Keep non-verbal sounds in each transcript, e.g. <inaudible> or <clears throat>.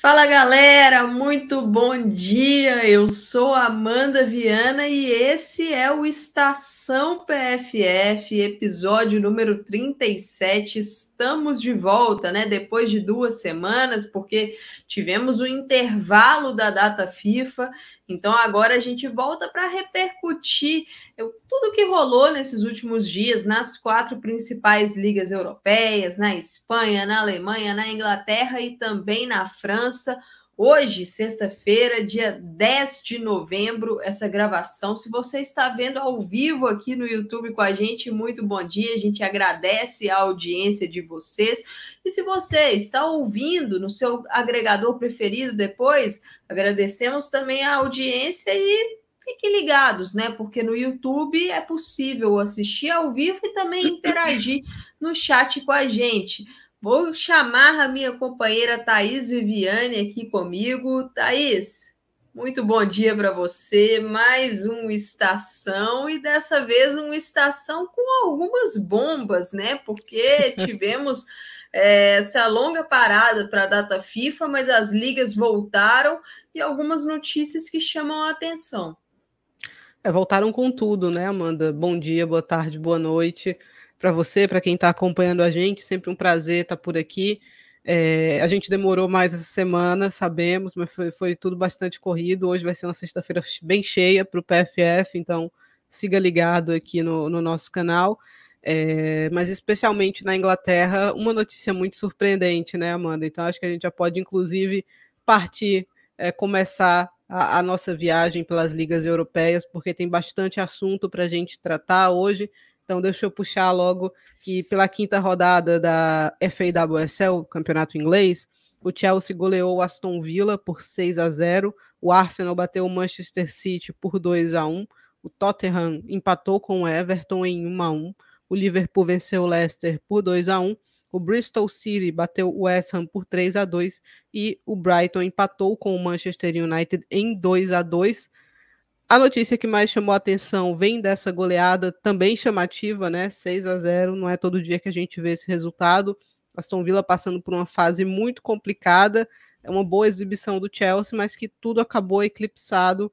Fala galera, muito bom dia. Eu sou Amanda Viana e esse é o Estação PFF, episódio número 37. Estamos de volta, né? Depois de duas semanas, porque tivemos o intervalo da data FIFA. Então agora a gente volta para repercutir tudo que rolou nesses últimos dias nas quatro principais ligas europeias, na Espanha, na Alemanha, na Inglaterra e também na França. Hoje, sexta-feira, dia 10 de novembro, essa gravação. Se você está vendo ao vivo aqui no YouTube com a gente, muito bom dia. A gente agradece a audiência de vocês. E se você está ouvindo no seu agregador preferido depois, agradecemos também a audiência e fiquem ligados, né? Porque no YouTube é possível assistir ao vivo e também interagir no chat com a gente. Vou chamar a minha companheira Thaís Viviane aqui comigo. Thaís, muito bom dia para você. Mais uma estação e dessa vez uma estação com algumas bombas, né? Porque <laughs> tivemos é, essa longa parada para a data FIFA, mas as ligas voltaram e algumas notícias que chamam a atenção. É, voltaram com tudo, né, Amanda? Bom dia, boa tarde, boa noite para você, para quem está acompanhando a gente. Sempre um prazer estar tá por aqui. É, a gente demorou mais essa semana, sabemos, mas foi, foi tudo bastante corrido. Hoje vai ser uma sexta-feira bem cheia para o PFF, então siga ligado aqui no, no nosso canal. É, mas especialmente na Inglaterra, uma notícia muito surpreendente, né, Amanda? Então acho que a gente já pode, inclusive, partir, é, começar a, a, nossa viagem pelas ligas europeias, porque tem bastante assunto para a gente tratar hoje. Então, deixa eu puxar logo que pela quinta rodada da FAWSL, campeonato inglês, o Chelsea goleou o Aston Villa por 6 a 0, o Arsenal bateu o Manchester City por 2 a 1, o Tottenham empatou com o Everton em 1 a 1, o Liverpool venceu o Leicester por 2 a 1, o Bristol City bateu o West Ham por 3 a 2 e o Brighton empatou com o Manchester United em 2 a 2. A notícia que mais chamou a atenção vem dessa goleada também chamativa, né? 6 a 0, não é todo dia que a gente vê esse resultado. Aston Villa passando por uma fase muito complicada, é uma boa exibição do Chelsea, mas que tudo acabou eclipsado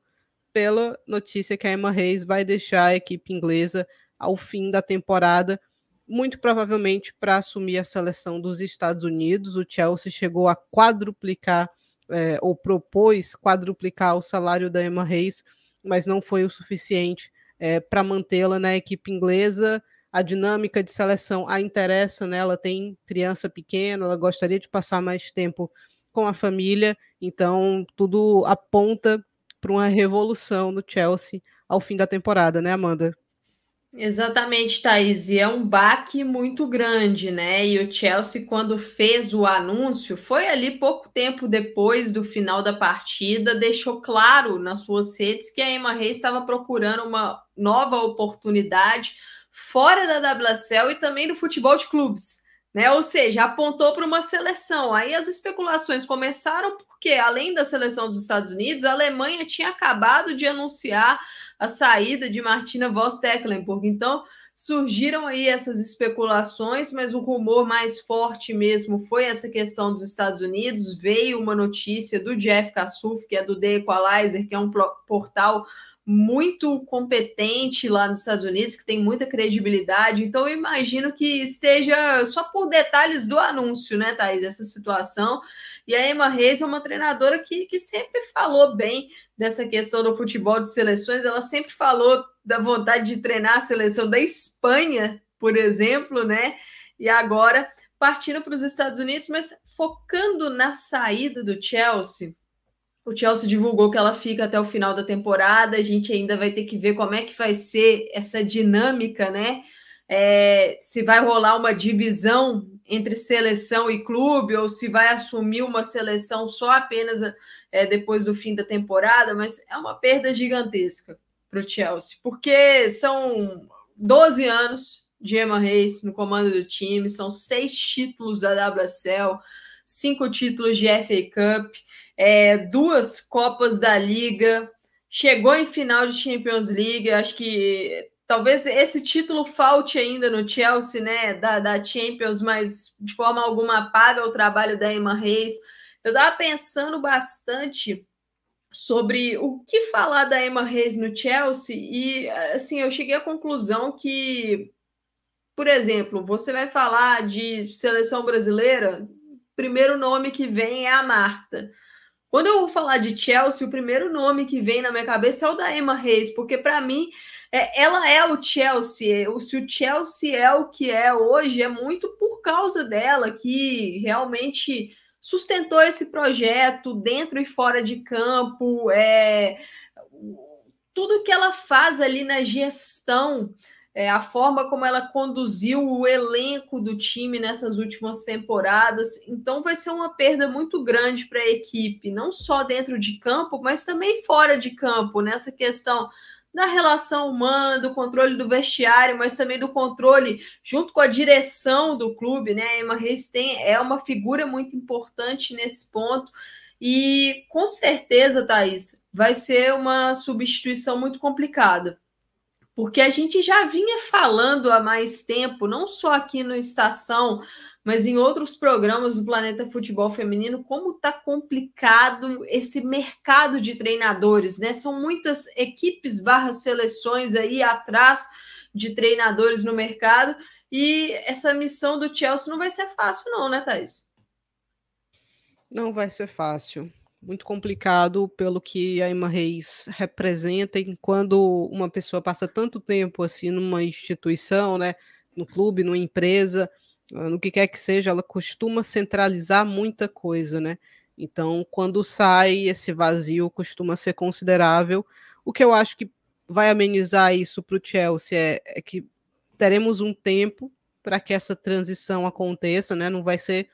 pela notícia que a Emma Reis vai deixar a equipe inglesa ao fim da temporada, muito provavelmente para assumir a seleção dos Estados Unidos. O Chelsea chegou a quadruplicar é, ou propôs quadruplicar o salário da Emma Reis mas não foi o suficiente é, para mantê-la na equipe inglesa. A dinâmica de seleção a interessa, né? Ela tem criança pequena, ela gostaria de passar mais tempo com a família, então tudo aponta para uma revolução no Chelsea ao fim da temporada, né, Amanda? Exatamente, Thaís. E é um baque muito grande, né? E o Chelsea, quando fez o anúncio, foi ali pouco tempo depois do final da partida, deixou claro nas suas redes que a Emma Reis estava procurando uma nova oportunidade fora da WSL e também no futebol de clubes. Né? Ou seja, apontou para uma seleção. Aí as especulações começaram porque, além da seleção dos Estados Unidos, a Alemanha tinha acabado de anunciar a saída de Martina Voss Tecklenburg. Então, surgiram aí essas especulações, mas o rumor mais forte mesmo foi essa questão dos Estados Unidos. Veio uma notícia do Jeff Kassuf, que é do The Equalizer, que é um portal muito competente lá nos Estados Unidos, que tem muita credibilidade. Então, eu imagino que esteja só por detalhes do anúncio, né, Thaís, essa situação. E a Emma Reis é uma treinadora que, que sempre falou bem dessa questão do futebol de seleções. Ela sempre falou da vontade de treinar a seleção da Espanha, por exemplo, né? E agora partindo para os Estados Unidos, mas focando na saída do Chelsea o Chelsea divulgou que ela fica até o final da temporada. A gente ainda vai ter que ver como é que vai ser essa dinâmica, né? É, se vai rolar uma divisão entre seleção e clube, ou se vai assumir uma seleção só apenas é, depois do fim da temporada, mas é uma perda gigantesca para o Chelsea, porque são 12 anos de Emma Reis no comando do time, são seis títulos da WSL, cinco títulos de FA Cup é, duas Copas da Liga, chegou em final de Champions League. Acho que talvez esse título falte ainda no Chelsea, né? Da, da Champions, mas de forma alguma paga o trabalho da Emma Reis. eu estava pensando bastante sobre o que falar da Emma Reis no Chelsea e assim eu cheguei à conclusão que por exemplo, você vai falar de seleção brasileira, primeiro nome que vem é a Marta. Quando eu vou falar de Chelsea, o primeiro nome que vem na minha cabeça é o da Emma Reis, porque para mim é, ela é o Chelsea. Se o Chelsea é o que é hoje, é muito por causa dela que realmente sustentou esse projeto dentro e fora de campo. É, tudo que ela faz ali na gestão é, a forma como ela conduziu o elenco do time nessas últimas temporadas. Então, vai ser uma perda muito grande para a equipe, não só dentro de campo, mas também fora de campo, nessa questão da relação humana, do controle do vestiário, mas também do controle junto com a direção do clube, né? A Emma Reis tem, é uma figura muito importante nesse ponto. E com certeza, Thaís, vai ser uma substituição muito complicada porque a gente já vinha falando há mais tempo, não só aqui no Estação, mas em outros programas do Planeta Futebol Feminino, como está complicado esse mercado de treinadores, né? São muitas equipes barra seleções aí atrás de treinadores no mercado, e essa missão do Chelsea não vai ser fácil, não, né, Thaís? Não vai ser fácil muito complicado pelo que a Emma Reis representa e quando uma pessoa passa tanto tempo assim numa instituição, né, no clube, numa empresa, ah, no que quer que seja, ela costuma centralizar muita coisa, né? Então, quando sai esse vazio, costuma ser considerável. O que eu acho que vai amenizar isso para o Chelsea é, é que teremos um tempo para que essa transição aconteça, né? Não vai ser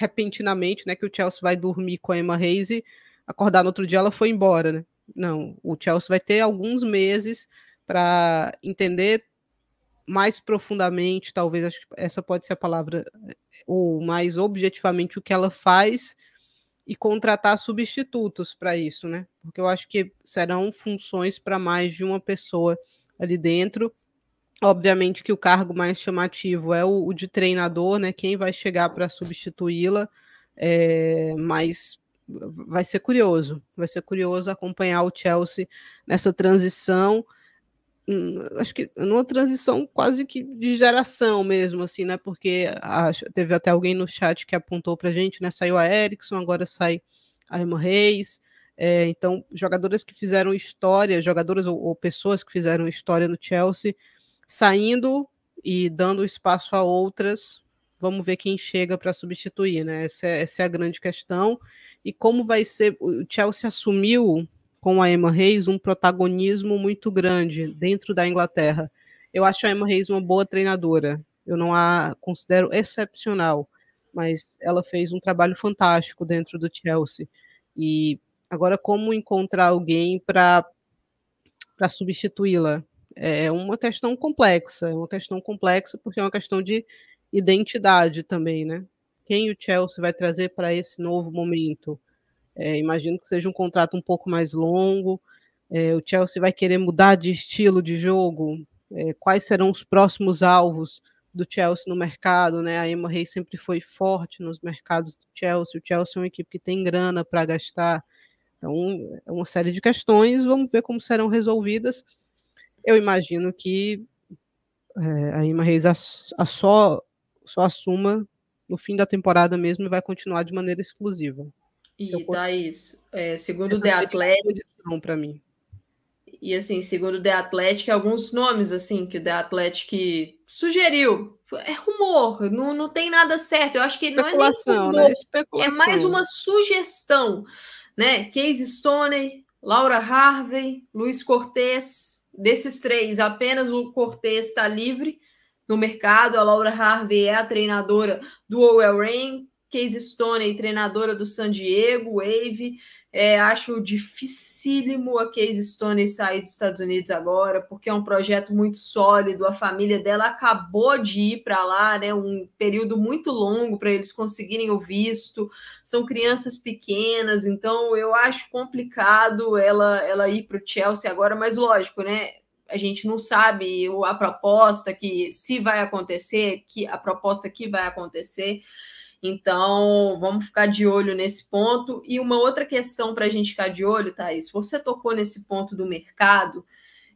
repentinamente, né, que o Chelsea vai dormir com a Emma Reis e acordar no outro dia ela foi embora, né? Não, o Chelsea vai ter alguns meses para entender mais profundamente, talvez acho que essa pode ser a palavra, ou mais objetivamente o que ela faz e contratar substitutos para isso, né? Porque eu acho que serão funções para mais de uma pessoa ali dentro Obviamente que o cargo mais chamativo é o, o de treinador, né? Quem vai chegar para substituí-la, é, mas vai ser curioso, vai ser curioso acompanhar o Chelsea nessa transição. Hum, acho que numa transição quase que de geração mesmo, assim, né? Porque teve até alguém no chat que apontou para gente, né? Saiu a Erickson, agora sai a Emma Reis. É, então, jogadoras que fizeram história, jogadoras ou, ou pessoas que fizeram história no Chelsea saindo e dando espaço a outras. Vamos ver quem chega para substituir, né? Essa é, essa é, a grande questão. E como vai ser. O Chelsea assumiu com a Emma Reis um protagonismo muito grande dentro da Inglaterra. Eu acho a Emma Reis uma boa treinadora. Eu não a considero excepcional, mas ela fez um trabalho fantástico dentro do Chelsea. E agora, como encontrar alguém para substituí-la? É uma questão complexa, é uma questão complexa porque é uma questão de identidade também, né? Quem o Chelsea vai trazer para esse novo momento? É, imagino que seja um contrato um pouco mais longo. É, o Chelsea vai querer mudar de estilo de jogo. É, quais serão os próximos alvos do Chelsea no mercado? Né? A Emma Reis sempre foi forte nos mercados do Chelsea. O Chelsea é uma equipe que tem grana para gastar. Então, é uma série de questões. Vamos ver como serão resolvidas eu imagino que é, a Ima Reis a, a só, só assuma no fim da temporada mesmo e vai continuar de maneira exclusiva. E eu, Thaís, é, segundo o The Athletic. para mim. E assim, segundo o The Athletic, alguns nomes assim que o The Athletic sugeriu. É rumor, não, não tem nada certo. Eu acho que não é nem rumor, né? é mais uma sugestão, né? Case Stoney, Laura Harvey, Luiz Cortez, desses três, apenas o Cortez está livre no mercado. A Laura Harvey é a treinadora do Owell Rain, Casey Stoney, treinadora do San Diego, Wave. É, acho dificílimo a Casey Stone sair dos Estados Unidos agora, porque é um projeto muito sólido. A família dela acabou de ir para lá, né? Um período muito longo para eles conseguirem o visto. São crianças pequenas, então eu acho complicado ela, ela ir para o Chelsea agora, mas lógico, né? A gente não sabe a proposta que se vai acontecer, que a proposta que vai acontecer. Então, vamos ficar de olho nesse ponto. E uma outra questão para a gente ficar de olho, Thaís, você tocou nesse ponto do mercado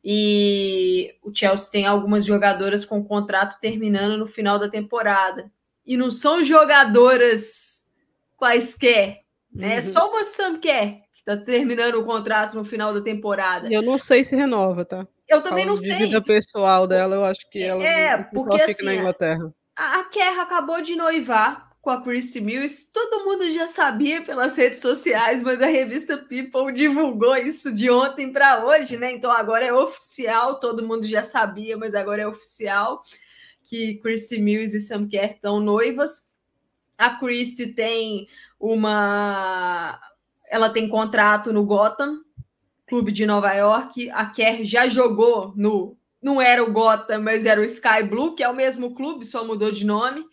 e o Chelsea tem algumas jogadoras com contrato terminando no final da temporada. E não são jogadoras quaisquer, né? É só uma Sam Kerr que está terminando o contrato no final da temporada. Eu não sei se renova, tá? Eu também não sei. vida pessoal dela, eu acho que ela é, porque, fica assim, na Inglaterra. A, a Kerr acabou de noivar com a Chrissy Mills. Todo mundo já sabia pelas redes sociais, mas a revista People divulgou isso de ontem para hoje, né? Então agora é oficial, todo mundo já sabia, mas agora é oficial que Chrissy Mills e Sam Kerr estão noivas. A Chrissy tem uma ela tem contrato no Gotham, clube de Nova York. A Kerr já jogou no não era o Gotham, mas era o Sky Blue, que é o mesmo clube, só mudou de nome.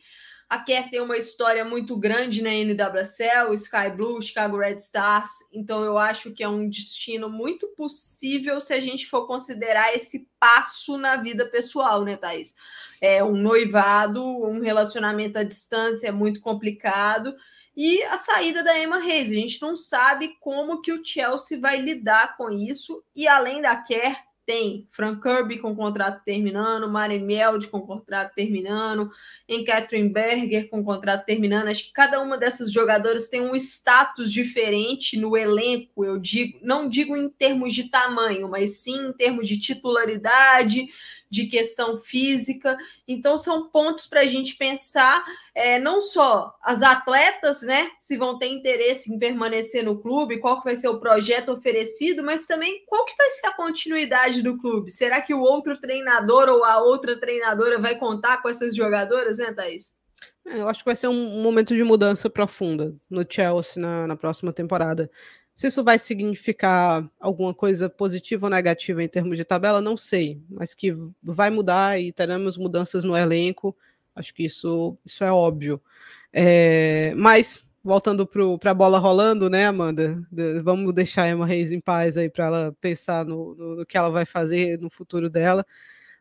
A Kerr tem uma história muito grande na NWSL, Sky Blue, Chicago Red Stars, então eu acho que é um destino muito possível se a gente for considerar esse passo na vida pessoal, né, Thaís? É um noivado, um relacionamento à distância é muito complicado, e a saída da Emma Reis. A gente não sabe como que o Chelsea vai lidar com isso, e além da Kerr, tem Frank Kirby com contrato terminando, Maren Meld com contrato terminando, Catherine Berger com contrato terminando. Acho que cada uma dessas jogadoras tem um status diferente no elenco, eu digo, não digo em termos de tamanho, mas sim em termos de titularidade, de questão física. Então, são pontos para a gente pensar, é, não só as atletas, né, se vão ter interesse em permanecer no clube, qual que vai ser o projeto oferecido, mas também qual que vai ser a continuidade do clube. Será que o outro treinador ou a outra treinadora vai contar com essas jogadoras, né, Thaís? É, eu acho que vai ser um momento de mudança profunda no Chelsea na, na próxima temporada. Se isso vai significar alguma coisa positiva ou negativa em termos de tabela, não sei, mas que vai mudar e teremos mudanças no elenco, acho que isso, isso é óbvio. É, mas, voltando para a bola rolando, né, Amanda? De, vamos deixar a Emma Reis em paz aí para ela pensar no, no, no, que ela vai fazer no futuro dela.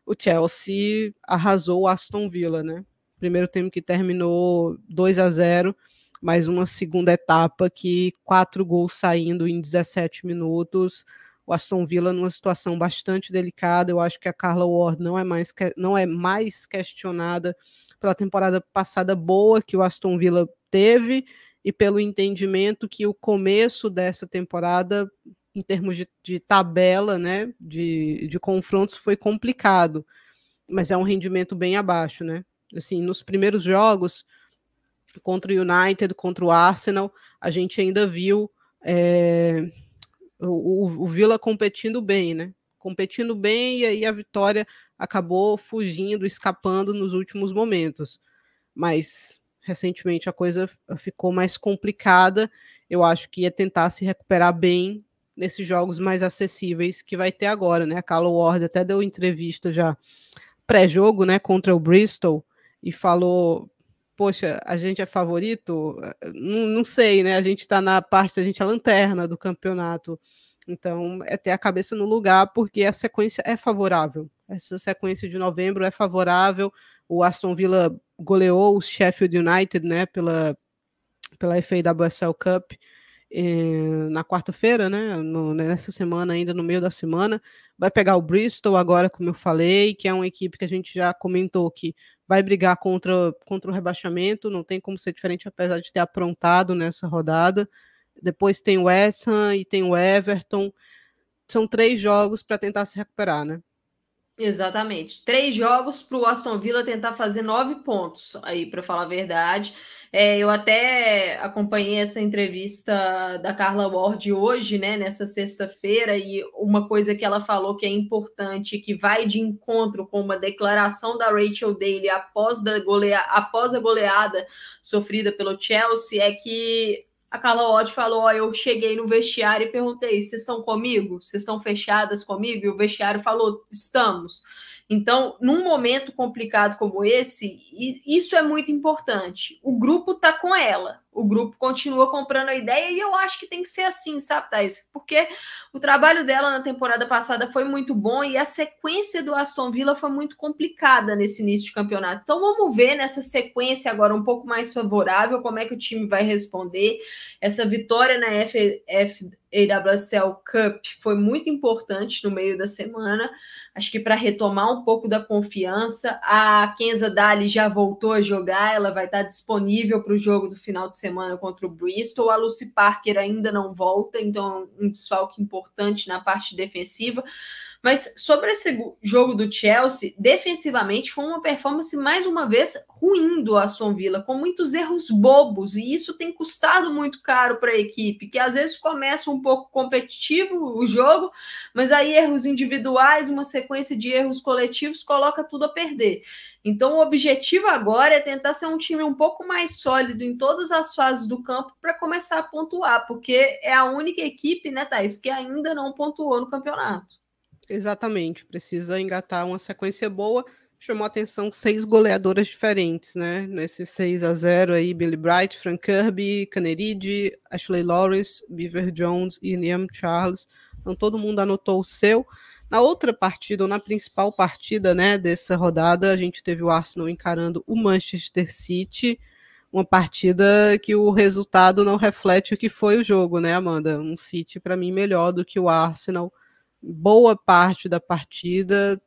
O Chelsea arrasou o Aston Villa, né? Primeiro tempo que terminou 2 a 0 mais uma segunda etapa que quatro gols saindo em 17 minutos. O Aston Villa numa situação bastante delicada. Eu acho que a Carla Ward não é mais, não é mais questionada pela temporada passada boa que o Aston Villa teve e pelo entendimento que o começo dessa temporada, em termos de, de tabela, né, de, de confrontos, foi complicado. Mas é um rendimento bem abaixo, né? Assim, nos primeiros jogos, contra o United, contra o Arsenal, a gente ainda viu é, o, o, Villa competindo bem, né? Competindo bem e aí a vitória acabou fugindo, escapando nos últimos momentos. Mas recentemente a coisa ficou mais complicada. Eu acho que ia tentar se recuperar bem nesses jogos mais acessíveis que vai ter agora, né? A Carla Ward até deu entrevista já pré-jogo, né, contra o Bristol e falou poxa, a gente é favorito? Não, não sei, né? A gente está na parte, a gente é lanterna do campeonato. Então, é ter a cabeça no lugar, porque a sequência é favorável. Essa sequência de novembro é favorável. O Aston Villa goleou o Sheffield United, né, pela, pela FAWSL Cup eh, na quarta-feira, né, no, nessa semana, ainda no meio da semana. Vai pegar o Bristol agora, como eu falei, que é uma equipe que a gente já comentou que vai brigar contra, contra o rebaixamento, não tem como ser diferente, apesar de ter aprontado nessa rodada. Depois tem o West e tem o Everton. São três jogos para tentar se recuperar, né? Exatamente. Três jogos para o Aston Villa tentar fazer nove pontos aí, para falar a verdade. É, eu até acompanhei essa entrevista da Carla Ward hoje, né, nessa sexta-feira, e uma coisa que ela falou que é importante, que vai de encontro com uma declaração da Rachel Daly após, da golea após a goleada sofrida pelo Chelsea, é que a Carla Ward falou: eu cheguei no vestiário e perguntei: vocês estão comigo? Vocês estão fechadas comigo? E o vestiário falou: estamos. Então, num momento complicado como esse, isso é muito importante. O grupo está com ela, o grupo continua comprando a ideia e eu acho que tem que ser assim, sabe, Thais? Porque o trabalho dela na temporada passada foi muito bom e a sequência do Aston Villa foi muito complicada nesse início de campeonato. Então vamos ver nessa sequência agora um pouco mais favorável como é que o time vai responder. Essa vitória na FAWSL Cup foi muito importante no meio da semana. Acho que para retomar um pouco da confiança, a Kenza Dali já voltou a jogar, ela vai estar disponível para o jogo do final de semana contra o Bristol. A Lucy Parker ainda não volta, então é um desfalque importante na parte defensiva. Mas sobre esse jogo do Chelsea, defensivamente foi uma performance mais uma vez ruim do Aston Villa, com muitos erros bobos, e isso tem custado muito caro para a equipe, que às vezes começa um pouco competitivo o jogo, mas aí erros individuais, uma sequência de erros coletivos coloca tudo a perder. Então, o objetivo agora é tentar ser um time um pouco mais sólido em todas as fases do campo para começar a pontuar, porque é a única equipe, né, Thais, que ainda não pontuou no campeonato. Exatamente, precisa engatar uma sequência boa. Chamou atenção seis goleadoras diferentes, né? Nesse 6 a 0 aí, Billy Bright, Frank Kirby, Caneride, Ashley Lawrence, Beaver Jones e Liam Charles. Então todo mundo anotou o seu. Na outra partida, ou na principal partida né, dessa rodada, a gente teve o Arsenal encarando o Manchester City, uma partida que o resultado não reflete o que foi o jogo, né, Amanda? Um City, para mim, melhor do que o Arsenal boa parte da partida,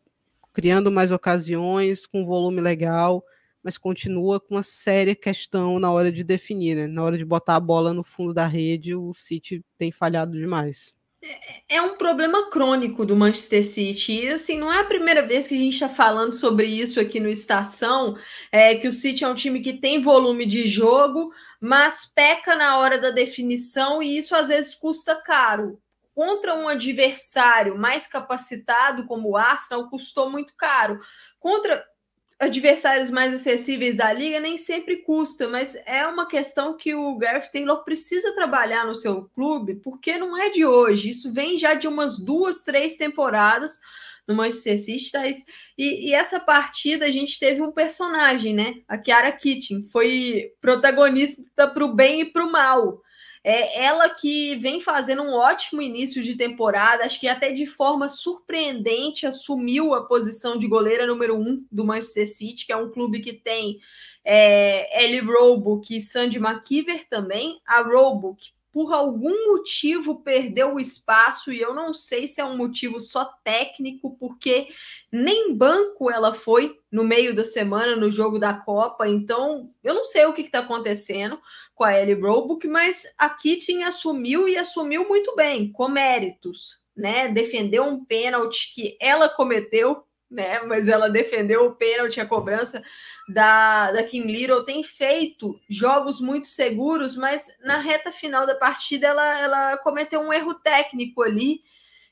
criando mais ocasiões, com volume legal, mas continua com uma séria questão na hora de definir, né? Na hora de botar a bola no fundo da rede, o City tem falhado demais. É, é um problema crônico do Manchester City. E assim, não é a primeira vez que a gente está falando sobre isso aqui no Estação, é, que o City é um time que tem volume de jogo, mas peca na hora da definição e isso às vezes custa caro contra um adversário mais capacitado como o Arsenal custou muito caro. Contra adversários mais acessíveis da liga nem sempre custa, mas é uma questão que o Gareth Taylor precisa trabalhar no seu clube, porque não é de hoje, isso vem já de umas duas, três temporadas no Manchester City, e, e essa partida a gente teve um personagem, né? A Kiara Kitchen, foi protagonista para o bem e para o mal. É ela que vem fazendo um ótimo início de temporada, acho que até de forma surpreendente assumiu a posição de goleira número um do Manchester City, que é um clube que tem é, Ellie Roebuck e Sandy McKeever também. A Roebuck por algum motivo perdeu o espaço e eu não sei se é um motivo só técnico, porque nem banco ela foi no meio da semana no jogo da Copa, então eu não sei o que está acontecendo com a Ellie Roebuck, mas a Kitchen assumiu e assumiu muito bem, com méritos, né? Defendeu um pênalti que ela cometeu, né? Mas ela defendeu o pênalti, a cobrança da, da Kim Little, tem feito jogos muito seguros, mas na reta final da partida ela, ela cometeu um erro técnico ali,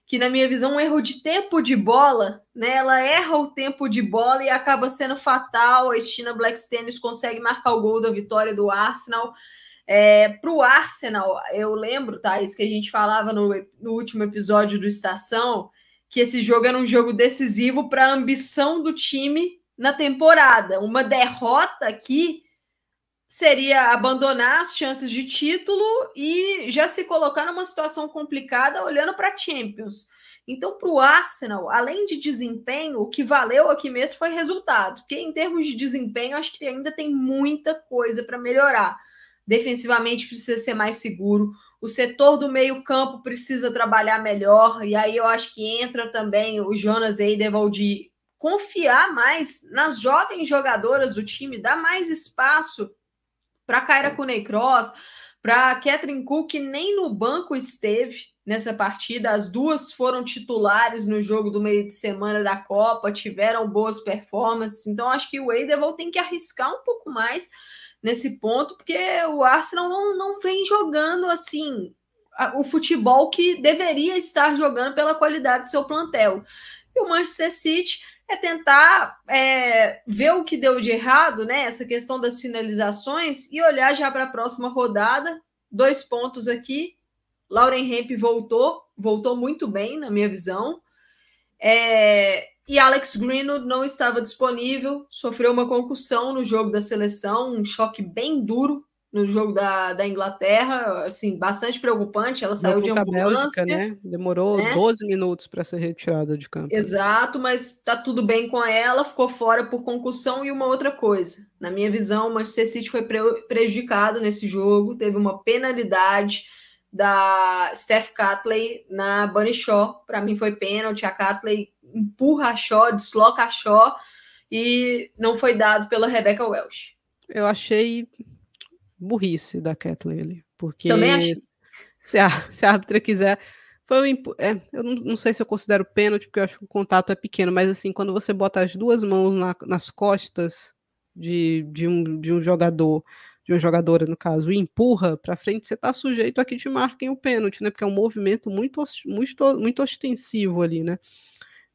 que na minha visão um erro de tempo de bola, né? Ela erra o tempo de bola e acaba sendo fatal. A Stina Blackstenius consegue marcar o gol da vitória do Arsenal. É, Para o Arsenal, eu lembro, tá? Isso que a gente falava no, no último episódio do Estação, que esse jogo era um jogo decisivo para a ambição do time na temporada. Uma derrota aqui seria abandonar as chances de título e já se colocar numa situação complicada olhando para Champions. Então, para o Arsenal, além de desempenho, o que valeu aqui mesmo foi resultado. Porque em termos de desempenho, acho que ainda tem muita coisa para melhorar. Defensivamente precisa ser mais seguro. O setor do meio-campo precisa trabalhar melhor. E aí eu acho que entra também o Jonas Eidevaldi confiar mais nas jovens jogadoras do time, dar mais espaço para Kyra Kunei Cross, para Catherine Cook, que nem no banco esteve nessa partida. As duas foram titulares no jogo do meio de semana da Copa, tiveram boas performances. Então, acho que o Eidevall tem que arriscar um pouco mais nesse ponto, porque o Arsenal não, não vem jogando assim o futebol que deveria estar jogando pela qualidade do seu plantel. E o Manchester City é tentar é, ver o que deu de errado, né? Essa questão das finalizações e olhar já para a próxima rodada. Dois pontos aqui. Lauren Hemp voltou, voltou muito bem, na minha visão. É, E Alex Greenwood não estava disponível, sofreu uma concussão no jogo da seleção, um choque bem duro no jogo da, da Inglaterra, assim, bastante preocupante. Ela saiu de ambulância. Bélgica, né? Demorou né? 12 minutos para ser retirada de campo. Exato, mas está tudo bem com ela, ficou fora por concussão e uma outra coisa. Na minha visão, o Manchester City foi pre prejudicado nesse jogo, teve uma penalidade da Steph Catley na Bunny Shaw. Para mim foi pênalti, a Catley empurra a Shaw, desloca a Shaw e não foi dado pela Rebecca Welsh. Eu achei burrice da Kathleen ali. Porque Também acho. Se a, se a árbitra quiser. Foi um, é, eu não, não, sei se eu considero pênalti, porque eu acho que o contato é pequeno, mas assim, quando você bota as duas mãos na, nas costas de, de, um, de um jogador, de uma jogadora, no caso, e empurra para frente, você está sujeito a que te marquem o pênalti, né? Porque é um movimento muito, muito, muito ostensivo ali, né?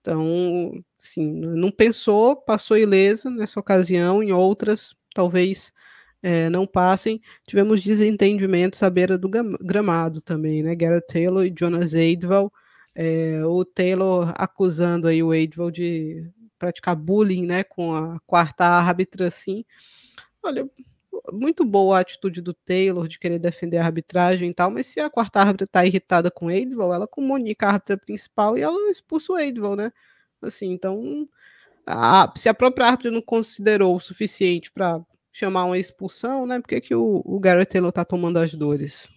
Então, sim, não pensou, passou ileso nessa ocasião, em outras, talvez é, não passem. Tivemos desentendimentos à beira do gramado também, né? Gareth Taylor e Jonas Eidval. É, o Taylor acusando aí o Eidval de praticar bullying, né, com a quarta árbitra, assim. Olha, muito boa a atitude do Taylor de querer defender a arbitragem e tal, mas se a quarta árbitra está irritada com o Eidval, ela comunica a árbitra principal e ela expulsa o Eidval, né? Assim, então, a, se a própria árbitra não considerou o suficiente para chamar uma expulsão, né? Por que, que o, o Garrett Taylor tá tomando as dores?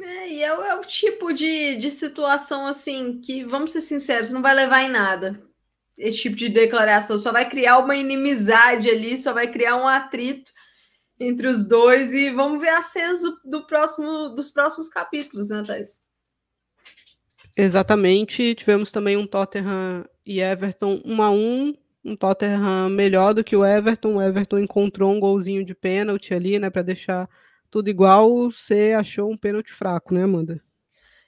É, e é, é, o tipo de, de situação assim que, vamos ser sinceros, não vai levar em nada. Esse tipo de declaração só vai criar uma inimizade ali, só vai criar um atrito entre os dois e vamos ver as cenas do próximo, dos próximos capítulos, né, Thais? Exatamente. Tivemos também um Tottenham e Everton 1 a 1 um Tottenham melhor do que o Everton. O Everton encontrou um golzinho de pênalti ali, né, para deixar tudo igual. Você achou um pênalti fraco, né, Amanda?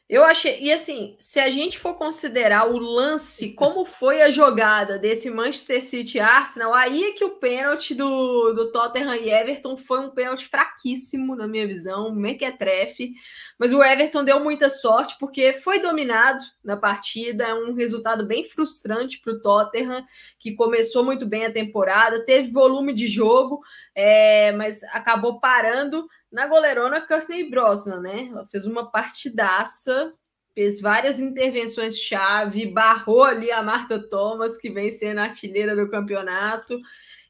Eu achei, e assim, se a gente for considerar o lance, como foi a jogada desse Manchester City Arsenal, aí é que o pênalti do, do Tottenham e Everton foi um pênalti fraquíssimo, na minha visão, mequetrefe. Mas o Everton deu muita sorte porque foi dominado na partida, é um resultado bem frustrante para o Tottenham, que começou muito bem a temporada, teve volume de jogo, é, mas acabou parando na goleirona Courtney Brosnan, né? Ela fez uma partidaça, fez várias intervenções chave, barrou ali a Marta Thomas, que vem sendo artilheira do campeonato.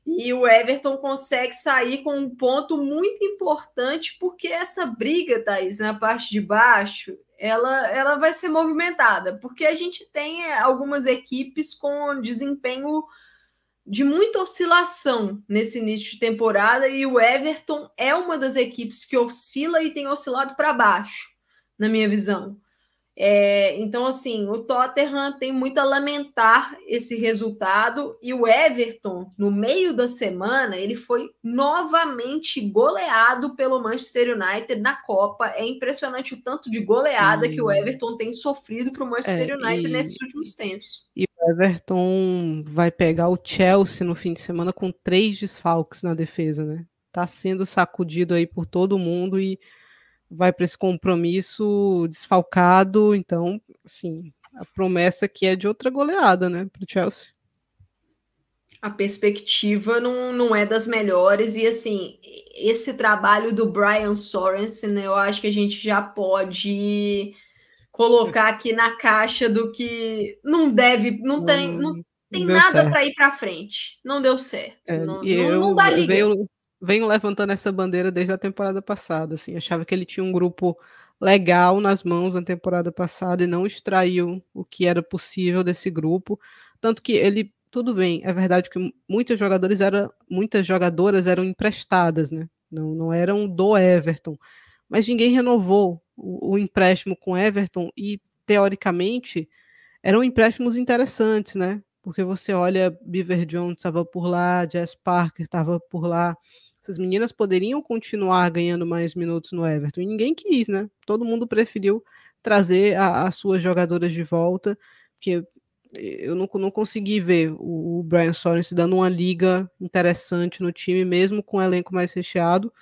E o Everton consegue sair com um ponto muito importante, porque essa briga, Thaís, na parte de baixo, ela, ela vai ser movimentada, porque a gente tem algumas equipes com desempenho de muita oscilação nesse início de temporada e o Everton é uma das equipes que oscila e tem oscilado para baixo, na minha visão. É, então, assim, o Tottenham tem muito a lamentar esse resultado e o Everton, no meio da semana, ele foi novamente goleado pelo Manchester United na Copa. É impressionante o tanto de goleada que o Everton tem sofrido para o Manchester é, United e, nesses últimos tempos. E Everton vai pegar o Chelsea no fim de semana com três desfalques na defesa, né? Tá sendo sacudido aí por todo mundo e vai para esse compromisso desfalcado, então, assim, a promessa aqui é de outra goleada, né, para o Chelsea. A perspectiva não, não é das melhores, e assim, esse trabalho do Brian Sorensen, né, eu acho que a gente já pode colocar aqui na caixa do que não deve, não tem, não tem nada para ir para frente. Não deu certo. É, não, não, eu, não dá liga. Veio, venho levantando essa bandeira desde a temporada passada. Assim, achava que ele tinha um grupo legal nas mãos na temporada passada e não extraiu o que era possível desse grupo. Tanto que ele, tudo bem, é verdade que muitos jogadores eram, muitas jogadoras eram emprestadas, né? Não, não eram do Everton. Mas ninguém renovou o, o empréstimo com Everton e, teoricamente, eram empréstimos interessantes, né? Porque você olha, Beaver Jones estava por lá, Jess Parker estava por lá, essas meninas poderiam continuar ganhando mais minutos no Everton. E ninguém quis, né? Todo mundo preferiu trazer as suas jogadoras de volta, porque eu não, não consegui ver o, o Brian Sorensen dando uma liga interessante no time, mesmo com o elenco mais recheado.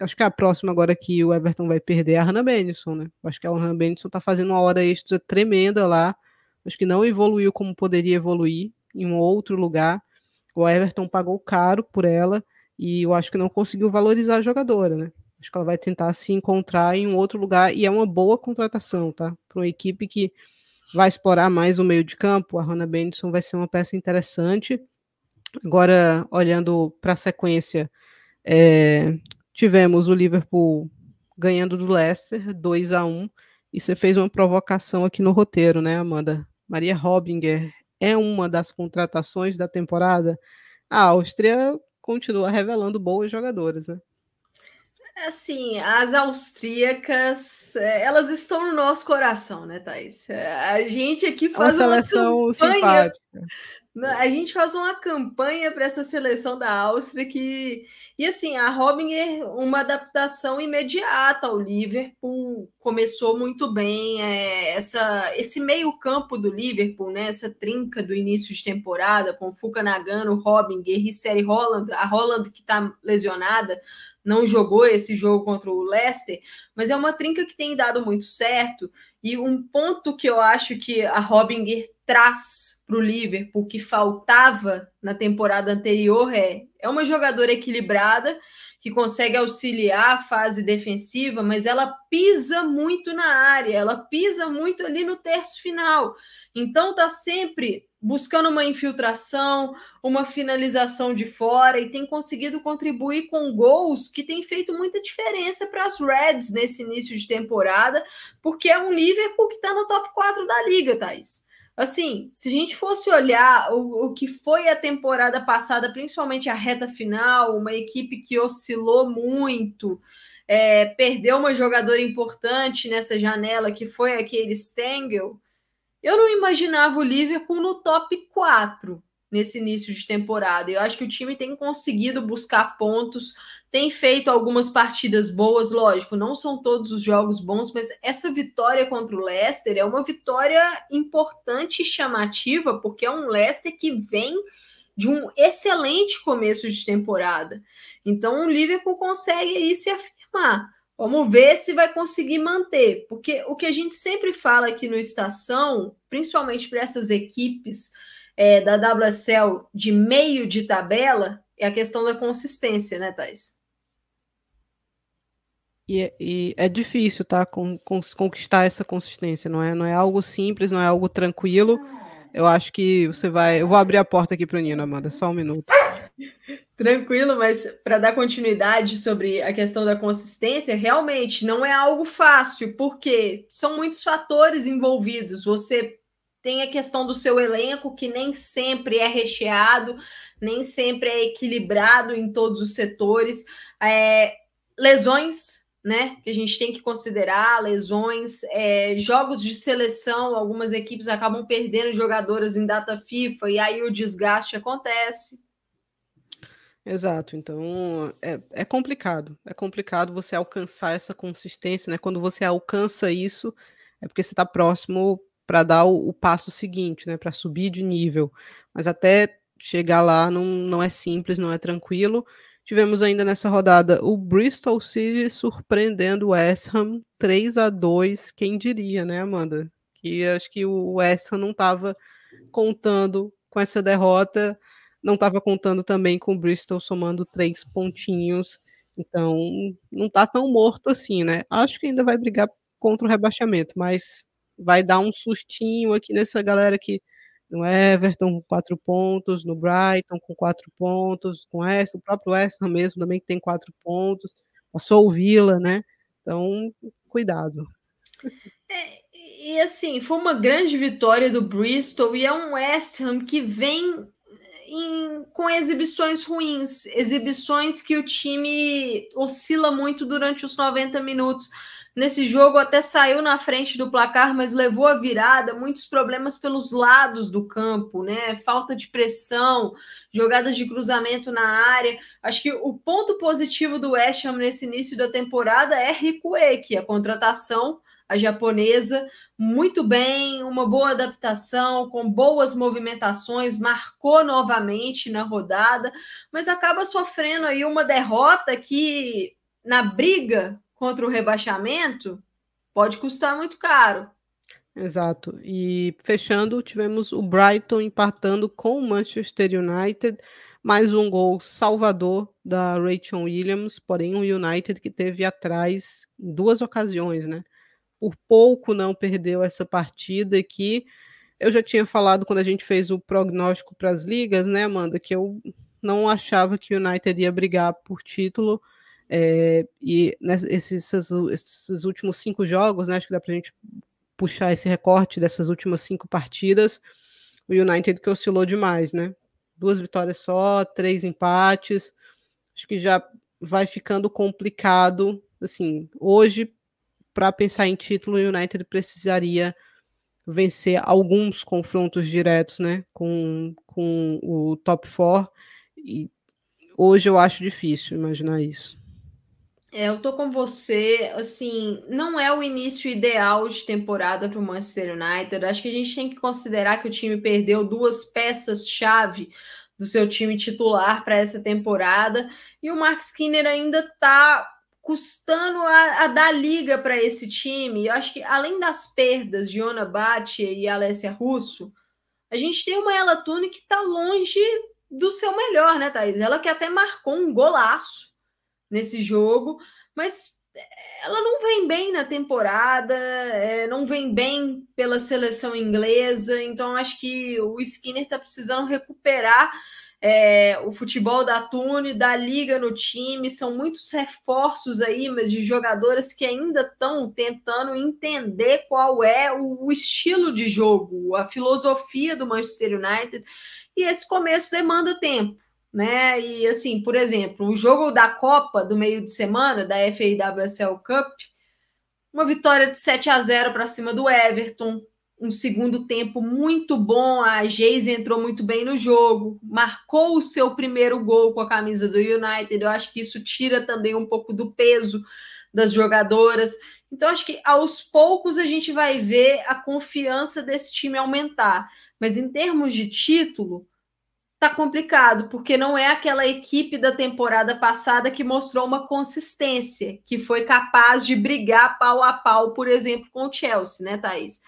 Acho que a próxima agora que o Everton vai perder é a Hannah Benison, né? Acho que a Hannah Benison tá fazendo uma hora extra tremenda lá. Acho que não evoluiu como poderia evoluir. em um outro lugar. O Everton pagou caro por ela e eu acho que não conseguiu valorizar a jogadora, né? Acho que ela vai tentar se encontrar em um outro lugar e é uma boa contratação, tá? Para uma equipe que vai explorar mais o meio de campo, a Hannah Benson vai ser uma peça interessante. Agora, olhando para a sequência, é, tivemos o Liverpool ganhando do Leicester 2 a 1 e você fez uma provocação aqui no roteiro, né, Amanda? Maria Robinger é uma das contratações da temporada. A Áustria continua revelando boas jogadoras, né? Assim, as austríacas, é, elas estão no nosso coração, né, Thais? É, a gente aqui faz uma seleção uma simpática. A gente faz uma campanha para essa seleção da Áustria que. E assim, a Robinger, uma adaptação imediata ao Liverpool, começou muito bem. É, essa, esse meio-campo do Liverpool, né? Essa trinca do início de temporada, com Fuca Nagano, Robinger e Seri Holland, a Holland que está lesionada, não jogou esse jogo contra o Leicester, mas é uma trinca que tem dado muito certo. E um ponto que eu acho que a Robinger traz para o Liverpool que faltava na temporada anterior é, é uma jogadora equilibrada que consegue auxiliar a fase defensiva, mas ela pisa muito na área, ela pisa muito ali no terço final. Então tá sempre buscando uma infiltração, uma finalização de fora e tem conseguido contribuir com gols que tem feito muita diferença para as Reds nesse início de temporada, porque é um Liverpool que está no top 4 da liga, Thais. Assim, se a gente fosse olhar o, o que foi a temporada passada, principalmente a reta final, uma equipe que oscilou muito, é, perdeu uma jogadora importante nessa janela, que foi aquele Stengel, eu não imaginava o Liverpool no top 4 nesse início de temporada. Eu acho que o time tem conseguido buscar pontos, tem feito algumas partidas boas, lógico, não são todos os jogos bons, mas essa vitória contra o Leicester é uma vitória importante e chamativa, porque é um Leicester que vem de um excelente começo de temporada. Então o Liverpool consegue aí se afirmar. Vamos ver se vai conseguir manter, porque o que a gente sempre fala aqui no Estação, principalmente para essas equipes é, da WSL de meio de tabela, é a questão da consistência, né, Thais? E, é, e, é difícil, tá? Com, com, conquistar essa consistência, não é? Não é algo simples, não é algo tranquilo. Eu acho que você vai. Eu vou abrir a porta aqui para o Nino, Amanda, só um minuto. <laughs> Tranquilo, mas para dar continuidade sobre a questão da consistência, realmente não é algo fácil, porque são muitos fatores envolvidos. Você tem a questão do seu elenco, que nem sempre é recheado, nem sempre é equilibrado em todos os setores. É, lesões né? Que a gente tem que considerar lesões, é, jogos de seleção, algumas equipes acabam perdendo jogadoras em data FIFA e aí o desgaste acontece. Exato, então é, é complicado, é complicado você alcançar essa consistência, né? Quando você alcança isso, é porque você está próximo para dar o, o, passo seguinte, né? Para subir de nível, mas até chegar lá não, não é simples, não é tranquilo. Tivemos ainda nessa rodada o Bristol City surpreendendo o West Ham 3 a 2 quem diria, né, Amanda? Que acho que o West Ham não estava contando com essa derrota, não estava contando também com o Bristol somando três pontinhos, então não está tão morto assim, né? Acho que ainda vai brigar contra o rebaixamento, mas vai dar um sustinho aqui nessa galera que no Everton com quatro pontos, no Brighton com quatro pontos, com essa, o próprio West Ham <laughs> mesmo também que tem quatro pontos, passou o Villa, né? Então, cuidado. É, e assim, foi uma grande vitória do Bristol e é um West Ham que vem em, com exibições ruins, exibições que o time oscila muito durante os 90 minutos. Nesse jogo até saiu na frente do placar, mas levou a virada, muitos problemas pelos lados do campo, né? Falta de pressão, jogadas de cruzamento na área. Acho que o ponto positivo do West Ham nesse início da temporada é Rico Eki, a contratação a japonesa, muito bem, uma boa adaptação, com boas movimentações, marcou novamente na rodada, mas acaba sofrendo aí uma derrota que na briga contra o rebaixamento pode custar muito caro. Exato. E fechando, tivemos o Brighton empatando com o Manchester United, mais um gol salvador da Rachel Williams, porém um United que teve atrás em duas ocasiões, né? Por pouco não perdeu essa partida que eu já tinha falado quando a gente fez o prognóstico para as ligas, né, Amanda, que eu não achava que o United ia brigar por título. É, e nesses esses, últimos cinco jogos, né, acho que dá para a gente puxar esse recorte dessas últimas cinco partidas, o United que oscilou demais, né? Duas vitórias só, três empates. Acho que já vai ficando complicado. Assim, hoje, para pensar em título, o United precisaria vencer alguns confrontos diretos, né? Com, com o top 4. E hoje eu acho difícil imaginar isso. É, eu tô com você. Assim, não é o início ideal de temporada para o Manchester United. Acho que a gente tem que considerar que o time perdeu duas peças-chave do seu time titular para essa temporada e o Mark Skinner ainda está custando a, a, dar liga para esse time. Eu acho que além das perdas de Ona Batia e Alessia Russo, a gente tem uma Ela Tune que está longe do seu melhor, né, Thaís? Ela que até marcou um golaço nesse jogo, mas ela não vem bem na temporada, é, não vem bem pela seleção inglesa, então acho que o Skinner está precisando recuperar é, o futebol da Tune, da liga no time, são muitos reforços aí, mas de jogadoras que ainda estão tentando entender qual é o, o estilo de jogo, a filosofia do Manchester United, e esse começo demanda tempo né? E assim, por exemplo, o jogo da Copa do meio de semana da FAWSL Cup, uma vitória de 7 a 0 para cima do Everton, um segundo tempo muito bom, a Geise entrou muito bem no jogo, marcou o seu primeiro gol com a camisa do United. Eu acho que isso tira também um pouco do peso das jogadoras. Então acho que aos poucos a gente vai ver a confiança desse time aumentar. Mas em termos de título, tá complicado, porque não é aquela equipe da temporada passada que mostrou uma consistência, que foi capaz de brigar pau a pau, por exemplo, com o Chelsea, né, Thaís?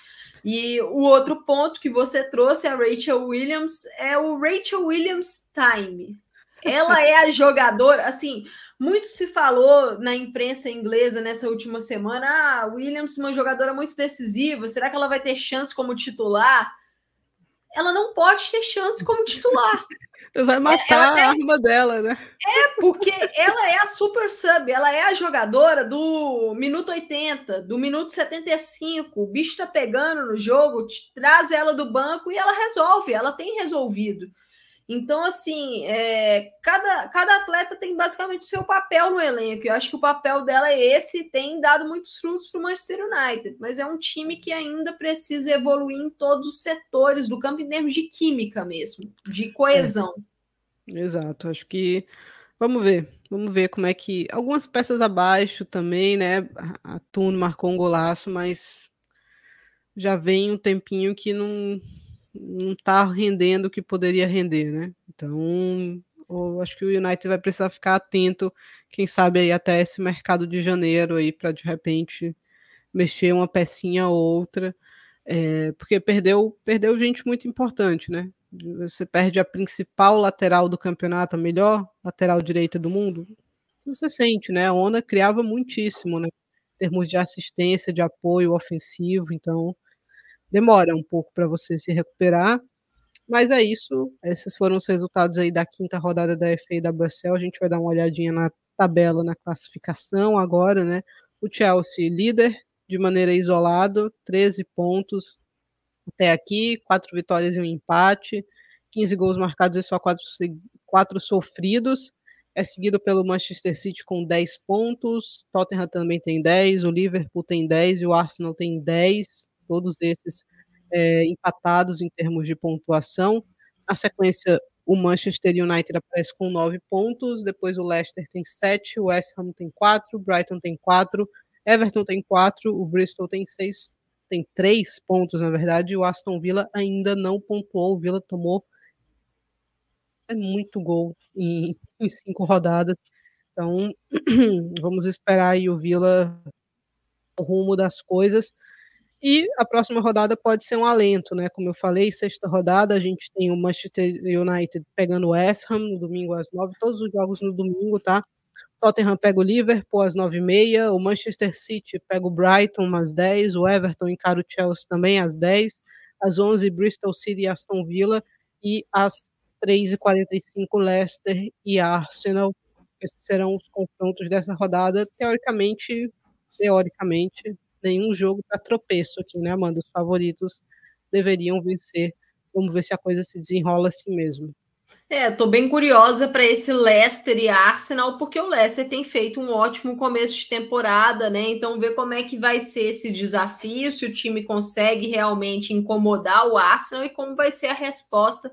E o outro ponto que você trouxe, a Rachel Williams, é o Rachel Williams Time. Ela é a jogadora, assim, muito se falou na imprensa inglesa nessa última semana, ah, Williams, uma jogadora muito decisiva, será que ela vai ter chance como titular? Ela não pode ter chance como titular. <laughs> Vai matar a arma dela, né? É, porque ela é a super sub, ela é a jogadora do minuto 80, do minuto 75. O bicho tá pegando no jogo, traz ela do banco e ela resolve, ela tem resolvido. Então, assim, é, cada, cada atleta tem basicamente o seu papel no elenco. Eu acho que o papel dela é esse tem dado muitos frutos para o Manchester United. Mas é um time que ainda precisa evoluir em todos os setores do campo, em termos de química mesmo, de coesão. É. Exato, acho que. Vamos ver, vamos ver como é que. Algumas peças abaixo também, né? A Tuno marcou um golaço, mas já vem um tempinho que não não está rendendo o que poderia render, né? Então, eu acho que o United vai precisar ficar atento, quem sabe aí até esse mercado de janeiro aí para de repente mexer uma pecinha ou outra, é, porque perdeu perdeu gente muito importante, né? Você perde a principal lateral do campeonato, a melhor lateral direita do mundo. Você sente, né? A Ona criava muitíssimo, né? Em termos de assistência, de apoio ofensivo, então demora um pouco para você se recuperar. Mas é isso. Esses foram os resultados aí da quinta rodada da FA e da Bussell. A gente vai dar uma olhadinha na tabela, na classificação agora, né? O Chelsea líder de maneira isolada, 13 pontos até aqui, quatro vitórias e um empate, 15 gols marcados e só quatro, quatro sofridos. É seguido pelo Manchester City com 10 pontos, Tottenham também tem 10, o Liverpool tem 10 e o Arsenal tem 10 todos esses é, empatados em termos de pontuação. Na sequência, o Manchester United aparece com nove pontos, depois o Leicester tem sete, o West Ham tem quatro, o Brighton tem quatro, Everton tem quatro, o Bristol tem seis, tem três pontos, na verdade, e o Aston Villa ainda não pontuou, o Villa tomou é muito gol em, <laughs> em cinco rodadas, então <clears throat> vamos esperar aí o Villa o rumo das coisas, E a próxima rodada pode ser um alento, né? Como eu falei, sexta rodada a gente tem o Manchester United pegando o West Ham no domingo às nove, todos os jogos no domingo, tá? Tottenham pega o Liverpool às nove e meia, o Manchester City pega o Brighton às dez, o Everton encara o Chelsea também às dez, às onze Bristol City e Aston Villa e às três e quarenta e cinco Leicester e Arsenal. Esses serão os confrontos dessa rodada. Teoricamente, teoricamente, nenhum jogo para tropeço aqui, né, Amanda? Os favoritos deveriam vencer. Vamos ver se a coisa se desenrola assim mesmo. É, tô bem curiosa para esse Leicester e Arsenal, porque o Leicester tem feito um ótimo começo de temporada, né? Então, ver como é que vai ser esse desafio, se o time consegue realmente incomodar o Arsenal e como vai ser a resposta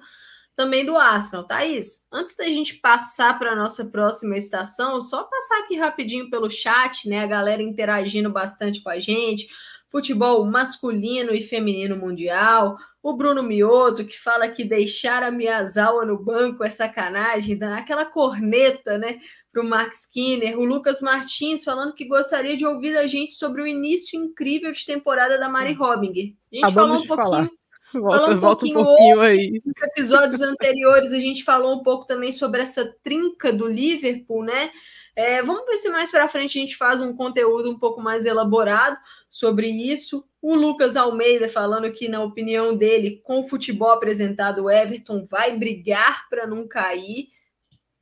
também do Arsenal. Thaís, antes da gente passar para a nossa próxima estação, só passar aqui rapidinho pelo chat, né? A galera interagindo bastante com a gente. Futebol masculino e feminino mundial. O Bruno Mioto, que fala que deixar a Miyazawa no banco é sacanagem, dá aquela corneta, né? Para o Mark Skinner. O Lucas Martins falando que gostaria de ouvir a gente sobre o início incrível de temporada da Mari Robinger. A gente Acabamos falou um pouquinho. Falar Volta, um volta pouquinho, um pouquinho aí. Nos episódios anteriores a gente falou um pouco também sobre essa trinca do Liverpool, né? É, vamos ver se mais para frente a gente faz um conteúdo um pouco mais elaborado sobre isso. O Lucas Almeida falando que, na opinião dele, com o futebol apresentado, o Everton vai brigar para não cair.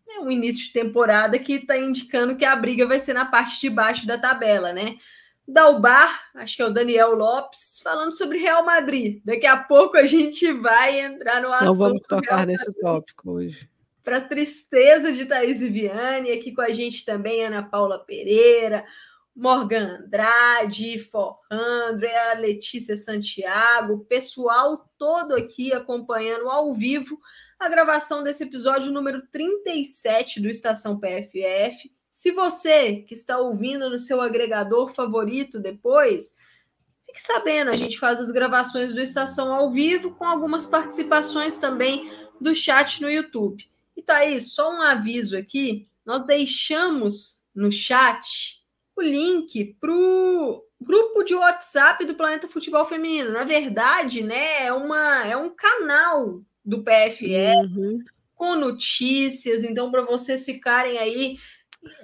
É um início de temporada que está indicando que a briga vai ser na parte de baixo da tabela, né? Dalbar, acho que é o Daniel Lopes, falando sobre Real Madrid. Daqui a pouco a gente vai entrar no assunto. Não vamos tocar nesse tópico hoje. Para tristeza de Thaís Viviane, aqui com a gente também Ana Paula Pereira, Morgan Andrade, Forrandro, a Letícia Santiago, o pessoal todo aqui acompanhando ao vivo a gravação desse episódio número 37 do Estação PFF. Se você que está ouvindo no seu agregador favorito depois, fique sabendo, a gente faz as gravações do Estação ao vivo com algumas participações também do chat no YouTube. E tá aí, só um aviso aqui, nós deixamos no chat o link para o grupo de WhatsApp do Planeta Futebol Feminino. Na verdade, né, é, uma, é um canal do PFE uhum. com notícias, então para vocês ficarem aí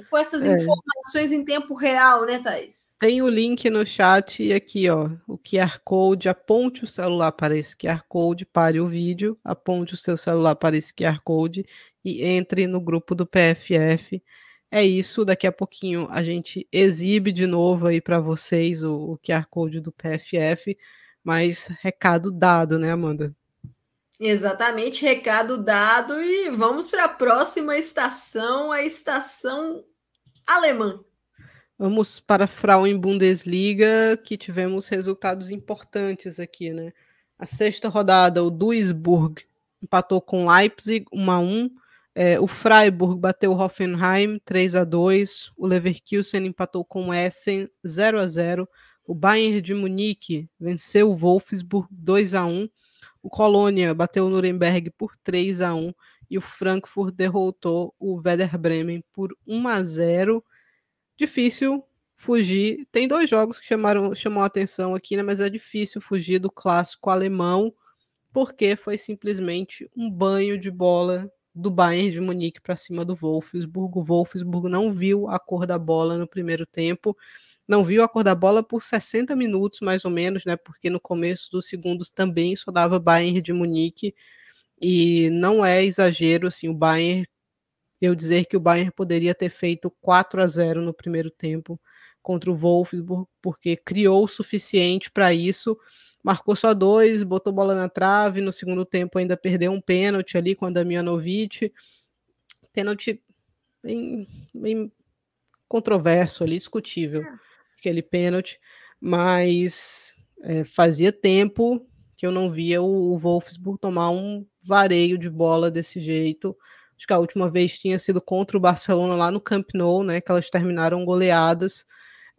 com essas é. informações em tempo real, né, Thais? Tem o link no chat e aqui, ó, o QR Code, aponte o celular para esse QR Code, pare o vídeo, aponte o seu celular para esse QR Code e entre no grupo do PFF. É isso, daqui a pouquinho a gente exibe de novo aí para vocês o, o QR Code do PFF, mas recado dado, né, Amanda? Exatamente, recado dado e vamos para a próxima estação, a estação alemã. Vamos para a Frauen Bundesliga, que tivemos resultados importantes aqui, né? A sexta rodada, o Duisburg empatou com Leipzig 1 a 1. É, o Freiburg bateu o Hoffenheim 3 a 2. O Leverkusen empatou com Essen 0 a 0. O Bayern de Munique venceu o Wolfsburg 2 a 1 o Colônia bateu o Nuremberg por 3 a 1 e o Frankfurt derrotou o Werder Bremen por 1 a 0. Difícil fugir. Tem dois jogos que chamaram chamou a atenção aqui, né, mas é difícil fugir do clássico alemão, porque foi simplesmente um banho de bola do Bayern de Munique para cima do Wolfsburg. O Wolfsburg não viu a cor da bola no primeiro tempo não viu a cor da bola por 60 minutos, mais ou menos, né? Porque no começo dos segundos também só dava Bayern de Munique. E não é exagero, assim, o Bayern, eu dizer que o Bayern poderia ter feito 4 a 0 no primeiro tempo contra o Wolfsburg, porque criou o suficiente para isso. Marcou só dois, botou bola na trave, no segundo tempo ainda perdeu um pênalti ali com a Damianovic. Pênalti bem, bem controverso ali, discutível. É aquele pênalti, mas é, fazia tempo que eu não via o, o Wolfsburg tomar um vareio de bola desse jeito. Acho que a última vez tinha sido contra o Barcelona lá no Camp Nou, né? Que elas terminaram goleadas.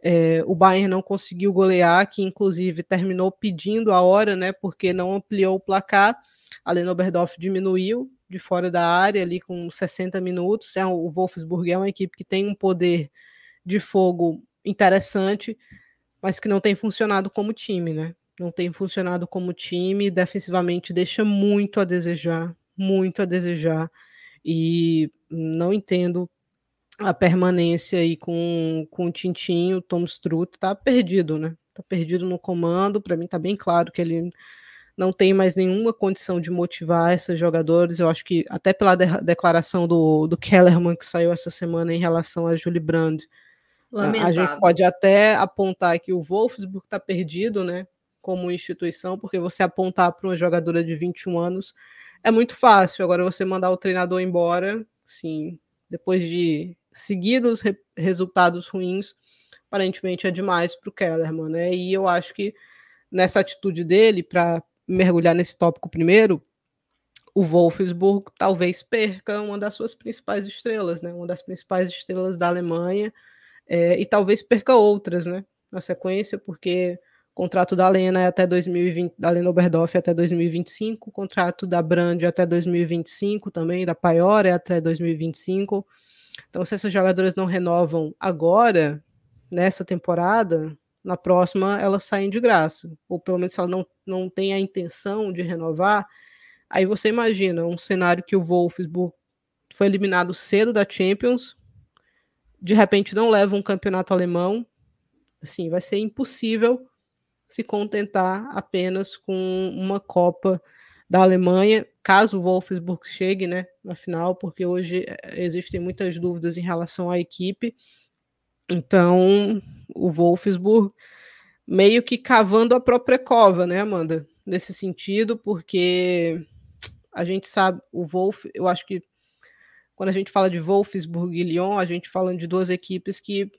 É, o Bayern não conseguiu golear, que inclusive terminou pedindo a hora, né? Porque não ampliou o placar. A Lena Oberdorf diminuiu de fora da área ali com 60 minutos. É, o Wolfsburg é uma equipe que tem um poder de fogo interessante. mas que não tem funcionado como time, né? Não tem funcionado como time, defensivamente deixa muito a desejar, muito a desejar, e não entendo a permanência aí com, com o Tintinho, o Tom Strutt tá perdido, né? Tá perdido no comando, para mim tá bem claro que ele não tem mais nenhuma condição de motivar esses jogadores. Eu acho que até pela de declaração do, do Kellerman que saiu essa semana em relação a Julie Brand, Lamentável. a gente pode até apontar que o Wolfsburg está perdido, né, como instituição, porque você apontar para uma jogadora de 21 anos é muito fácil. Agora você mandar o treinador embora, sim, depois de seguidos re resultados ruins, aparentemente é demais para o Kellerman, né? E eu acho que nessa atitude dele para mergulhar nesse tópico primeiro, o Wolfsburg talvez perca uma das suas principais estrelas, né? Uma das principais estrelas da Alemanha, é, e talvez perca outras, né? Na sequência, porque o contrato da Lena é até 2020, da Lena Oberdorf é até 2025, o contrato da Brand é até 2025 também, da Paior é até 2025. Então, se essas jogadoras não renovam agora, nessa temporada, na próxima elas saem de graça. Ou pelo menos se ela não, não tem a intenção de renovar, aí você imagina um cenário que o Wolfsburg foi eliminado cedo da Champions, de repente não leva um campeonato alemão, assim, vai ser impossível se contentar apenas com uma Copa da Alemanha, caso o Wolfsburg chegue, né, na final, porque hoje eh, existem muitas dúvidas em relação à equipe. Então, o Wolfsburg meio que cavando a própria cova, né, Amanda? Nesse sentido, porque a gente sabe, o Wolf, eu acho que quando a gente fala de Wolfsburg e Lyon, a gente fala de duas equipes que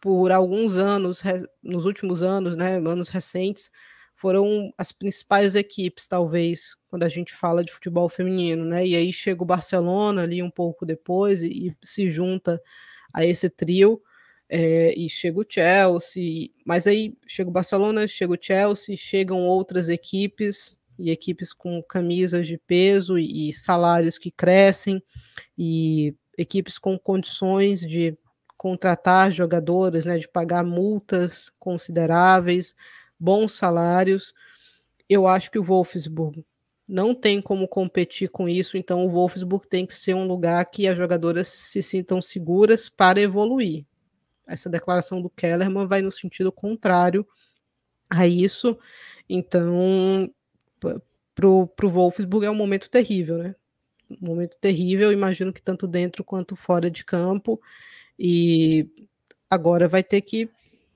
por alguns anos, nos últimos anos, né, anos recentes, foram as principais equipes, talvez, quando a gente fala de futebol feminino, né? E aí chega o Barcelona ali um pouco depois e, e se junta a esse trio. É, e chega o Chelsea, mas aí chega o Barcelona, chega o Chelsea, chegam outras equipes e equipes com camisas de peso e, salários que crescem e equipes com condições de contratar jogadores, né, de pagar multas consideráveis, bons salários. Eu acho que o Wolfsburg não tem como competir com isso, então o Wolfsburg tem que ser um lugar que as jogadoras se sintam seguras para evoluir. Essa declaração do Kellerman vai no sentido contrário a isso. Então, para o Wolfsburg é um momento terrível, né? Um momento terrível, imagino que tanto dentro quanto fora de campo. E agora vai ter que.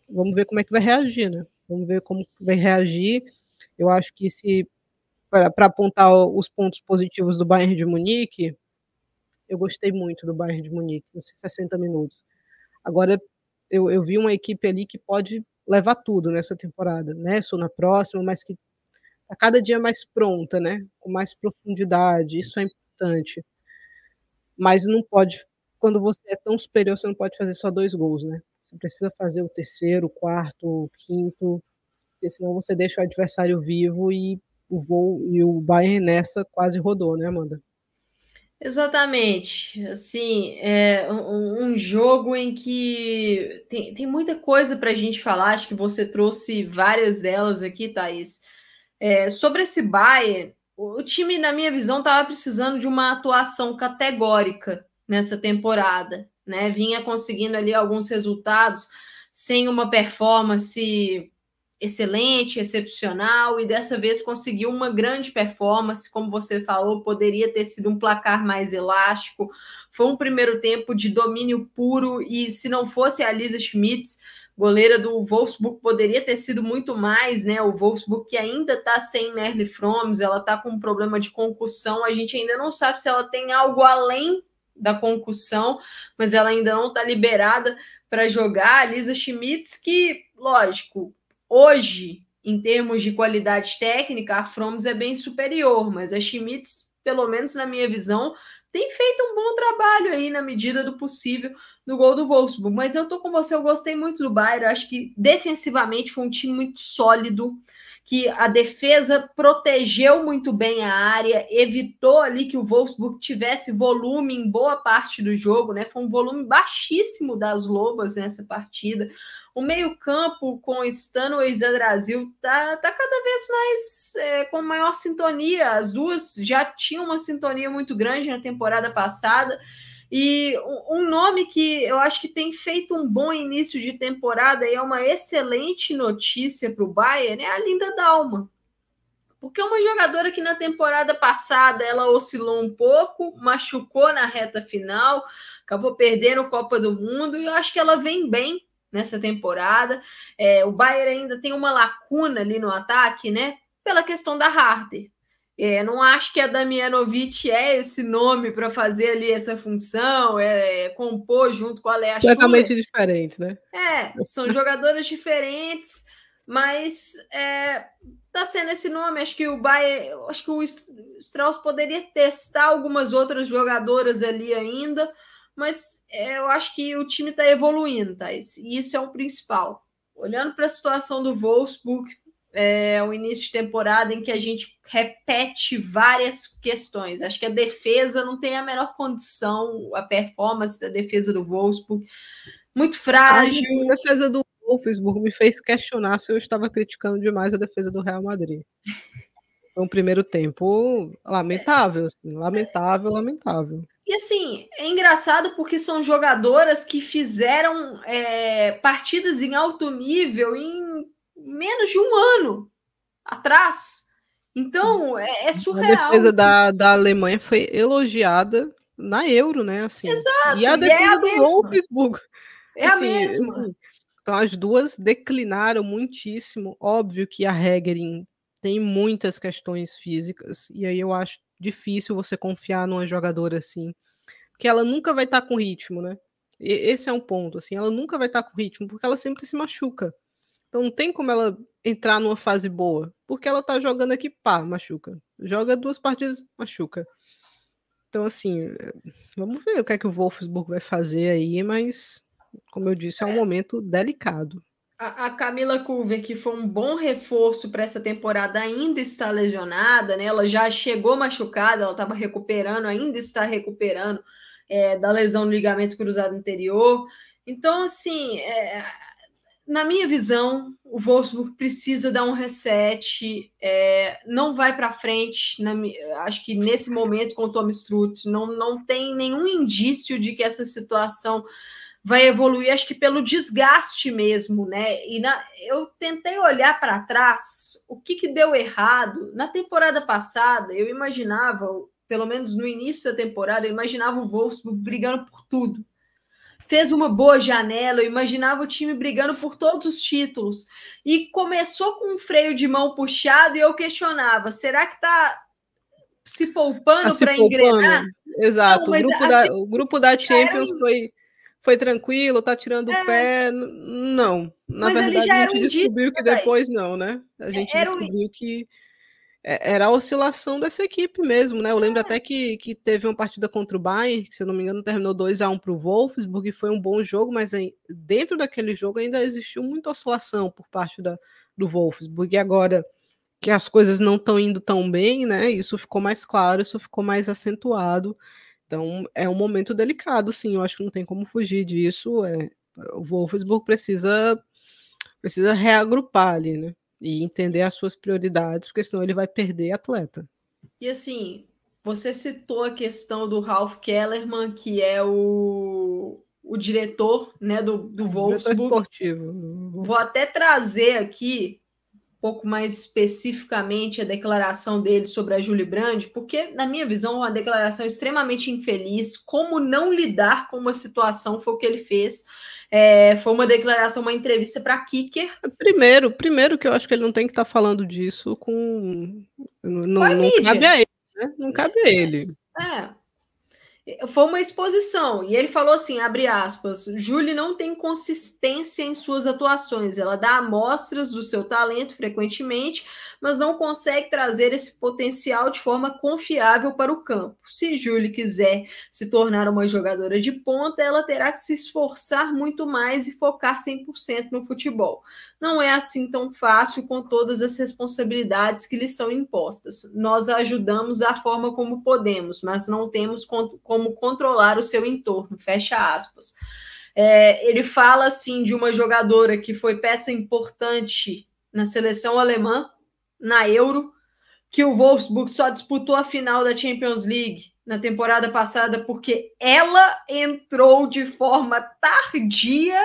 Vamos ver como é que vai reagir, né? Vamos ver como vai reagir. Eu acho que se para apontar os pontos positivos do Bayern de Munique, eu gostei muito do Bayern de Munique nesses 60 minutos. Agora eu, eu vi uma equipe ali que pode levar tudo nessa temporada, né? Sou na próxima, mas que a cada dia mais pronta, né? Com mais profundidade, isso é importante. Mas não pode, quando você é tão superior, você não pode fazer só dois gols, né? Você precisa fazer o terceiro, o quarto, o quinto, porque senão você deixa o adversário vivo e o voo e o Bayern nessa quase rodou, né, Amanda? Exatamente. Assim, é um, um jogo em que tem, tem muita coisa para a gente falar. Acho que você trouxe várias delas aqui, Thaís. É, sobre esse Bayern, o time, na minha visão, estava precisando de uma atuação categórica nessa temporada né? Vinha conseguindo ali alguns resultados sem uma performance excelente, excepcional, e dessa vez conseguiu uma grande performance, como você falou, poderia ter sido um placar mais elástico. Foi um primeiro tempo de domínio puro, e se não fosse a Lisa Schmitz, goleira do Wolfsburg, poderia ter sido muito mais, né? O Wolfsburg que ainda está sem Merle Froms, ela está com um problema de concussão, a gente ainda não sabe se ela tem algo além da concussão, mas ela ainda não está liberada para jogar. A Lisa Schmitz, que, lógico, hoje, em termos de qualidade técnica, a Froms é bem superior, mas a Schmitz, pelo menos na minha visão, tem feito um bom trabalho aí na medida do possível no gol do Wolfsburg. Mas eu tô com você, eu gostei muito do Bayern. Acho que defensivamente foi um time muito sólido que a defesa protegeu muito bem a área, evitou ali que o Wolfsburg tivesse volume em boa parte do jogo, né? Foi um volume baixíssimo das Lobas nessa partida. O meio-campo com Stano e Brasil tá, tá cada vez mais é, com maior sintonia. As duas já tinham uma sintonia muito grande na temporada passada. E um nome que eu acho que tem feito um bom início de temporada e é uma excelente notícia para o Bayern é a Linda Dalma. Porque é uma jogadora que na temporada passada ela oscilou um pouco, machucou na reta final, acabou perdendo a Copa do Mundo e eu acho que ela vem bem nessa temporada. É, o Bayern ainda tem uma lacuna ali no ataque, né? Pela questão da Harder. É, não acho que a Damianovic é esse nome para fazer ali essa função, é, é compor junto com a Lea Completamente diferentes, né? É, são jogadoras diferentes, mas é, tá sendo esse nome. Acho que o Bayern, acho que o Strauss poderia testar algumas outras jogadoras ali ainda, mas é, eu acho que o time está evoluindo, tá? E isso é o principal. Olhando para a situação do Wolfsburg, é um início de temporada em que a gente repete várias questões. Acho que a defesa não tem a menor condição, a performance da defesa do Wolfsburg, muito frágil. A defesa do Wolfsburg me fez questionar se eu estava criticando demais a defesa do Real Madrid. Foi um primeiro tempo lamentável, assim, lamentável, lamentável. E assim, é engraçado porque são jogadoras que fizeram é, partidas em alto nível em menos de um ano atrás. Então, é, é surreal. A defesa da, da Alemanha foi elogiada na Euro, né? Assim. Exato. E a defesa e é a do mesma. Wolfsburg. É assim, a mesma. Assim, então, as duas declinaram muitíssimo. Óbvio que a Hegerin tem muitas questões físicas, e aí eu acho difícil você confiar numa jogadora assim, porque ela nunca vai estar tá com ritmo, né? E esse é um ponto, assim, ela nunca vai estar tá com ritmo, porque ela sempre se machuca. Então não tem como ela entrar numa fase boa, porque ela tá jogando aqui, pá, machuca. Joga duas partidas, machuca. Então, assim, vamos ver o que é que o Wolfsburg vai fazer aí, mas, como eu disse, é um é. momento delicado. A, a Camila Culver, que foi um bom reforço para essa temporada, ainda está lesionada, né? Ela já chegou machucada, ela estava recuperando, ainda está recuperando é, da lesão no ligamento cruzado anterior. Então, assim, é, na minha visão, o Wolfsburg precisa dar um reset, é, não vai para frente. Na, acho que nesse momento com o Tom Strutt não, não tem nenhum indício de que essa situação vai evoluir. Acho que pelo desgaste mesmo, né? E na, eu tentei olhar para trás o que, que deu errado na temporada passada. Eu imaginava, pelo menos no início da temporada, eu imaginava o Wolfsburg brigando por tudo fez uma boa janela, eu imaginava o time brigando por todos os títulos. E começou com um freio de mão puxado e eu questionava: será que está se poupando tá para engrenar? Exato. Não, o, grupo da, o grupo da Champions era... foi, foi tranquilo, tá tirando é... o pé. Não. Na mas verdade, a gente descobriu que depois não, né? A gente era descobriu um... que é, era a oscilação dessa equipe mesmo, né? Eu lembro é. até que, que teve uma partida contra o Bayern, que se eu não me engano terminou 2 a 1 para o Wolfsburg, e foi um bom jogo, mas aí, dentro daquele jogo ainda existiu muita oscilação por parte da, do Wolfsburg. E agora que as coisas não estão indo tão bem, né? Isso ficou mais claro, isso ficou mais acentuado. Então é um momento delicado, sim. Eu acho que não tem como fugir disso. É, o Wolfsburg precisa precisa reagrupar ali, né? E entender as suas prioridades, porque senão ele vai perder atleta. E assim, você citou a questão do Ralph Kellerman, que é o, o diretor né, do, do Wolfsburg. esportivo. Vou até trazer aqui pouco mais especificamente a declaração dele sobre a Julie Brand, porque, na minha visão, é uma declaração extremamente infeliz. Como não lidar com uma situação foi o que ele fez. É, foi uma declaração, uma entrevista para Kicker. Primeiro, primeiro que eu acho que ele não tem que estar tá falando disso com. Não, não cabe a ele, né? Não cabe a ele. É. Foi uma exposição, e ele falou assim: abre aspas, Julie não tem consistência em suas atuações, ela dá amostras do seu talento frequentemente, mas não consegue trazer esse potencial de forma confiável para o campo. Se Julie quiser se tornar uma jogadora de ponta, ela terá que se esforçar muito mais e focar 100% no futebol. Não é assim tão fácil com todas as responsabilidades que lhe são impostas. Nós a ajudamos da forma como podemos, mas não temos como controlar o seu entorno. Fecha aspas. É, ele fala assim de uma jogadora que foi peça importante na seleção alemã, na Euro, que o Wolfsburg só disputou a final da Champions League na temporada passada porque ela entrou de forma tardia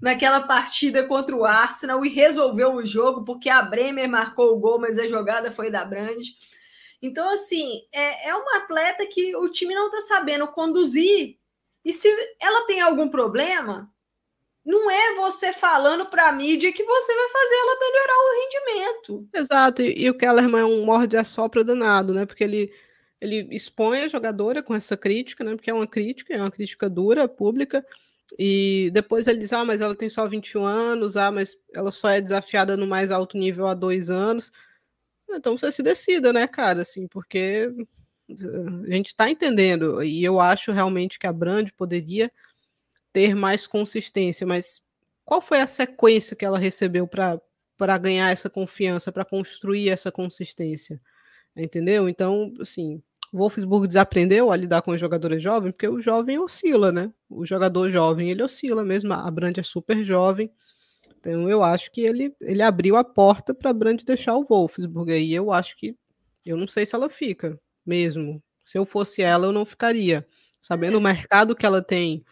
naquela partida contra o Arsenal e resolveu o jogo porque a Bremer marcou o gol, mas a jogada foi da Brand. Então, assim, é, é uma atleta que o time não está sabendo conduzir e se ela tem algum problema, não é você falando para a mídia que você vai fazer ela melhorar o rendimento. Exato, e, e o Kellerman é um morde a sopra danado, né? Porque ele, ele expõe a jogadora com essa crítica, né? Porque é uma crítica, é uma crítica dura, pública, e depois ele diz: ah, mas ela tem só 21 anos, ah, mas ela só é desafiada no mais alto nível há dois anos. Então você se decida, né, cara? Assim, porque a gente está entendendo, e eu acho realmente que a Brand poderia ter mais consistência, mas qual foi a sequência que ela recebeu para ganhar essa confiança, para construir essa consistência? Entendeu? Então, assim, o Wolfsburg desaprendeu a lidar com os jogadores jovens, porque o jovem oscila, né? O jogador jovem, ele oscila mesmo, a Brand é super jovem, então eu acho que ele, ele abriu a porta para a Brand deixar o Wolfsburg aí, eu acho que, eu não sei se ela fica, mesmo. Se eu fosse ela, eu não ficaria. Sabendo o mercado que ela tem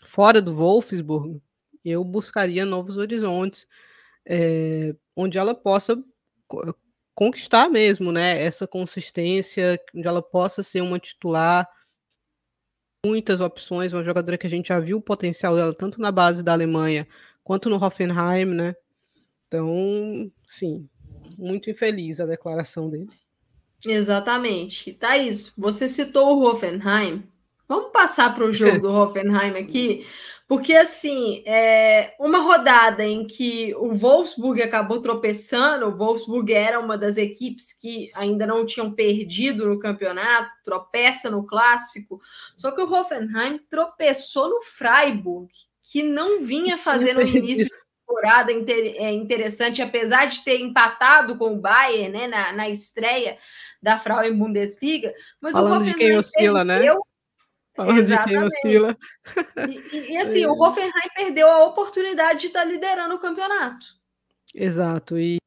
fora do Wolfsburg, eu buscaria novos horizontes, é, onde ela possa conquistar mesmo, né? Essa consistência, onde ela possa ser uma titular. Muitas opções, uma jogadora que a gente já viu o potencial dela tanto na base da Alemanha quanto no Hoffenheim, né? Então, sim, muito infeliz a declaração dele. Exatamente. Thaís, você citou o Hoffenheim. Vamos passar para o jogo do Hoffenheim <laughs> aqui, porque assim, é uma rodada em que o Wolfsburg acabou tropeçando, o Wolfsburg era uma das equipes que ainda não tinham perdido no campeonato, tropeça no clássico, só que o Hoffenheim tropeçou no Freiburg, que não vinha <laughs> fazendo o início temporada é interessante, apesar de ter empatado com o Bayern né, na, na estreia da Frauen Bundesliga. Mas Falando de quem oscila, né? perdeu... né? Falando Exatamente. de quem oscila. E, e assim, é. o Hoffenheim perdeu a oportunidade de estar liderando o campeonato. Exato. E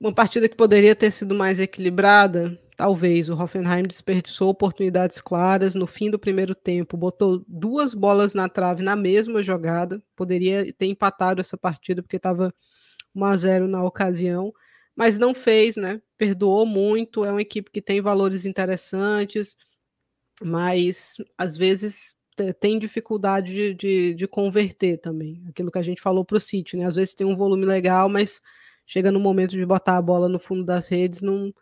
uma partida que poderia ter sido mais equilibrada, talvez. O Hoffenheim desperdiçou oportunidades claras no fim do primeiro tempo, botou duas bolas na trave na mesma jogada, poderia ter empatado essa partida porque estava 1 a 0 na ocasião mas não fez, né? Perdoou muito. É uma equipe que tem valores interessantes, mas às vezes tem dificuldade de, de, de converter também. Aquilo que a gente falou para o City, né? Às vezes tem um volume legal, mas chega no momento de botar a bola no fundo das redes, não,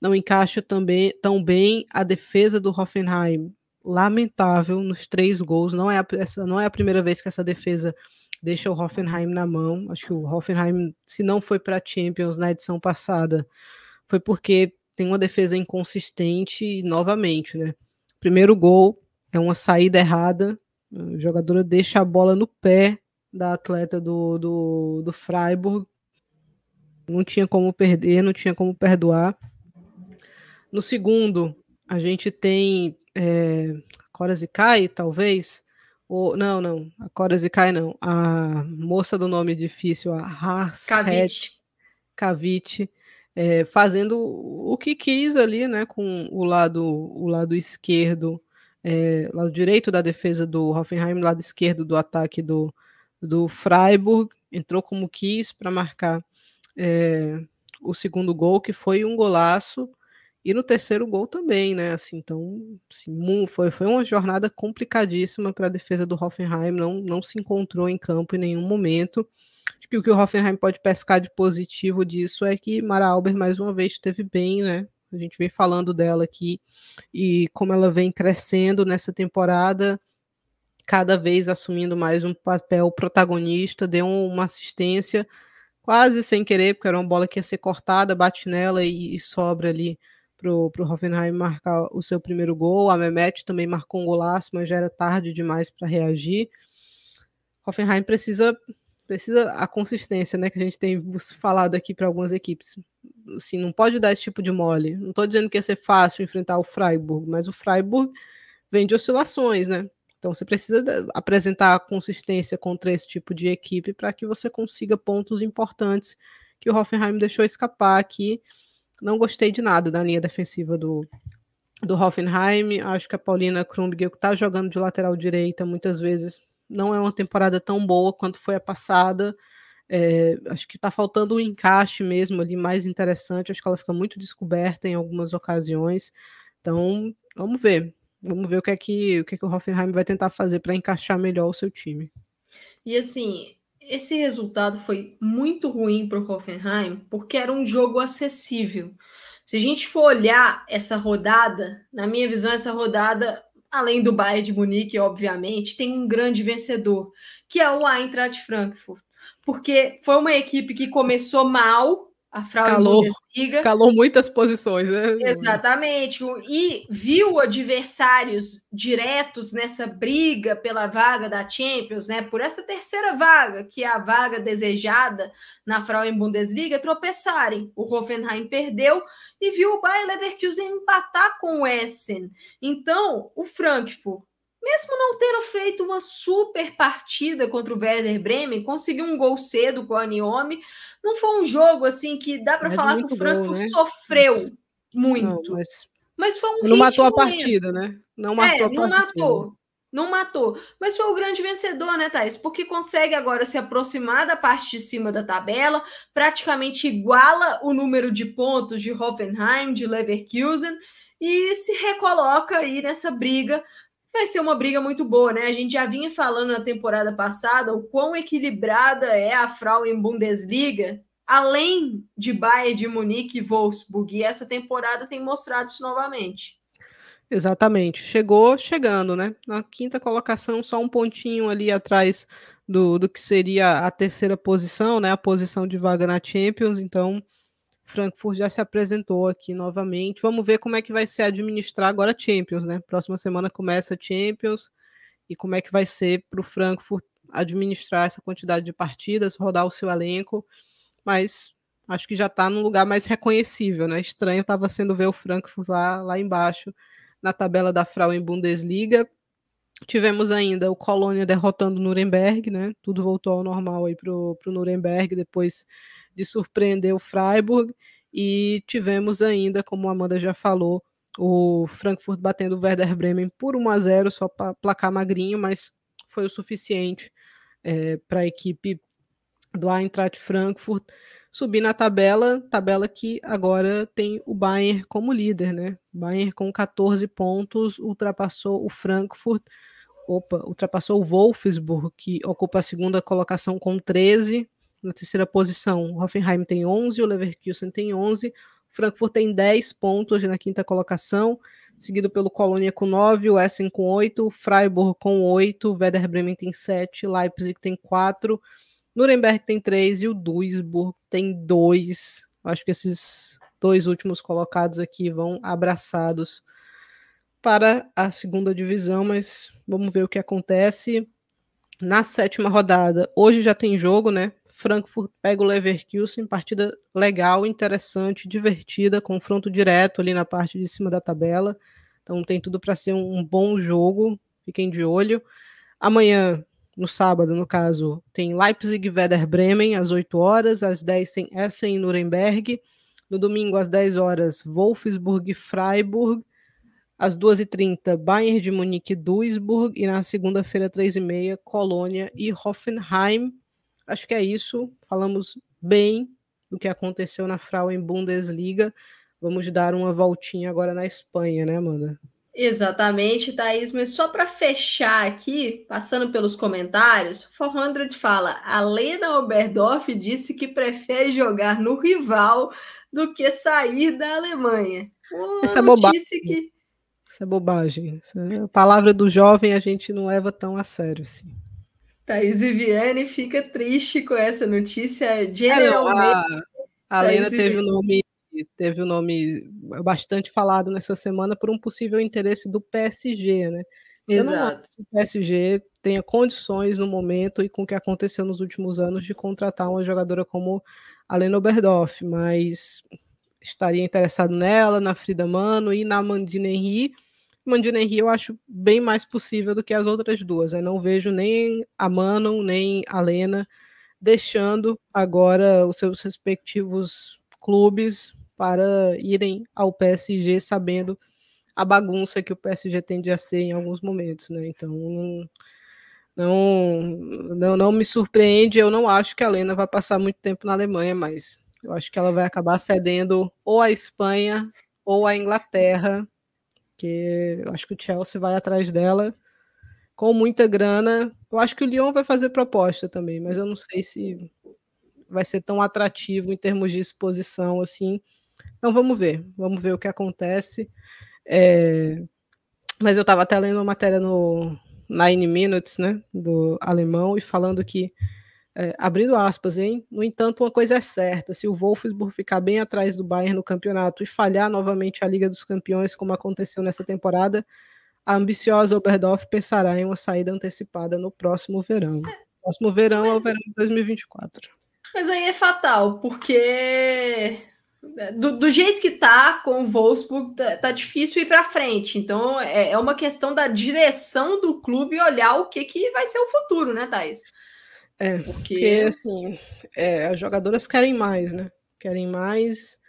não encaixa também tão bem a defesa do Hoffenheim. Lamentável nos três gols. Não é a, essa não é a primeira vez que essa defesa deixa o Hoffenheim na mão. Acho que o Hoffenheim, se não foi para a Champions na edição passada, foi porque tem uma defesa inconsistente novamente, né? Primeiro gol é uma saída errada, a jogadora deixa a bola no pé da atleta do, do, do Freiburg, não tinha como perder, não tinha como perdoar. No segundo, a gente tem é, Korazikai, talvez, o, não, não. A Cora Zikai não. A moça do nome difícil, a Haas Kavit, é, fazendo o que quis ali, né? Com o lado, o lado esquerdo, é, lado direito da defesa do Hoffenheim, lado esquerdo do ataque do, do Freiburg. Entrou como quis para marcar é, o segundo gol, que foi um golaço e no terceiro gol também, né? Assim, então, assim, foi, foi uma jornada complicadíssima para a defesa do Hoffenheim, não, não se encontrou em campo em nenhum momento. Acho que o que o Hoffenheim pode pescar de positivo disso é que Mara Alber mais uma vez esteve bem, né? A gente vem falando dela aqui e como ela vem crescendo nessa temporada, cada vez assumindo mais um papel protagonista, deu uma assistência quase sem querer, porque era uma bola que ia ser cortada, bate nela e, e sobra ali para o Hoffenheim marcar o seu primeiro gol. A Mehmet também marcou um golaço, mas já era tarde demais para reagir. Hoffenheim precisa precisa a consistência, né, que a gente tem falado aqui para algumas equipes. Assim, não pode dar esse tipo de mole. Não estou dizendo que ia ser fácil enfrentar o Freiburg, mas o Freiburg vem de oscilações, né? Então você precisa apresentar consistência contra esse tipo de equipe para que você consiga pontos importantes que o Hoffenheim deixou escapar aqui. Não gostei de nada da linha defensiva do, do Hoffenheim. Acho que a Paulina Krumbiger está jogando de lateral direita muitas vezes não é uma temporada tão boa quanto foi a passada. É, acho que está faltando um encaixe mesmo ali mais interessante. Acho que ela fica muito descoberta em algumas ocasiões. Então, vamos ver. Vamos ver o que é que o, que é que o Hoffenheim vai tentar fazer para encaixar melhor o seu time. E assim, esse resultado foi muito ruim para o Hoffenheim porque era um jogo acessível. Se a gente for olhar essa rodada, na minha visão, essa rodada além do Bayern de Munique, obviamente, tem um grande vencedor, que é o Eintracht Frankfurt. Porque foi uma equipe que começou mal, a escalou, Bundesliga. Escalou muitas posições, né? Exatamente. E viu adversários diretos nessa briga pela vaga da Champions, né? Por essa terceira vaga, que é a vaga desejada na Frauen Bundesliga, tropeçarem. O Hoffenheim perdeu e viu o Bayer Leverkusen empatar com o Essen. Então, o Frankfurt mesmo não tendo feito uma super partida contra o Werder Bremen, conseguiu um gol cedo com a Niomi. Não foi um jogo assim que dá para é falar que o Frankfurt né? sofreu mas... muito. Não, mas... mas... foi um Não matou a partida, né? Não matou é, a partida. Não matou. Não matou. Mas foi o grande vencedor, né, Thais? Porque consegue agora se aproximar da parte de cima da tabela, praticamente iguala o número de pontos de Hoffenheim, de Leverkusen, e se recoloca aí nessa briga vai ser uma briga muito boa, né? A gente já vinha falando na temporada passada o quão equilibrada é a Frauen Bundesliga, além de Bayern de Munique e Wolfsburg, e essa temporada tem mostrado isso novamente. Exatamente. Chegou chegando, né? Na quinta colocação, só um pontinho ali atrás do, do que seria a terceira posição, né? A posição de vaga na Champions. Então, Frankfurt já se apresentou aqui novamente. Vamos ver como é que vai ser administrar agora a Champions, né? Próxima semana começa a Champions e como é que vai ser para o Frankfurt administrar essa quantidade de partidas, rodar o seu elenco. Mas acho que já está num lugar mais reconhecível, né? Estranho estava sendo ver o Frankfurt lá, lá embaixo na tabela da Frauen Bundesliga. Tivemos ainda o Colônia derrotando o Nuremberg, né? Tudo voltou ao normal aí para o Nuremberg depois de surpreender o Freiburg. E tivemos ainda, como a Amanda já falou, o Frankfurt batendo o Werder Bremen por 1 a 0 só para placar magrinho, mas foi o suficiente é, para a equipe do Eintracht Frankfurt subir na tabela, tabela que agora tem o Bayern como líder, né? Bayern com 14 pontos ultrapassou o Frankfurt, opa, ultrapassou o Wolfsburg, que ocupa a segunda colocação com 13, na terceira posição. O Hoffenheim tem 11, o Leverkusen tem 11, o Frankfurt tem 10 pontos na quinta colocação, seguido pelo Colônia com 9, o Essen com 8, o Freiburg com 8, o Werder Bremen tem 7, Leipzig tem 4, Nuremberg tem 3 e o Duisburg tem 2. Acho que esses dois últimos colocados aqui vão abraçados para a segunda divisão, mas vamos ver o que acontece na sétima rodada. Hoje já tem jogo, né? Frankfurt pega o Leverkusen, partida legal, interessante, divertida, confronto direto ali na parte de cima da tabela. Então tem tudo para ser um, bom jogo, fiquem de olho. Amanhã, no sábado, no caso, tem Leipzig Werder Bremen às 8 horas, às 10 tem Essen e Nuremberg. No domingo, às 10 horas, Wolfsburg e Freiburg. Às 2h30, Bayern de Munique e Duisburg. E na segunda-feira, 3h30, Colônia e Hoffenheim. Acho que é isso. Falamos bem do que aconteceu na Frauen Bundesliga. Vamos dar uma voltinha agora na Espanha, né, Amanda? Exatamente, Thaís. Mas só para fechar aqui, passando pelos comentários, 400 fala: a Lena Oberdorf disse que prefere jogar no rival do que sair da Alemanha. Uma Essa é bobagem. Que... Isso é bobagem. Essa é a palavra do jovem a gente não leva tão a sério assim. Thaís Viviane fica triste com essa notícia. Generalmente. A, a Lena teve o nome teve o nome bastante falado nessa semana por um possível interesse do PSG, né? Exato. o PSG tenha condições no momento e com o que aconteceu nos últimos anos de contratar uma jogadora como a Lena Oberdoff, mas estaria interessado nela, na Frida Mano e na Mandina Henry. Mandina Henry eu acho bem mais possível do que as outras duas. Eu não vejo nem a Manon, nem a Lena deixando agora os seus respectivos clubes para irem ao PSG sabendo a bagunça que o PSG tende a ser em alguns momentos, né? Então não, não, não, me surpreende. Eu não acho que a Lena vai passar muito tempo na Alemanha, mas eu acho que ela vai acabar cedendo ou a Espanha ou a Inglaterra, que eu acho que o Chelsea vai atrás dela com muita grana. Eu acho que o Lyon vai fazer proposta também, mas eu não sei se vai ser tão atrativo em termos de exposição assim. Então vamos ver, vamos ver o que acontece. É, mas eu estava até lendo uma matéria no Nine Minutes, né, do alemão, e falando que, é, abrindo aspas, hein, no entanto, uma coisa é certa, se o Wolfsburg ficar bem atrás do Bayern no campeonato e falhar novamente a Liga dos Campeões, como aconteceu nessa temporada, a ambiciosa Oberdorf pensará em uma saída antecipada no próximo verão. Próximo verão é o verão de 2024. Mas aí é fatal, porque do, do, jeito que tá com o Wolfsburg, tá, tá difícil ir para frente. Então é, é, uma questão da direção do clube olhar o que, que vai ser o futuro, né, Thais? É, porque, porque assim, é, as jogadoras querem mais, né? Querem mais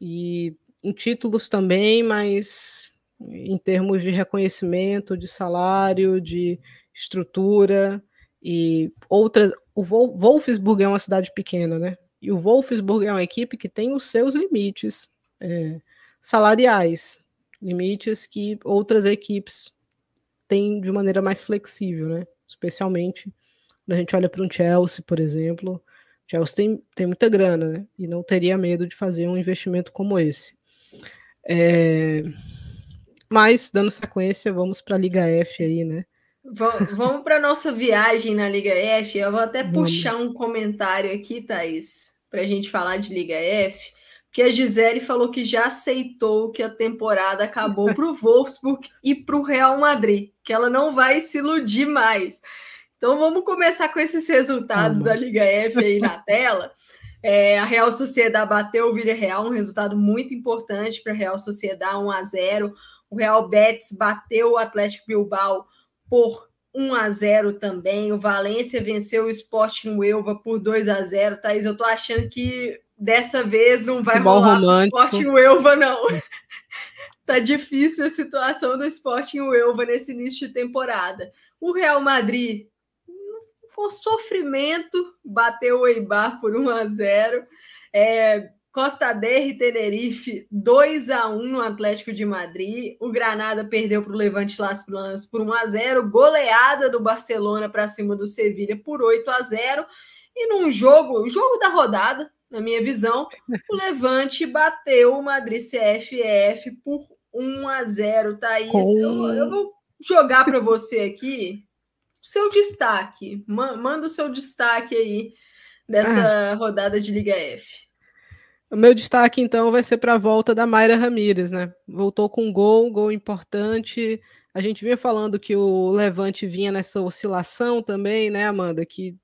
e em títulos também, mas em termos de reconhecimento, de salário, de estrutura e outras. O Wolfsburg é uma cidade pequena, né? E o Wolfsburg é uma equipe que tem os seus limites é, salariais, limites que outras equipes têm de maneira mais flexível, né? Especialmente quando a gente olha para um Chelsea, por exemplo. Chelsea tem, tem muita grana, né? E não teria medo de fazer um investimento como esse. É... Mas, dando sequência, vamos para a Liga F aí, né? Vamos para nossa viagem na Liga F. Eu vou até vamos. puxar um comentário aqui, Thaís para a gente falar de Liga F, porque a Gisele falou que já aceitou que a temporada acabou para o <laughs> Wolfsburg e para o Real Madrid, que ela não vai se iludir mais. Então vamos começar com esses resultados da Liga F aí na tela. É, a Real Sociedade bateu o Villarreal, um resultado muito importante para a Real Sociedade, 1 a 0. O Real Betis bateu o Atlético Bilbao por 1 a 0 também. O Valência venceu o Sporting Huelva por 2 a 0. Thaís, eu tô achando que dessa vez não vai Futebol rolar romântico. o Sporting Huelva, não. <laughs> tá difícil a situação do Sporting Huelva nesse início de temporada. O Real Madrid com sofrimento, bateu o Eibar por 1 a 0. É, Costa Derre e Tenerife 2 a 1 no Atlético de Madrid. O Granada perdeu para o Levante Las Planas por 1 a 0. Goleada do Barcelona para cima do Sevilha por 8 a 0. E num jogo, jogo da rodada, na minha visão, o Levante bateu o Madrid CFF por 1 a 0. Thaís, eu, eu vou jogar para você aqui seu destaque. Manda o seu destaque aí dessa ah. rodada de Liga F. O meu destaque, então, vai ser para a volta da Mayra Ramírez, né? Voltou com um gol, um gol importante. A gente vinha falando que o Levante vinha nessa oscilação também, né, Amanda? Que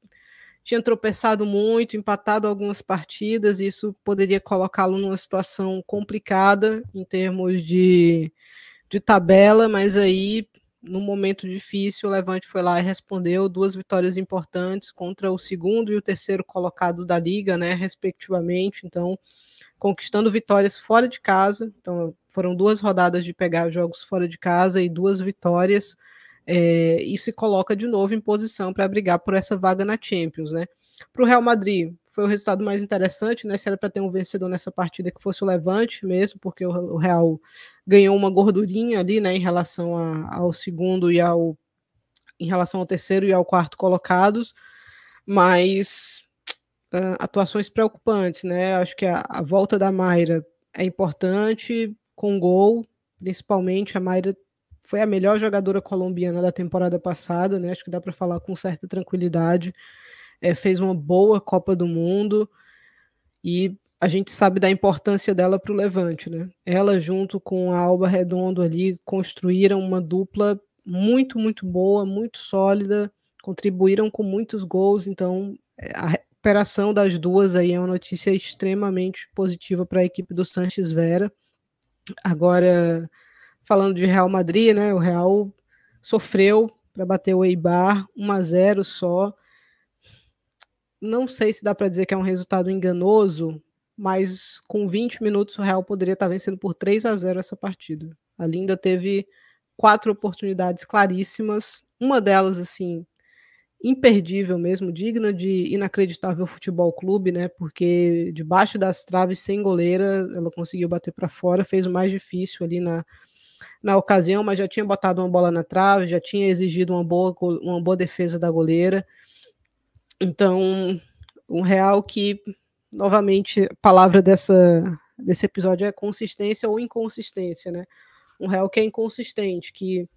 tinha tropeçado muito, empatado algumas partidas, e isso poderia colocá-lo numa situação complicada em termos de, de tabela, mas aí num momento difícil, o Levante foi lá e respondeu duas vitórias importantes contra o segundo e o terceiro colocado da liga, né, respectivamente. Então, conquistando vitórias fora de casa. Então, foram duas rodadas de pegar jogos fora de casa e duas vitórias. É, e se coloca de novo em posição para brigar por essa vaga na Champions, né? Para o Real Madrid, foi o resultado mais interessante, né? Se era para ter um vencedor nessa partida que fosse o Levante mesmo, porque o, Real ganhou uma gordurinha ali, né, em relação a, ao segundo e ao em relação ao terceiro e ao quarto colocados, mas uh, atuações preocupantes, né? Acho que a, a volta da Mayra é importante com gol, principalmente a Mayra foi a melhor jogadora colombiana da temporada passada, né? Acho que dá para falar com certa tranquilidade. É, fez uma boa Copa do Mundo e a gente sabe da importância dela para o Levante, né? Ela junto com a Alba Redondo ali construíram uma dupla muito, muito boa, muito sólida, contribuíram com muitos gols, então é, a recuperação das duas aí é uma notícia extremamente positiva para a equipe do Sanches Vera. Agora, falando de Real Madrid, né? O Real sofreu para bater o Eibar 1 a 0 só. Não sei se dá para dizer que é um resultado enganoso, mas com 20 minutos o Real poderia estar tá vencendo por 3 a 0 essa partida. A Linda teve quatro oportunidades claríssimas, uma delas assim imperdível mesmo, digna de inacreditável futebol clube, né? Porque debaixo das traves sem goleira, ela conseguiu bater para fora, fez o mais difícil ali na na ocasião, mas já tinha botado uma bola na trave, já tinha exigido uma boa, uma boa defesa da goleira. Então, um Real que, novamente, a palavra dessa, desse episódio é consistência ou inconsistência, né? Um Real que é inconsistente, que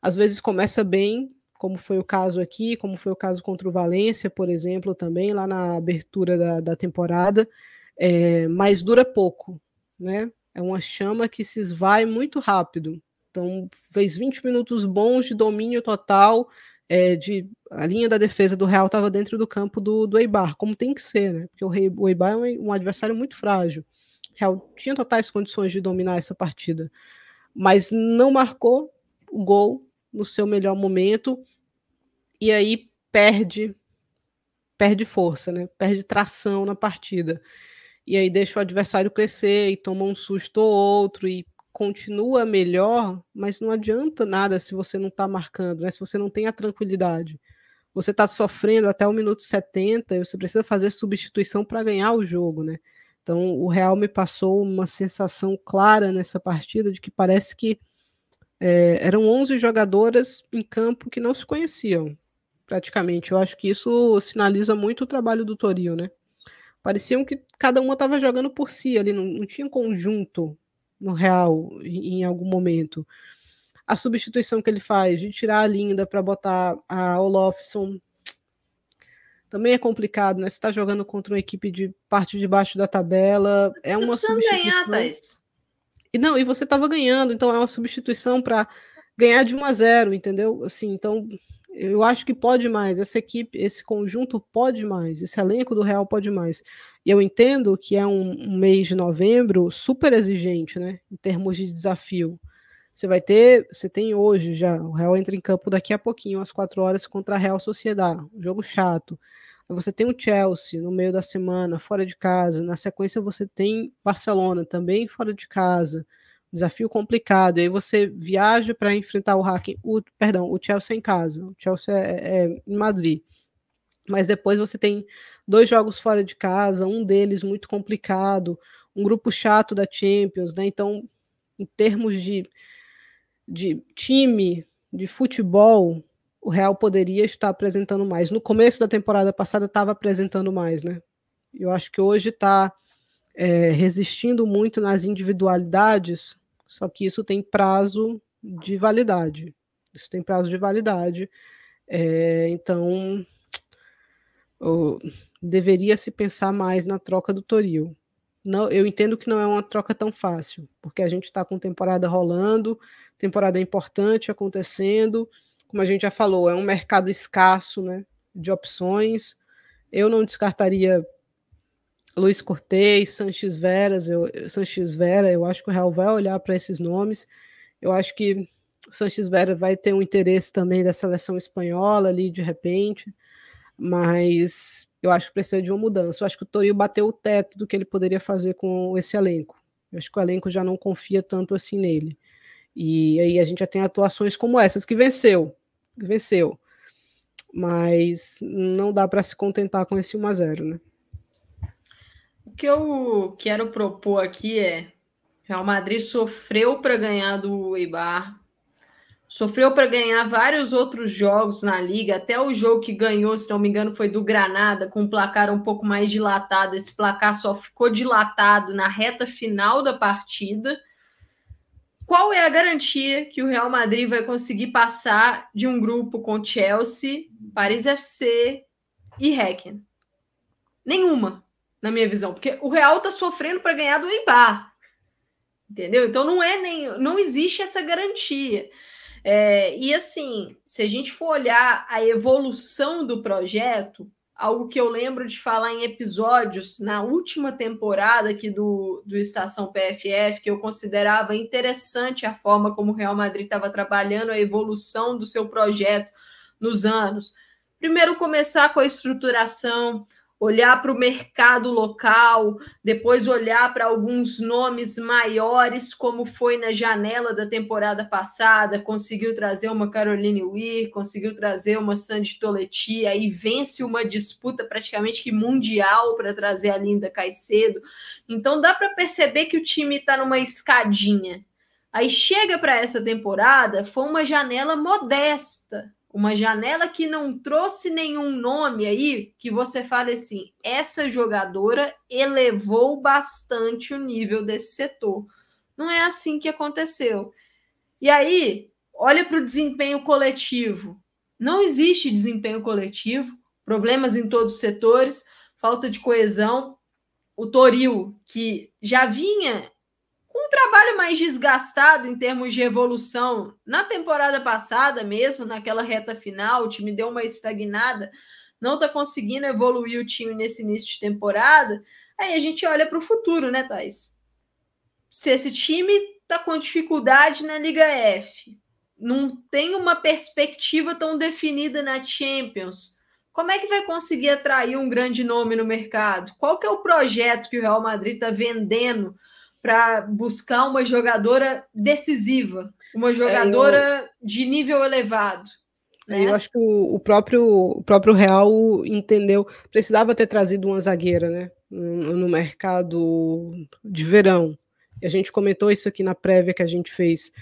às vezes começa bem, como foi o caso aqui, como foi o caso contra o Valência, por exemplo, também, lá na abertura da, da temporada, é, mas dura pouco, né? É uma chama que se esvai muito rápido. Então, fez 20 minutos bons de domínio total, é, de a linha da defesa do Real estava dentro do campo do, do Eibar, como tem que ser, né? Porque o, Eibar é um, um adversário muito frágil. O Real tinha totais condições de dominar essa partida, mas não marcou o gol no seu melhor momento e aí perde perde força, né? Perde tração na partida e aí deixa o adversário crescer e toma um susto ou outro e continua melhor, mas não adianta nada se você não está marcando, né? se você não tem a tranquilidade. Você está sofrendo até o minuto 70 e você precisa fazer substituição para ganhar o jogo, né? Então o Real me passou uma sensação clara nessa partida de que parece que é, eram 11 jogadoras em campo que não se conheciam, praticamente. Eu acho que isso sinaliza muito o trabalho do Toril, né? Pareciam que cada uma estava jogando por si ali, não, não tinha conjunto no real em, em, algum momento. A substituição que ele faz de tirar a Linda para botar a Olofsson também é complicado, né? Você está jogando contra uma equipe de parte de baixo da tabela, é uma substituição. Ganhar, E não, e você estava ganhando, então é uma substituição para ganhar de 1 a 0, entendeu? Assim, então eu acho que pode mais, essa equipe, esse conjunto pode mais, esse elenco do Real pode mais. E eu entendo que é um, um, mês de novembro super exigente, né, em termos de desafio. Você vai ter, você tem hoje já, o Real entra em campo daqui a pouquinho, às quatro horas, contra a Real Sociedade, um jogo chato. Você tem o Chelsea no meio da semana, fora de casa. Na sequência, você tem Barcelona também fora de casa desafio complicado. E aí você viaja para enfrentar o Hacking, o, perdão, o Chelsea em casa. O Chelsea é, é, é, em Madrid. Mas depois você tem dois jogos fora de casa, um deles muito complicado, um grupo chato da Champions, né? Então, em termos de, de time, de futebol, o Real poderia estar apresentando mais. No começo da temporada passada estava apresentando mais, né? Eu acho que hoje está é, resistindo muito nas individualidades só que isso tem prazo de validade. Isso tem prazo de validade. É, então, deveria se pensar mais na troca do Toril. Não, eu entendo que não é uma troca tão fácil, porque a gente está com temporada rolando, temporada importante acontecendo. Como a gente já falou, é um mercado escasso né, de opções. Eu não descartaria Luiz Cortez, Sanches Veras, eu, Sanches Vera, eu acho que o Real vai olhar para esses nomes. Eu acho que o Sanches Vera vai ter um interesse também da seleção espanhola ali de repente, mas eu acho que precisa de uma mudança. Eu acho que o Toril bateu o teto do que ele poderia fazer com esse elenco. Eu acho que o elenco já não confia tanto assim nele. E aí a gente já tem atuações como essas que venceu, que venceu. Mas não dá para se contentar com esse 1 a 0, né? Que eu quero propor aqui é: Real Madrid sofreu para ganhar do Eibar, sofreu para ganhar vários outros jogos na liga, até o jogo que ganhou, se não me engano, foi do Granada, com um placar um pouco mais dilatado. Esse placar só ficou dilatado na reta final da partida. qual é a garantia que o Real Madrid vai conseguir passar de um grupo com Chelsea, Paris FC e Hecken? Nenhuma, na minha visão, porque o Real está sofrendo para ganhar do Eibar. Entendeu? Então não é nem não existe essa garantia. É, e assim, se a gente for olhar a evolução do projeto, algo que eu lembro de falar em episódios na última temporada aqui do, do Estação PFF, que eu considerava interessante a forma como o Real Madrid estava trabalhando a evolução do seu projeto nos anos. Primeiro, começar com a estruturação, olhar para o mercado local, depois olhar para alguns nomes maiores, como foi na janela da temporada passada, conseguiu trazer uma Caroline Weir, conseguiu trazer uma Sandy Toletti, aí vence uma disputa praticamente que mundial para trazer a Linda Caicedo. Então dá para perceber que o time está numa escadinha. Aí chega para essa temporada, foi uma janela modesta, uma janela que não trouxe nenhum nome aí que você fale assim, essa jogadora elevou bastante o nível desse setor. Não é assim que aconteceu. E aí, olha para o desempenho coletivo. Não existe desempenho coletivo, problemas em todos os setores, falta de coesão. O Toril, que já vinha trabalho mais desgastado em termos de evolução. Na temporada passada mesmo, naquela reta final, o time deu uma estagnada, não está conseguindo evoluir o time nesse início de temporada. Aí a gente olha para o futuro, né, Thais? Se esse time está com dificuldade na Liga F, não tem uma perspectiva tão definida na Champions, como é que vai conseguir atrair um grande nome no mercado? Qual que é o projeto que o Real Madrid está vendendo para buscar uma jogadora decisiva, uma jogadora é, eu... de nível elevado. Né? Eu acho que o, próprio, o próprio Real entendeu, precisava ter trazido uma zagueira né, no, no mercado de verão. E a gente comentou isso aqui na prévia que a gente fez.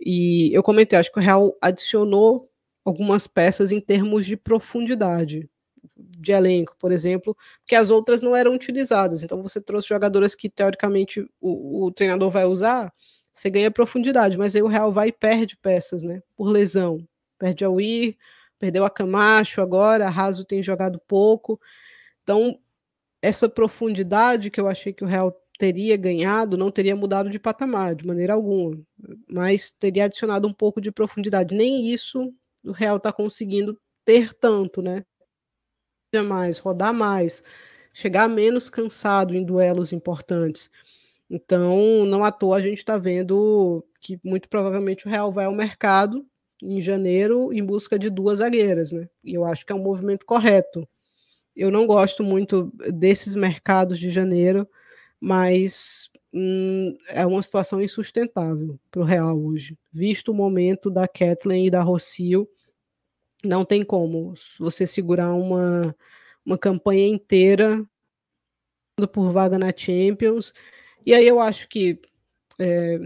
E eu comentei, acho que o Real adicionou algumas peças em termos de profundidade de elenco, por exemplo, que as outras não eram utilizadas. Então você trouxe jogadoras que teoricamente o, o treinador vai usar, você ganha profundidade, mas aí o Real vai e perde peças, né? Por lesão. Perde a Weir, perdeu a Camacho agora, a Raso tem jogado pouco. Então, essa profundidade que eu achei que o Real teria ganhado, não teria mudado de patamar, de maneira alguma, mas teria adicionado um pouco de profundidade. Nem isso o Real está conseguindo ter tanto, né? Mais, rodar mais, chegar menos cansado em duelos importantes. Então, não à toa a gente está vendo que muito provavelmente o Real vai ao mercado em janeiro em busca de duas zagueiras, né? E eu acho que é um movimento correto. Eu não gosto muito desses mercados de janeiro, mas hum, é uma situação insustentável para o Real hoje. Visto o momento da Kathleen e da Rocio, não tem como você segurar uma, uma campanha inteira por vaga na Champions. E aí eu acho que é,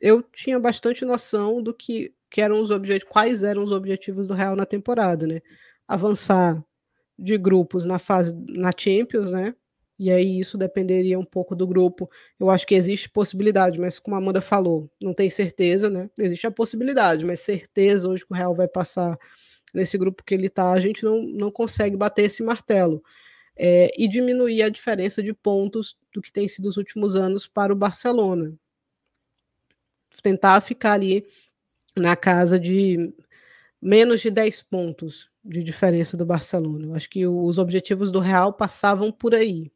eu tinha bastante noção do que, que eram os objetivos, quais eram os objetivos do Real na temporada, né? Avançar de grupos na fase na Champions, né? E aí isso dependeria um pouco do grupo. Eu acho que existe possibilidade, mas como a Amanda falou, não tem certeza, né? Existe a possibilidade, mas certeza hoje que o Real vai passar nesse grupo que ele está, a gente não, não consegue bater esse martelo. É, e diminuir a diferença de pontos do que tem sido os últimos anos para o Barcelona. Tentar ficar ali na casa de menos de 10 pontos de diferença do Barcelona. Eu acho que os objetivos do Real passavam por aí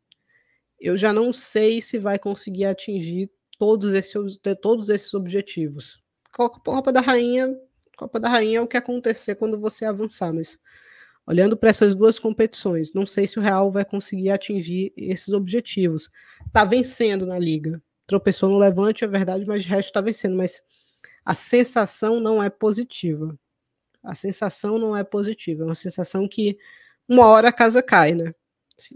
eu já não sei se vai conseguir atingir todos esses, todos esses objetivos. Copa da Rainha, Copa da Rainha é o que acontecer quando você avançar, mas olhando para essas duas competições, não sei se o Real vai conseguir atingir esses objetivos. Tá vencendo na liga. Tropeçou no Levante, é verdade, mas de resto tá vencendo, mas a sensação não é positiva. A sensação não é positiva, é uma sensação que uma hora a casa cai, né?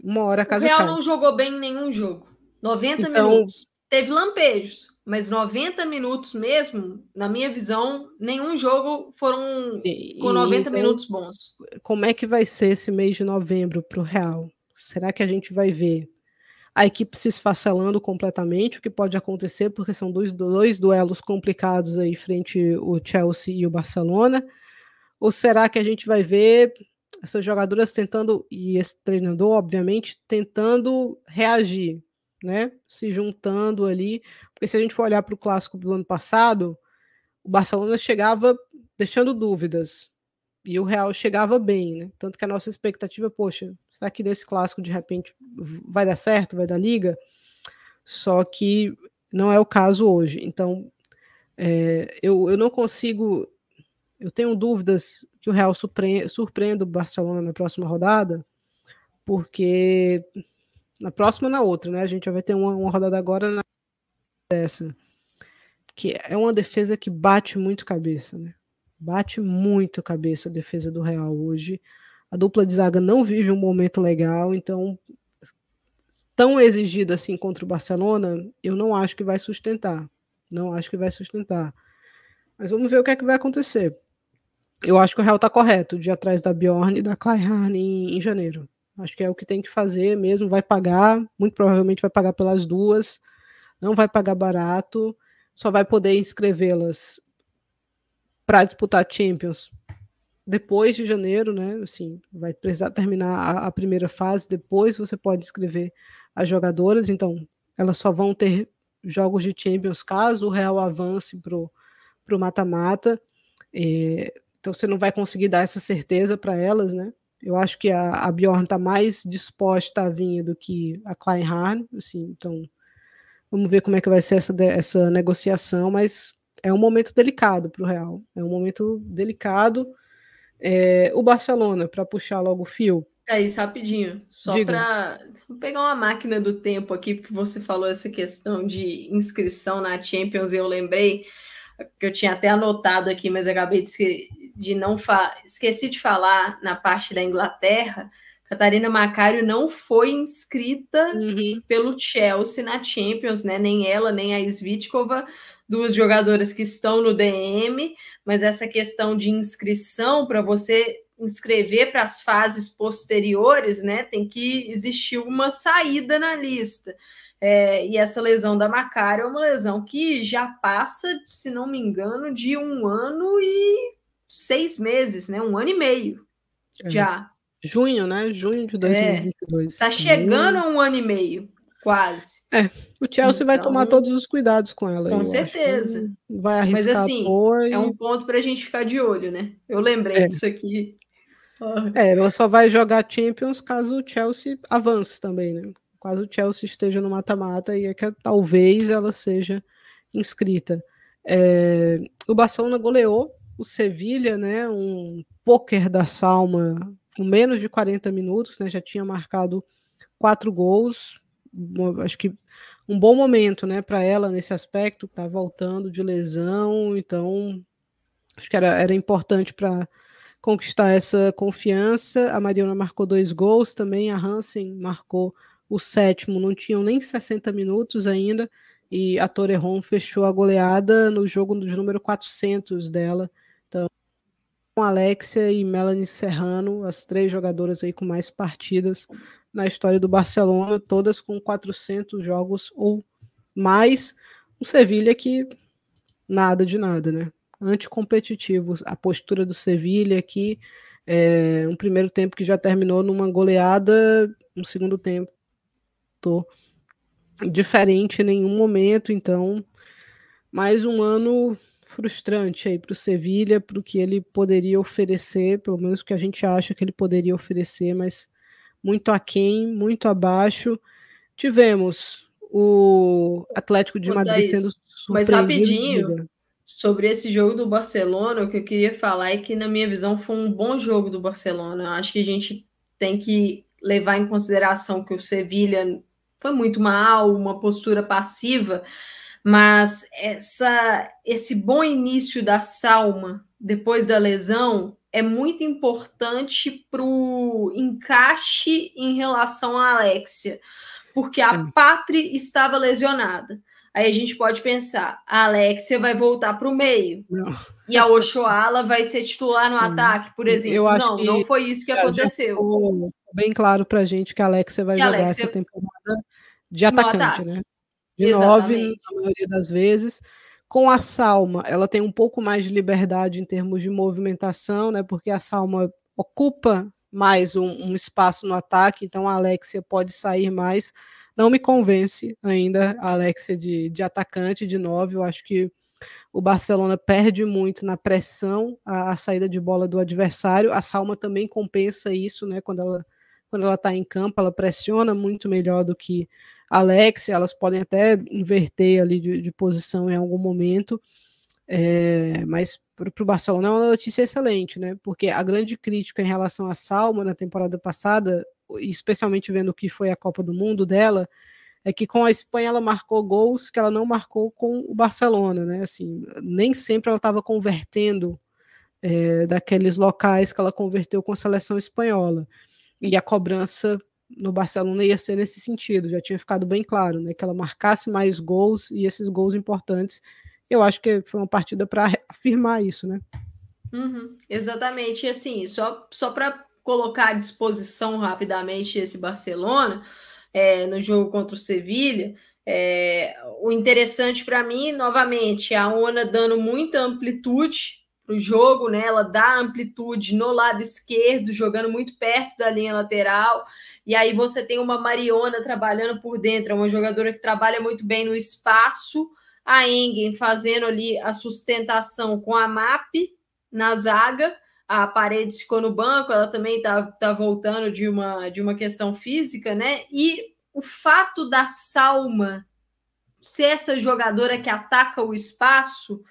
Uma hora a casa O Real cai. não jogou bem em nenhum jogo. 90 então... minutos. Teve lampejos, mas 90 minutos mesmo, na minha visão, nenhum jogo foram com 90 então, minutos bons. Como é que vai ser esse mês de novembro para o Real? Será que a gente vai ver a equipe se esfacelando completamente, o que pode acontecer, porque são dois, dois duelos complicados aí frente o Chelsea e o Barcelona. Ou será que a gente vai ver essas jogadoras tentando, e esse treinador, obviamente, tentando reagir, né? Se juntando ali. Porque se a gente for olhar para o clássico do ano passado, o Barcelona chegava deixando dúvidas. E o Real chegava bem, né? Tanto que a nossa expectativa, poxa, será que nesse clássico de repente vai dar certo, vai dar liga? Só que não é o caso hoje. Então, é, eu, eu não consigo. Eu tenho dúvidas que o Real surpreenda o Barcelona na próxima rodada, porque na próxima na outra, né? A gente vai ter uma, uma rodada agora na dessa, que é uma defesa que bate muito cabeça, né? Bate muito cabeça a defesa do Real hoje. A dupla de zaga não vive um momento legal, então tão exigida assim contra o Barcelona, eu não acho que vai sustentar. Não acho que vai sustentar. Mas vamos ver o que é que vai acontecer. Eu acho que o Real está correto de ir atrás da Bjorn e da Kleihahn em, em janeiro. Acho que é o que tem que fazer mesmo. Vai pagar, muito provavelmente vai pagar pelas duas. Não vai pagar barato. Só vai poder inscrevê-las para disputar Champions depois de janeiro, né? Assim, vai precisar terminar a, a, primeira fase, depois você pode escrever as jogadoras, então elas só vão ter jogos de Champions caso o Real avance para o mata-mata. É, então você não vai conseguir dar essa certeza para elas, né? Eu acho que a, a Bjorn está mais disposta a vir do que a Kleinhardt, assim, então vamos ver como é que vai ser essa, essa negociação, mas é um momento delicado para o Real. É um momento delicado. É, o Barcelona, para puxar logo o fio. É isso, rapidinho. Só para pegar uma máquina do tempo aqui, porque você falou essa questão de inscrição na Champions, e eu lembrei que eu tinha até anotado aqui, mas acabei de, de não esqueci de falar na parte da Inglaterra. Catarina Macário não foi inscrita uhum. pelo Chelsea na Champions, né? Nem ela, nem a Svitkova duas jogadoras que estão no DM, mas essa questão de inscrição para você inscrever para as fases posteriores, né, tem que existir uma saída na lista. É, e essa lesão da Macari é uma lesão que já passa, se não me engano, de um ano e seis meses, né? Um ano e meio é. já. Junho, né? Junho de 2022. Está é, chegando a um ano e meio. Quase. É, o Chelsea então, vai tomar então, todos os cuidados com ela. Com certeza. Vai arriscar Mas assim, é um ponto para a gente ficar de olho, né? Eu lembrei é. disso aqui. Só... É, ela só vai jogar Champions caso o Chelsea avance também, né? Caso o Chelsea esteja no mata-mata e é que talvez ela seja inscrita. É, o Barcelona goleou o Sevilha, né? Um poker da Salma com menos de 40 minutos, né? Já tinha marcado quatro gols, acho que um bom momento, né, para ela nesse aspecto, tá voltando de lesão, então acho que era, era importante para conquistar essa confiança. A Mariana marcou dois gols também, a Hansen marcou o sétimo, não tinham nem 60 minutos ainda, e a Torrejon fechou a goleada no jogo dos número 400 dela. Então, com Alexia e Melanie Serrano, as três jogadoras aí com mais partidas na história do Barcelona, todas com 400 jogos ou mais. O Sevilha que nada de nada, né? Anticompetitivos. A postura do Sevilha aqui, é, um primeiro tempo que já terminou numa goleada, um segundo tempo tô diferente em nenhum momento, então mais um ano frustrante aí para o Sevilha, para o que ele poderia oferecer, pelo menos o que a gente acha que ele poderia oferecer, mas muito aquém, muito abaixo. Tivemos o Atlético de Madrid sendo Mas rapidinho, sobre esse jogo do Barcelona, o que eu queria falar é que, na minha visão, foi um bom jogo do Barcelona. Eu acho que a gente tem que levar em consideração que o Sevilha foi muito mal, uma postura passiva, mas essa, esse bom início da Salma depois da lesão é muito importante para o encaixe em relação à Alexia, porque a. Patri estava lesionada. Aí a gente pode pensar, a Alexia vai voltar para o meio. Não. E a Oshoala vai ser titular no ataque, por exemplo. Não, não foi isso que aconteceu. bem claro para a gente que a Alexia vai que jogar Alexia... essa temporada de atacante, né? De nove, na maioria das vezes. Com a Salma, ela tem um pouco mais de liberdade em termos de movimentação, né? Porque a Salma ocupa mais um, um espaço no ataque, então a Alexia pode sair mais. Não me convence ainda a Alexia de, de atacante, de nove. Eu acho que o Barcelona perde muito na pressão a, a, saída de bola do adversário. A Salma também compensa isso, né? Quando ela quando ela está em campo, ela pressiona muito melhor do que Alexia. Elas podem até inverter ali de, de posição em algum momento. É, mas para o Barcelona é uma notícia excelente, né? Porque a grande crítica em relação à Salma na temporada passada, especialmente vendo o que foi a Copa do Mundo dela, é que com a Espanha ela marcou gols que ela não marcou com o Barcelona, né? Assim, nem sempre ela estava convertendo é, daqueles locais que ela converteu com a seleção espanhola. E a cobrança no Barcelona ia ser nesse sentido, já tinha ficado bem claro, né? Que ela marcasse mais gols e esses gols importantes. Eu acho que foi uma partida para afirmar isso, né? Uhum, exatamente. E assim, só, só para colocar à disposição rapidamente esse Barcelona, é, no jogo contra o Sevilha. É, o interessante para mim, novamente, é a Ona dando muita amplitude para o jogo, né? Ela dá amplitude no lado esquerdo, jogando muito perto da linha lateral. E aí você tem uma Mariona trabalhando por dentro, é uma jogadora que trabalha muito bem no espaço. A Engen fazendo ali a sustentação com a MAP na zaga. A Paredes ficou no banco, ela também está tá voltando de uma, de uma questão física, né? E o fato da Salma ser essa jogadora que ataca o espaço,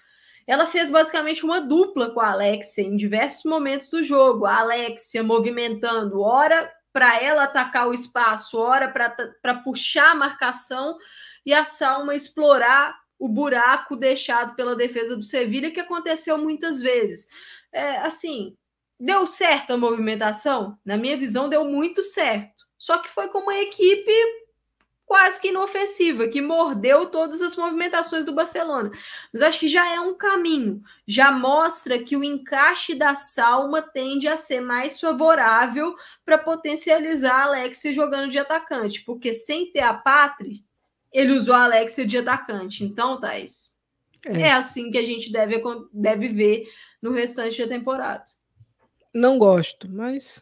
ela fez basicamente uma dupla com a Alexia em diversos momentos do jogo. A Alexia movimentando, hora para ela atacar o espaço, hora para puxar a marcação, e a Salma explorar o buraco deixado pela defesa do Sevilha, que aconteceu muitas vezes. É, assim, deu certo a movimentação? Na minha visão, deu muito certo. Só que foi com uma equipe quase que inofensiva, que mordeu todas as movimentações do Barcelona. Mas acho que já é um caminho, já mostra que o encaixe da Salma tende a ser mais favorável para potencializar a Alexia jogando de atacante, porque sem ter a Patri, ele usou a Alexia de atacante. Então, Thais, é. é assim que a gente deve, deve ver no restante da temporada. Não gosto, mas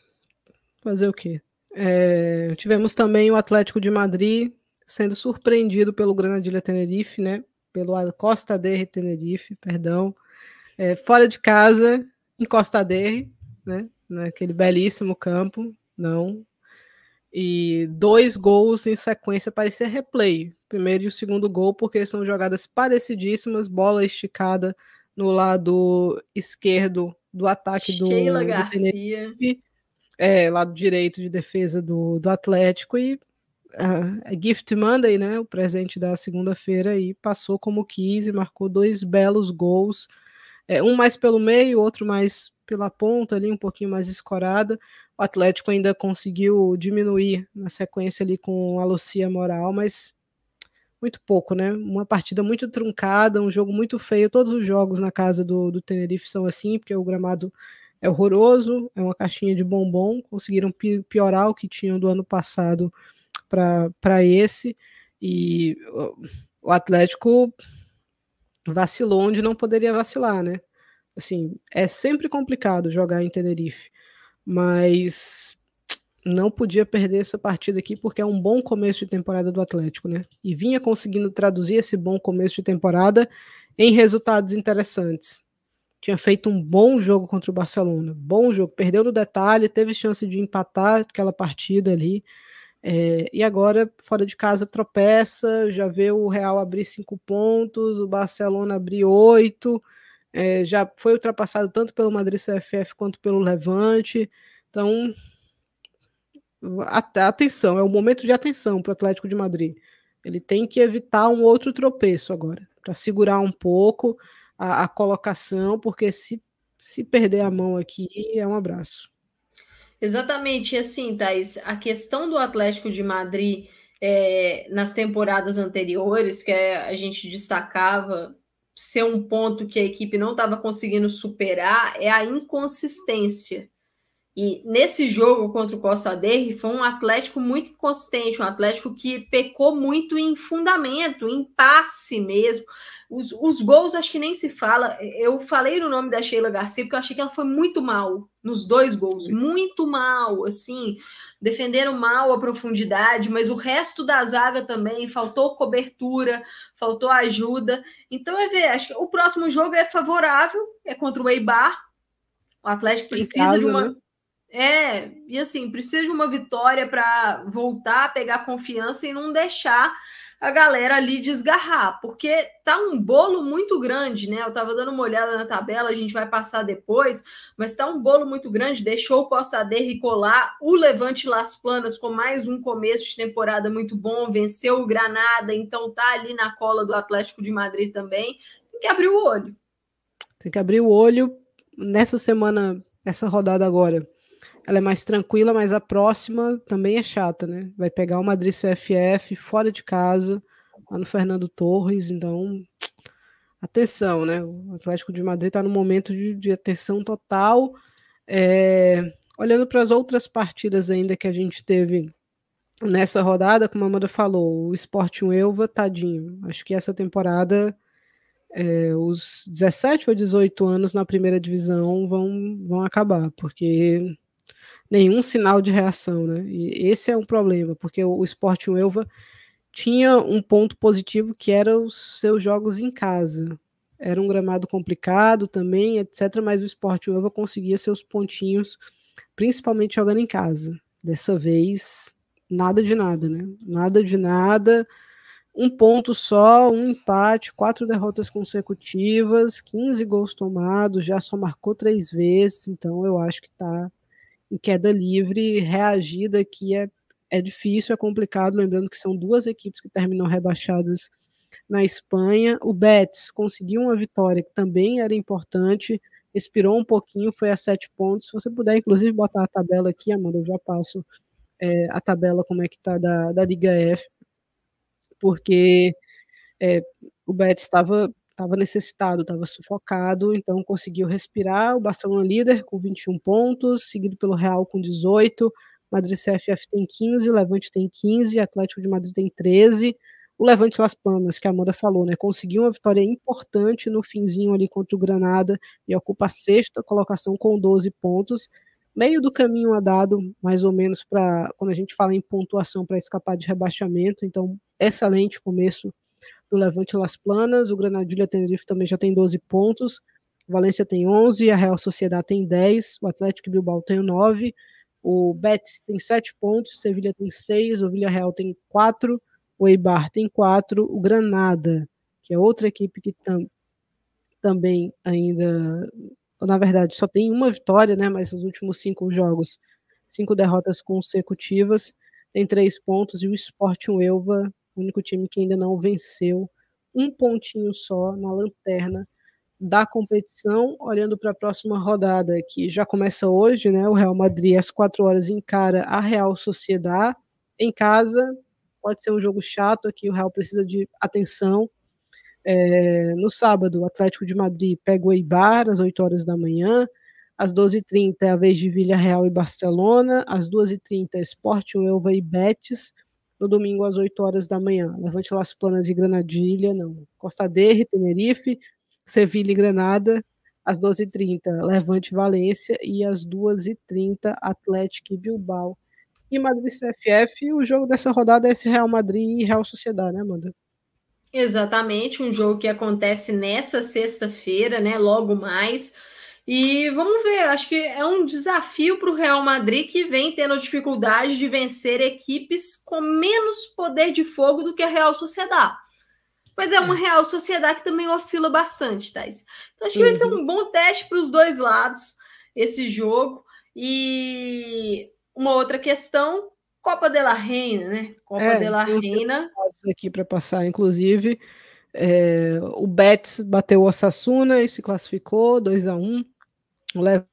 fazer o quê? É, tivemos também o Atlético de Madrid sendo surpreendido pelo Granadilha Tenerife, né? Pelo Costa Derre Tenerife, perdão. É, fora de casa, em Costa Derre, né? Naquele belíssimo campo, não. E dois gols em sequência parecia replay. Primeiro e o segundo gol, porque são jogadas parecidíssimas, bola esticada no lado esquerdo do ataque Sheila do, Garcia. é, lado direito de defesa do, do Atlético, e a, Gift Monday, né, o presente da segunda-feira, e passou como quis e marcou dois belos gols, é, um mais pelo meio, outro mais pela ponta ali, um pouquinho mais escorada. O Atlético ainda conseguiu diminuir na sequência ali com a Lucia Moral, mas muito pouco, né? Uma partida muito truncada, um jogo muito feio. Todos os jogos na casa do, do Tenerife são assim, porque o gramado é horroroso, é uma caixinha de bombom. Conseguiram piorar o que tinham do ano passado para esse. E o Atlético vacilou onde não poderia vacilar, né? Assim, é sempre complicado jogar em Tenerife, mas não podia perder essa partida aqui porque é um bom começo de temporada do Atlético, né? E vinha conseguindo traduzir esse bom começo de temporada em resultados interessantes. Tinha feito um bom jogo contra o Barcelona, bom jogo, perdeu no detalhe, teve chance de empatar aquela partida ali, é, e agora, fora de casa, tropeça, já vê o Real abrir cinco pontos, o Barcelona abrir oito, é, já foi ultrapassado tanto pelo Madrid CFF quanto pelo Levante. Então, atenção, é o momento de atenção para o Atlético de Madrid. Ele tem que evitar um outro tropeço agora, para segurar um pouco a, a colocação, porque se, se perder a mão aqui, é um abraço. Exatamente, e assim, Thais, a questão do Atlético de Madrid é, nas temporadas anteriores, que é, a gente destacava ser um ponto que a equipe não estava conseguindo superar, é a inconsistência. E nesse jogo contra o Costa Derri foi um Atlético muito inconsistente, um Atlético que pecou muito em fundamento, em passe mesmo. Os, os gols acho que nem se fala. Eu falei no nome da Sheila Garcia porque eu achei que ela foi muito mal nos dois gols, muito mal, assim, defenderam mal a profundidade, mas o resto da zaga também faltou cobertura, faltou ajuda. Então é ver, acho que o próximo jogo é favorável, é contra o Eibar. O Atlético precisa casa, de uma né? É, e assim, precisa de uma vitória para voltar a pegar confiança e não deixar a galera ali desgarrar, porque tá um bolo muito grande, né? Eu tava dando uma olhada na tabela, a gente vai passar depois, mas tá um bolo muito grande, deixou o Costa Derri colar o Levante Las Planas com mais um começo de temporada muito bom, venceu o Granada, então tá ali na cola do Atlético de Madrid também. Tem que abrir o olho. Tem que abrir o olho nessa semana, essa rodada agora ela é mais tranquila, mas a próxima também é chata, né? Vai pegar o Madrid CFF fora de casa, lá no Fernando Torres, então atenção, né? O Atlético de Madrid está no momento de, de, atenção total. É, olhando para as outras partidas ainda que a gente teve nessa rodada, como a Amanda falou, o Sporting Elva, tadinho. Acho que essa temporada é, os 17 ou 18 anos na primeira divisão vão, vão acabar, porque nenhum sinal de reação, né? E esse é um problema, porque o, Sporting Elva tinha um ponto positivo que era os seus jogos em casa. Era um gramado complicado também, etc. Mas o Sporting Elva conseguia seus pontinhos, principalmente jogando em casa. Dessa vez, nada de nada, né? Nada de nada. Um ponto só, um empate, quatro derrotas consecutivas, 15 gols tomados, já só marcou três vezes, então eu acho que está em queda livre, reagir daqui é, é difícil, é complicado, lembrando que são duas equipes que terminam rebaixadas na Espanha. O Betis conseguiu uma vitória que também era importante, expirou um pouquinho, foi a sete pontos. Se você puder, inclusive, botar a tabela aqui, Amanda, eu já passo é, a tabela como é que tá da, da Liga F, porque é, o Betis estava estava necessitado, estava sufocado, então conseguiu respirar. O Barcelona líder com 21 pontos, seguido pelo Real com 18, Madrid CFF tem 15, Levante tem 15, Atlético de Madrid tem 13. O Levante Las Palmas, que a Amanda falou, né, conseguiu uma vitória importante no finzinho ali contra o Granada e ocupa a sexta colocação com 12 pontos. Meio do caminho andado, mais ou menos, para quando a gente fala em pontuação para escapar de rebaixamento. Então, excelente começo do Levante Las Planas, o Granadilha Tenerife também já tem 12 pontos, Valência tem 11, a Real Sociedade tem 10, o Atlético Bilbao tem 9, o Betis tem 7 pontos, Sevilha tem 6, o Villarreal tem 4, o Eibar tem 4, o Granada, que é outra equipe que tam, também ainda, na verdade, só tem uma vitória, né, mas os últimos cinco jogos, cinco derrotas consecutivas, tem três pontos, e o Sporting Elva único time que ainda não venceu um pontinho só na lanterna da competição. Olhando para a próxima rodada, que já começa hoje, né? O Real Madrid às quatro horas encara a Real Sociedade em casa. Pode ser um jogo chato aqui, o Real precisa de atenção. É, no sábado, o Atlético de Madrid pega o Eibar às 8 horas da manhã. Às 12h30 é a vez de Villarreal e Barcelona. Às 2h30, Sporting, Elva e Betis no domingo às 8 horas da manhã. Levante Las Planas e Granadilha, não. Costa Derre, Tenerife, Sevilha e Granada, às 12h30, Levante Valência e às 2h30, Atlético e Bilbao. E Madrid CFF, o jogo dessa rodada é esse Real Madrid e Real Sociedade, né, Amanda? Exatamente, um jogo que acontece nessa sexta-feira, né? Logo mais. E vamos ver, acho que é um desafio para o Real Madrid que vem tendo dificuldade de vencer equipes com menos poder de fogo do que a Real Sociedade. Mas é uma é. Real Sociedade que também oscila bastante, Thais. Então acho que vai ser uhum. um bom teste para os dois lados esse jogo. E uma outra questão, Copa de la Reina, né? Copa é, de la Reina. aqui para passar, inclusive. É, o Betis bateu o Osasuna e se classificou 2 a 1 leva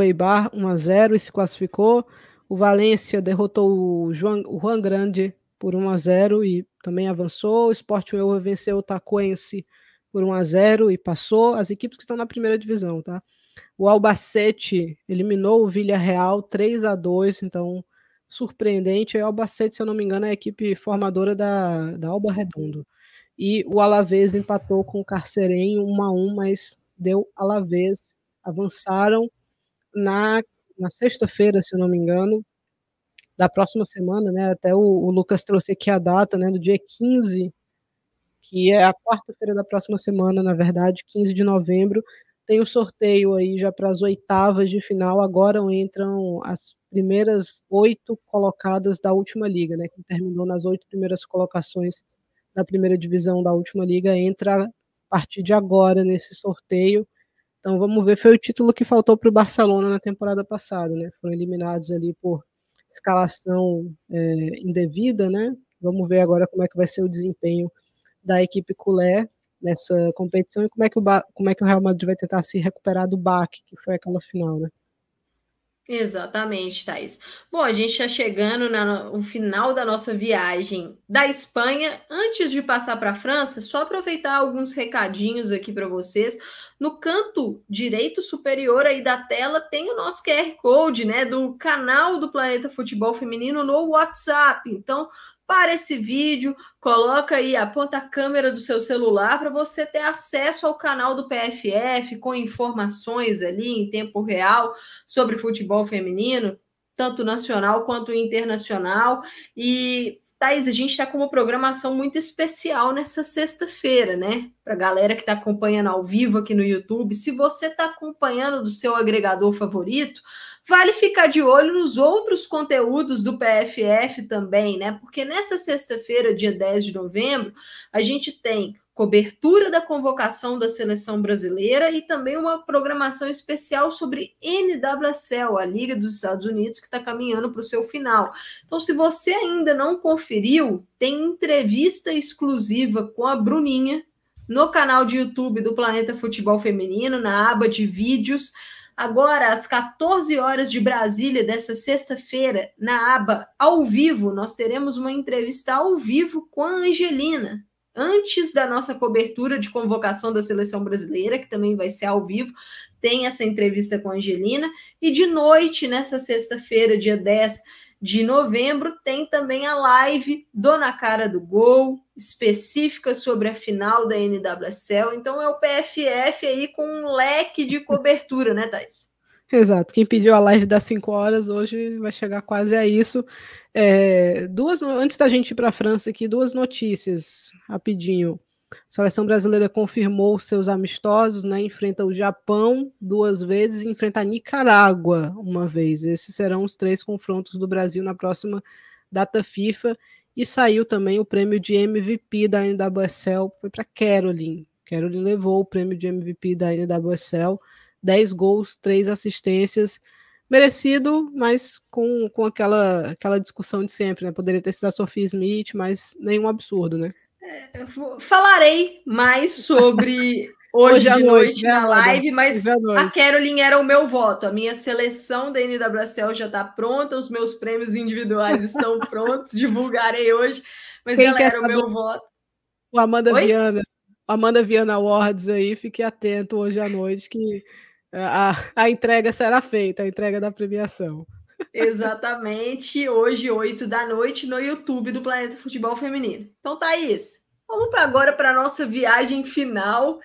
o Eibar 1 a 0 e se classificou. O Valência derrotou o Juan, o Juan Grande por 1 a 0 e também avançou. O Sport venceu o Tacuense por 1 a 0 e passou. As equipes que estão na primeira divisão, tá? O Albacete eliminou o Villarreal 3 a 2 então surpreendente. O Albacete, se eu não me engano, é a equipe formadora da, da Alba Redondo. E o Alavés empatou com o Carcerém 1 a 1 mas deu Alavés. Avançaram na, na sexta-feira, se não me engano, da próxima semana, né? Até o, o, Lucas trouxe aqui a data, né? No dia 15, que é a quarta-feira da próxima semana, na verdade, 15 de novembro, tem o sorteio aí já para as oitavas de final. Agora entram as primeiras oito colocadas da última liga, né? Que terminou nas oito primeiras colocações da primeira divisão da última liga, entra a partir de agora nesse sorteio. Então vamos ver, foi o título que faltou para o Barcelona na temporada passada, né? Foram eliminados ali por escalação é, indevida, né? Vamos ver agora como é que vai ser o desempenho da equipe culé nessa competição e como é que o, como é que o Real Madrid vai tentar se recuperar do baque, que foi aquela final, né? Exatamente, Thais. Bom, a gente está chegando no final da nossa viagem da Espanha. Antes de passar para a França, só aproveitar alguns recadinhos aqui para vocês. No canto direito superior aí da tela tem o nosso QR Code, né, do canal do Planeta Futebol Feminino no WhatsApp. Então, para esse vídeo, coloca aí, aponta a câmera do seu celular para você ter acesso ao canal do PFF com informações ali em tempo real sobre futebol feminino, tanto nacional quanto internacional. E Thaís, a gente está com uma programação muito especial nessa sexta-feira, né? Para a galera que está acompanhando ao vivo aqui no YouTube. Se você está acompanhando do seu agregador favorito, Vale ficar de olho nos outros conteúdos do PFF também, né? Porque nessa sexta-feira, dia 10 de novembro, a gente tem cobertura da convocação da seleção brasileira e também uma programação especial sobre NWSL, a Liga dos Estados Unidos, que está caminhando para o seu final. Então, se você ainda não conferiu, tem entrevista exclusiva com a Bruninha no canal de YouTube do Planeta Futebol Feminino, na aba de vídeos. Agora, às 14 horas de Brasília, dessa sexta-feira, na aba Ao Vivo, nós teremos uma entrevista ao vivo com a Angelina, antes da nossa cobertura de convocação da seleção brasileira, que também vai ser ao vivo. Tem essa entrevista com a Angelina. E de noite, nessa sexta-feira, dia 10 de novembro, tem também a live Dona Cara do Gol, específica sobre a final da NWSL. Então é o PFF aí com um leque de cobertura, né, Thais? Exato. Quem pediu a live das 5 horas hoje vai chegar quase a isso. É, duas, antes da gente ir para a França aqui, duas notícias rapidinho. A seleção brasileira confirmou seus amistosos, né? Enfrenta o Japão duas vezes e enfrenta a Nicarágua uma vez. Esses serão os três confrontos do Brasil na próxima data FIFA. E saiu também o prêmio de MVP da NWSL, foi para Caroline. Caroline levou o prêmio de MVP da NWSL, 10 gols, 3 assistências. Merecido, mas com, com aquela, aquela discussão de sempre, né? Poderia ter sido a Sophie Smith, mas nenhum absurdo, né? Falarei mais sobre <laughs> hoje, hoje de noite, noite né, na live, mas a Caroline era o meu voto. A minha seleção da NWSL já está pronta, os meus prêmios individuais estão <laughs> prontos, divulgarei hoje, mas Quem ela era o meu voto. O Amanda Oi? Viana, Amanda Viana Awards aí, fique atento hoje à noite que a, a entrega será feita, a entrega da premiação. Exatamente, hoje, 8 da noite, no YouTube do Planeta Futebol Feminino. Então, Thaís, vamos para agora para a nossa viagem final.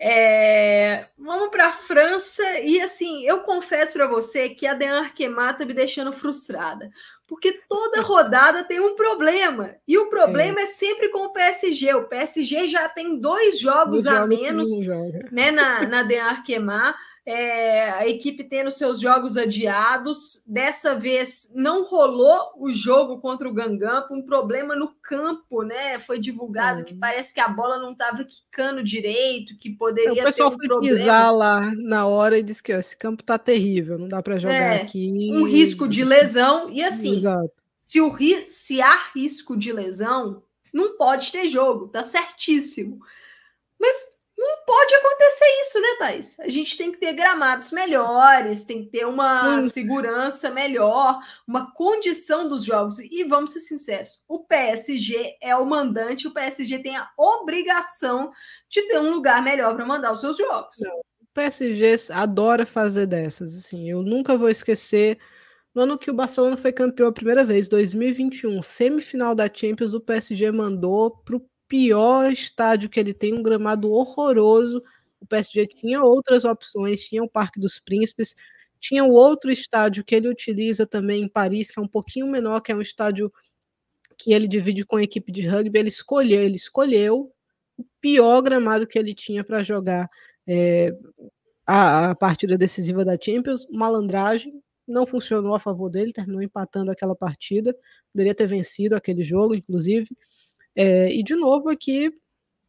É... Vamos para a França e assim, eu confesso para você que a Dean Arquemar está me deixando frustrada, porque toda rodada tem um problema e o problema é, é sempre com o PSG. O PSG já tem dois jogos, a menos né, na, na Dean Arquemar é, a equipe tendo seus jogos adiados. Dessa vez não rolou o jogo contra o Gangan, um problema no campo, né? Foi divulgado é. que parece que a bola não estava quicando direito, que poderia ter. O pessoal um foi problema. pisar lá na hora e disse que ó, esse campo tá terrível, não dá para jogar é, aqui. Um risco de lesão, e assim, Exato. Se, o, se há risco de lesão, não pode ter jogo, tá certíssimo. Mas não pode acontecer isso, né, Thais? A gente tem que ter gramados melhores, tem que ter uma hum. segurança melhor, uma condição dos jogos. E vamos ser sinceros: o PSG é o mandante, o PSG tem a obrigação de ter um lugar melhor para mandar os seus jogos. Não. PSG adora fazer dessas, assim, eu nunca vou esquecer no ano que o Barcelona foi campeão a primeira vez, 2021, semifinal da Champions, o PSG mandou pro pior estádio que ele tem, um gramado horroroso. O PSG tinha outras opções, tinha o Parque dos Príncipes, tinha o outro estádio que ele utiliza também em Paris, que é um pouquinho menor, que é um estádio que ele divide com a equipe de rugby. Ele escolheu, ele escolheu o pior gramado que ele tinha para jogar é, a, a, partida decisiva da Champions. Malandragem não funcionou a favor dele, terminou empatando aquela partida. Poderia ter vencido aquele jogo, inclusive. É, e de novo aqui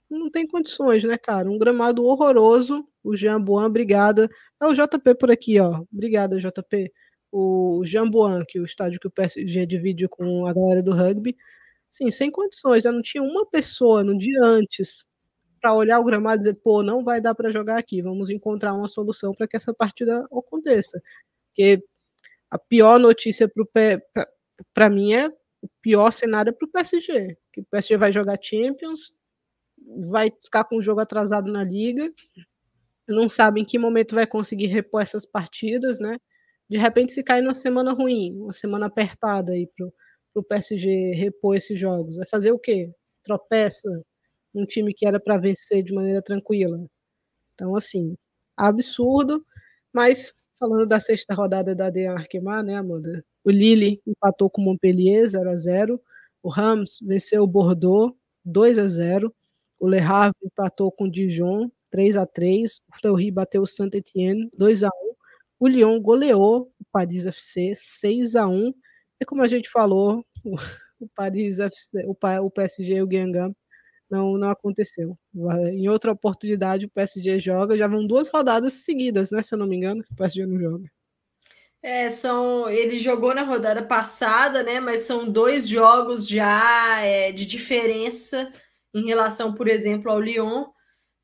não tem condições, né, cara? Um gramado horroroso. O Jean obrigada. É o JP por aqui, ó. Obrigada, JP. O Jean que é o estádio que o PSG divide com a galera do rugby. Sim, sem condições. Já não tinha uma pessoa no dia antes para olhar o gramado e dizer, pô, não vai dar para jogar aqui. Vamos encontrar uma solução para que essa partida aconteça. Porque a pior notícia para mim é o pior cenário para o PSG que o PSG vai jogar Champions, vai ficar com o jogo atrasado na liga, não sabe em que momento vai conseguir repor essas partidas, né? De repente, se cair numa semana ruim, uma semana apertada aí pro, pro PSG repor esses jogos, vai fazer o quê? Tropeça um time que era para vencer de maneira tranquila. Então, assim, absurdo, mas falando da sexta rodada da D Arquemar, né, Amanda? O Lille empatou com o Montpellier 0 a 0 o Rams venceu o Bordeaux 2 a 0. O Le Havre empatou com o Dijon 3 a 3. O Fleury bateu o Saint-Étienne 2 a 1. O Lyon goleou o Paris FC 6 a 1. E como a gente falou, o, Paris FC, o, PSG e o Guingamp não, não aconteceu. Em outra oportunidade, o PSG joga. Já vão duas rodadas seguidas, né? Se eu não me engano, que o PSG não joga. É, são. Ele jogou na rodada passada, né? Mas são dois jogos já é, de diferença em relação, por exemplo, ao Lyon.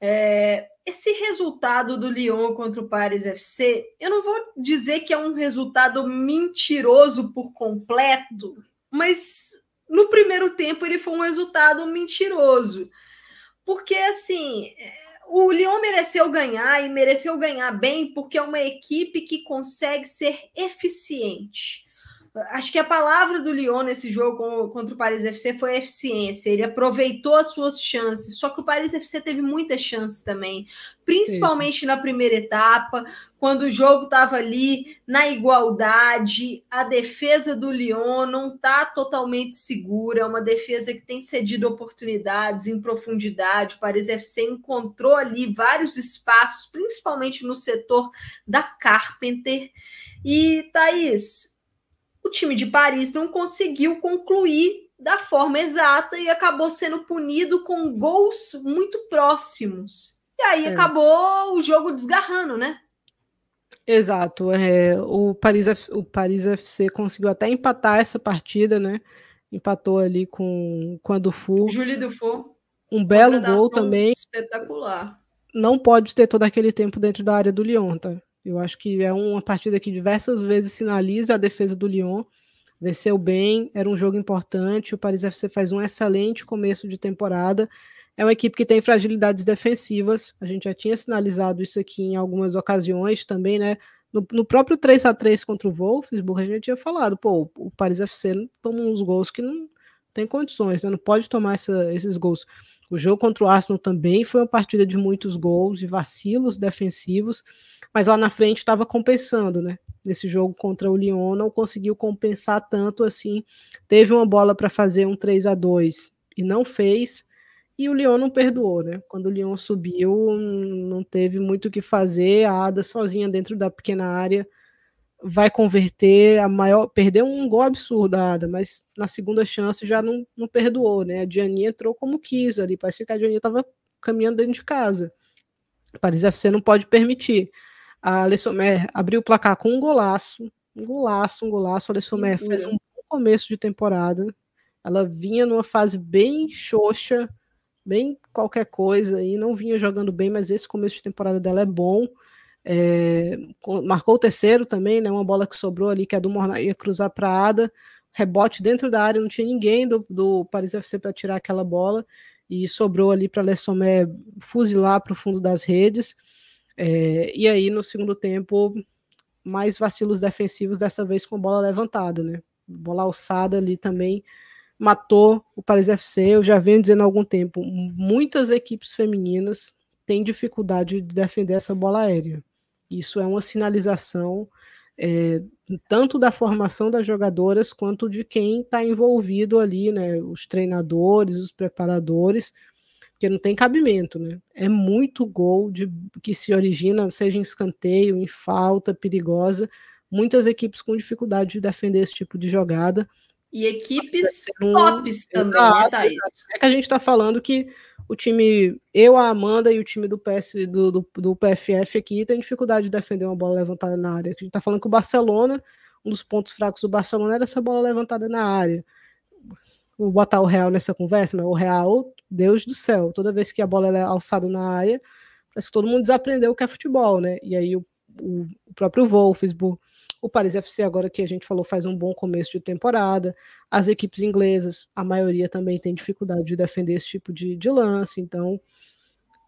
É, esse resultado do Lyon contra o Paris FC, eu não vou dizer que é um resultado mentiroso por completo, mas no primeiro tempo ele foi um resultado mentiroso. Porque assim, o Lyon mereceu ganhar e mereceu ganhar bem porque é uma equipe que consegue ser eficiente. Acho que a palavra do Lyon nesse jogo contra o Paris FC foi eficiência. Ele aproveitou as suas chances. Só que o Paris FC teve muitas chances também, principalmente Sim. na primeira etapa, quando o jogo estava ali na igualdade. A defesa do Lyon não está totalmente segura. É uma defesa que tem cedido oportunidades em profundidade. O Paris FC encontrou ali vários espaços, principalmente no setor da Carpenter. E Thaís, o time de Paris não conseguiu concluir da forma exata e acabou sendo punido com gols muito próximos. E aí é. acabou o jogo desgarrando, né? Exato. É, o, Paris, o Paris FC conseguiu até empatar essa partida, né? Empatou ali com, com a Dufour. Julie Dufour. Um belo gol também. Espetacular. Não pode ter todo aquele tempo dentro da área do Lyon, tá? Eu acho que é uma partida que diversas vezes sinaliza a defesa do Lyon. Venceu bem, era um jogo importante. O Paris FC faz um excelente começo de temporada. É uma equipe que tem fragilidades defensivas. A gente já tinha sinalizado isso aqui em algumas ocasiões também, né? No, no próprio 3 a 3 contra o Wolfsburg, a gente tinha falado, pô, o Paris FC toma uns gols que não tem condições, né? não pode tomar essa, esses gols. O jogo contra o Arsenal também foi uma partida de muitos gols, de vacilos defensivos mas lá na frente estava compensando, né? Nesse jogo contra o Lyon não conseguiu compensar tanto assim. Teve uma bola para fazer um 3 a 2 e não fez. E o Lyon não perdoou, né? Quando o Lyon subiu, não teve muito o que fazer. A Ada sozinha dentro da pequena área vai converter a maior, perdeu um gol absurdo Ada, mas na segunda chance já não, não perdoou, né? A Diani entrou como quis ali, parece que a Diani estava caminhando dentro de casa. Paris FC não pode permitir. A Alessomer abriu o placar com um golaço, um golaço, um golaço. A Alessomer fez um bom começo de temporada. Ela vinha numa fase bem xoxa, bem qualquer coisa, e não vinha jogando bem, mas esse começo de temporada dela é bom. É, marcou o terceiro também, né? Uma bola que sobrou ali, que é do Morna, ia cruzar para a Ada, rebote dentro da área, não tinha ninguém do, do Paris FC para tirar aquela bola, e sobrou ali para a Lessomé fuzilar para o fundo das redes. É, e aí, no segundo tempo, mais vacilos defensivos, dessa vez com bola levantada, né? Bola alçada ali também matou o Paris FC. Eu já venho dizendo há algum tempo, muitas equipes femininas têm dificuldade de defender essa bola aérea. Isso é uma sinalização é, tanto da formação das jogadoras quanto de quem está envolvido ali, né? Os treinadores, os preparadores, porque não tem cabimento, né? É muito gol de, que se origina, seja em escanteio, em falta perigosa. Muitas equipes com dificuldade de defender esse tipo de jogada. E equipes um... tops também, né, exato, né, Thaís? É que a gente está falando que o time, eu, a Amanda e o time do, PS, do, do, do, PFF aqui tem dificuldade de defender uma bola levantada na área. A gente está falando que o Barcelona, um dos pontos fracos do Barcelona era essa bola levantada na área. Vou botar o Real nessa conversa, mas o Real, Deus do céu, toda vez que a bola é alçada na área, parece que todo mundo desaprendeu o que é futebol, né? E aí o, o, o próprio Wolfsburg o Paris FC, agora que a gente falou, faz um bom começo de temporada. As equipes inglesas, a maioria também tem dificuldade de defender esse tipo de, de lance. Então,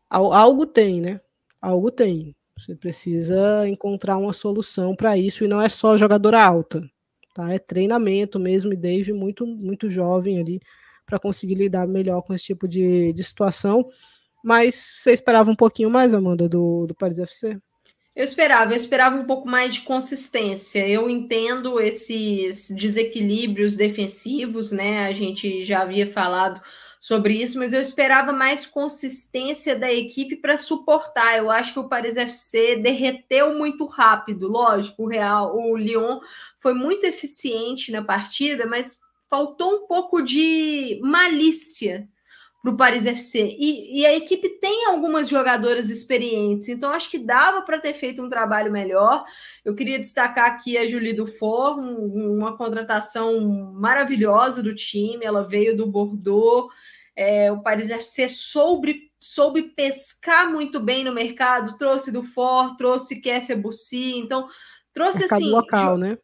algo tem, né? Algo tem. Você precisa encontrar uma solução para isso e não é só jogadora alta, tá? É treinamento mesmo e desde muito muito jovem ali para conseguir lidar melhor com esse tipo de, de situação. Mas você esperava um pouquinho mais, Amanda, do, do Paris FC? Eu esperava, eu esperava um pouco mais de consistência. Eu entendo esses desequilíbrios defensivos, né? A gente já havia falado sobre isso, mas eu esperava mais consistência da equipe para suportar. Eu acho que o Paris FC derreteu muito rápido. Lógico, o Real, o Lyon foi muito eficiente na partida, mas faltou um pouco de malícia para o Paris FC. E, e, a equipe tem algumas jogadoras experientes, então acho que dava para ter feito um trabalho melhor. Eu queria destacar aqui a Julie Dufour, um, uma contratação maravilhosa do time. Ela veio do Bordeaux. É, o Paris FC soube, soube pescar muito bem no mercado, trouxe do For, trouxe Kessia Bussi, então trouxe mercado assim. local, né?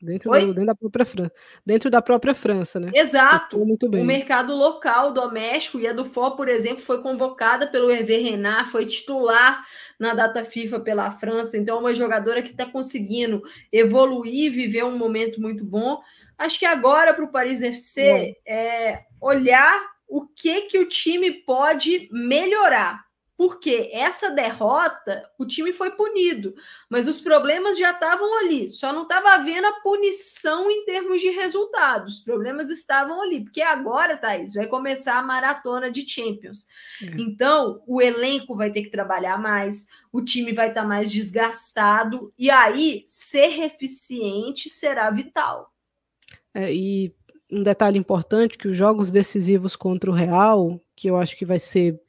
Dentro, do, dentro, da própria França, dentro da própria França, né? Exato. Muito bem. O mercado local, doméstico, e a do FO, por exemplo, foi convocada pelo Hervé Renard, foi titular na data FIFA pela França, então é uma jogadora que está conseguindo evoluir, viver um momento muito bom. Acho que agora para o Paris FC é olhar o que que o time pode melhorar porque essa derrota, o time foi punido, mas os problemas já estavam ali, só não estava havendo a punição em termos de resultados. Os problemas estavam ali, porque agora, Thaís, vai começar a maratona de Champions. É. Então, o elenco vai ter que trabalhar mais, o time vai estar tá mais desgastado, e aí ser eficiente será vital. É, e um detalhe importante que os jogos decisivos contra o Real, que eu acho que vai ser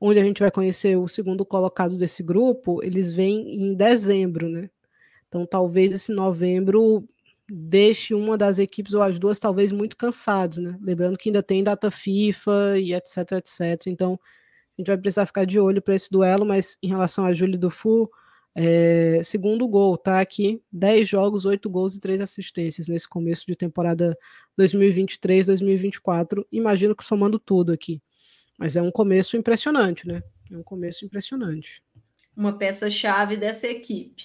onde a gente vai conhecer o segundo colocado desse grupo, eles vêm em dezembro, né? Então talvez esse novembro deixe uma das equipes ou as duas talvez muito cansados, né? Lembrando que ainda tem data FIFA e etc, etc. Então a gente vai precisar ficar de olho para esse duelo, mas em relação a Júlio do Fu, é, segundo gol, tá aqui, 10 jogos, 8 gols e 3 assistências nesse começo de temporada 2023-2024. Imagino que somando tudo aqui. Mas é um começo impressionante, né? É um começo impressionante. Uma peça-chave dessa equipe.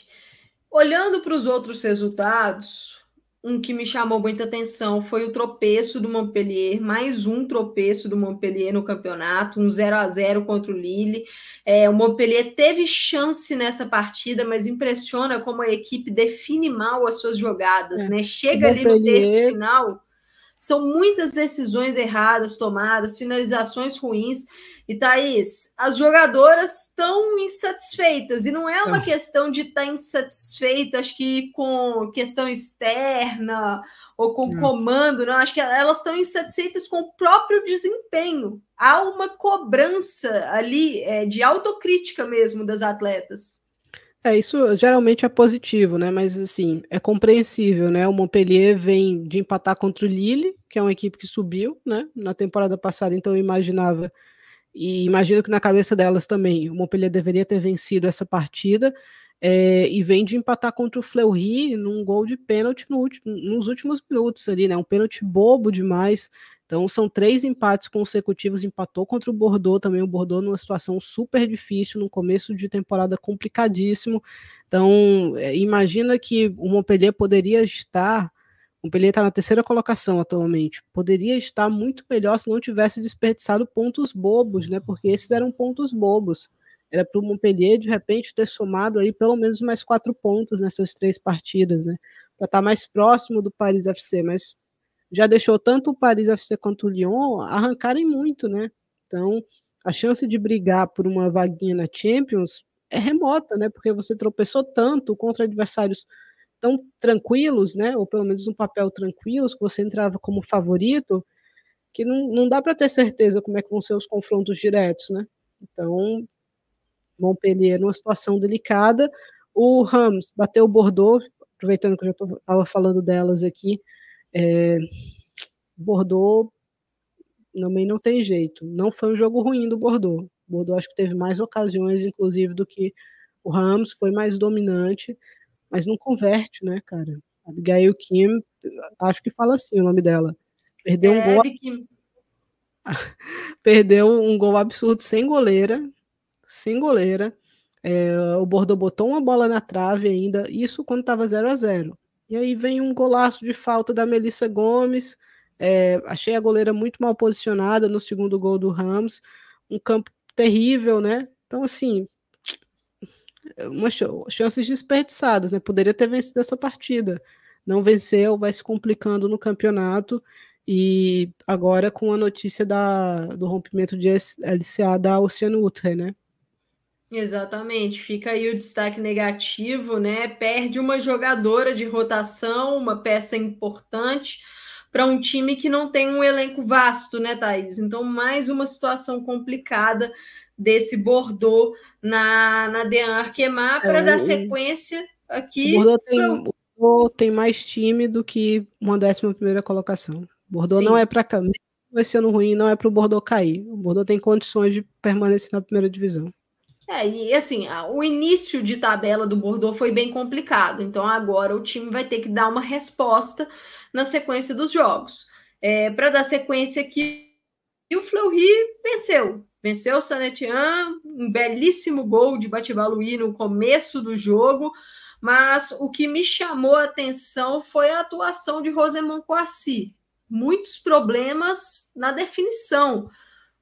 Olhando para os outros resultados, um que me chamou muita atenção foi o tropeço do Montpellier, mais um tropeço do Montpellier no campeonato, um 0 a 0 contra o Lille. É, o Montpellier teve chance nessa partida, mas impressiona como a equipe define mal as suas jogadas, é. né? Chega ali no terço final são muitas decisões erradas tomadas, finalizações ruins. E Thaís, as jogadoras estão insatisfeitas, e não é uma é. questão de estar tá insatisfeita, acho que com questão externa ou com é. comando, não. Acho que elas estão insatisfeitas com o próprio desempenho. Há uma cobrança ali é, de autocrítica mesmo das atletas. É, isso geralmente é positivo, né? Mas assim, é compreensível, né? O Montpellier vem de empatar contra o Lille, que é uma equipe que subiu, né? Na temporada passada, então eu imaginava e imagino que na cabeça delas também, o Montpellier deveria ter vencido essa partida. É, e vem de empatar contra o Fleury num gol de pênalti no último, nos últimos minutos ali, né? Um pênalti bobo demais. Então são três empates consecutivos, empatou contra o Bordeaux também, o Bordeaux numa situação super difícil, no começo de temporada complicadíssimo. Então é, imagina que o Montpellier poderia estar, o Montpellier está na terceira colocação atualmente, poderia estar muito melhor se não tivesse desperdiçado pontos bobos, né? Porque esses eram pontos bobos. Era para o Montpellier de repente ter somado aí pelo menos mais quatro pontos nessas três partidas, né? Para estar tá mais próximo do Paris FC, mas já deixou tanto o Paris FC quanto o Lyon arrancarem muito, né? Então, a chance de brigar por uma vaguinha na Champions é remota, né? Porque você tropeçou tanto contra adversários tão tranquilos, né? Ou pelo menos um papel tranquilos, que você entrava como favorito, que não, não dá para ter certeza como é que vão ser os confrontos diretos, né? Então, Montpellier numa situação delicada. O Rams bateu o Bordeaux, aproveitando que eu já estava falando delas aqui, é, Bordeaux também não tem jeito. Não foi um jogo ruim do Bordeaux. O Bordeaux acho que teve mais ocasiões, inclusive, do que o Rams, foi mais dominante, mas não converte, né, cara? Abigail Kim, acho que fala assim o nome dela. Perdeu é, um gol. Kim. <laughs> Perdeu um gol absurdo sem goleira. Sem goleira. É, o Bordeaux botou uma bola na trave ainda, isso quando estava 0 a 0 e aí vem um golaço de falta da Melissa Gomes. É, achei a goleira muito mal posicionada no segundo gol do Ramos. Um campo terrível, né? Então, assim, chances desperdiçadas, né? Poderia ter vencido essa partida. Não venceu, vai se complicando no campeonato. E agora com a notícia da, do rompimento de LCA da Oceano Utrecht, né? Exatamente, fica aí o destaque negativo, né? Perde uma jogadora de rotação, uma peça importante para um time que não tem um elenco vasto, né, Thaís? Então, mais uma situação complicada desse Bordeaux na, na Dean Arquemar para é, dar sequência aqui. O Bordeaux tem, o Bordeaux tem mais time do que uma décima primeira colocação. Bordeaux Sim. não é para caminho, esse ano ruim não é para o Bordeaux cair. O Bordeaux tem condições de permanecer na primeira divisão. É, e assim, o início de tabela do Bordeaux foi bem complicado, então agora o time vai ter que dar uma resposta na sequência dos jogos. É, Para dar sequência aqui, o Fleury venceu. Venceu o Sanetian, um belíssimo gol de Batibaluí no começo do jogo, mas o que me chamou a atenção foi a atuação de Rosemont Coassi. Muitos problemas na definição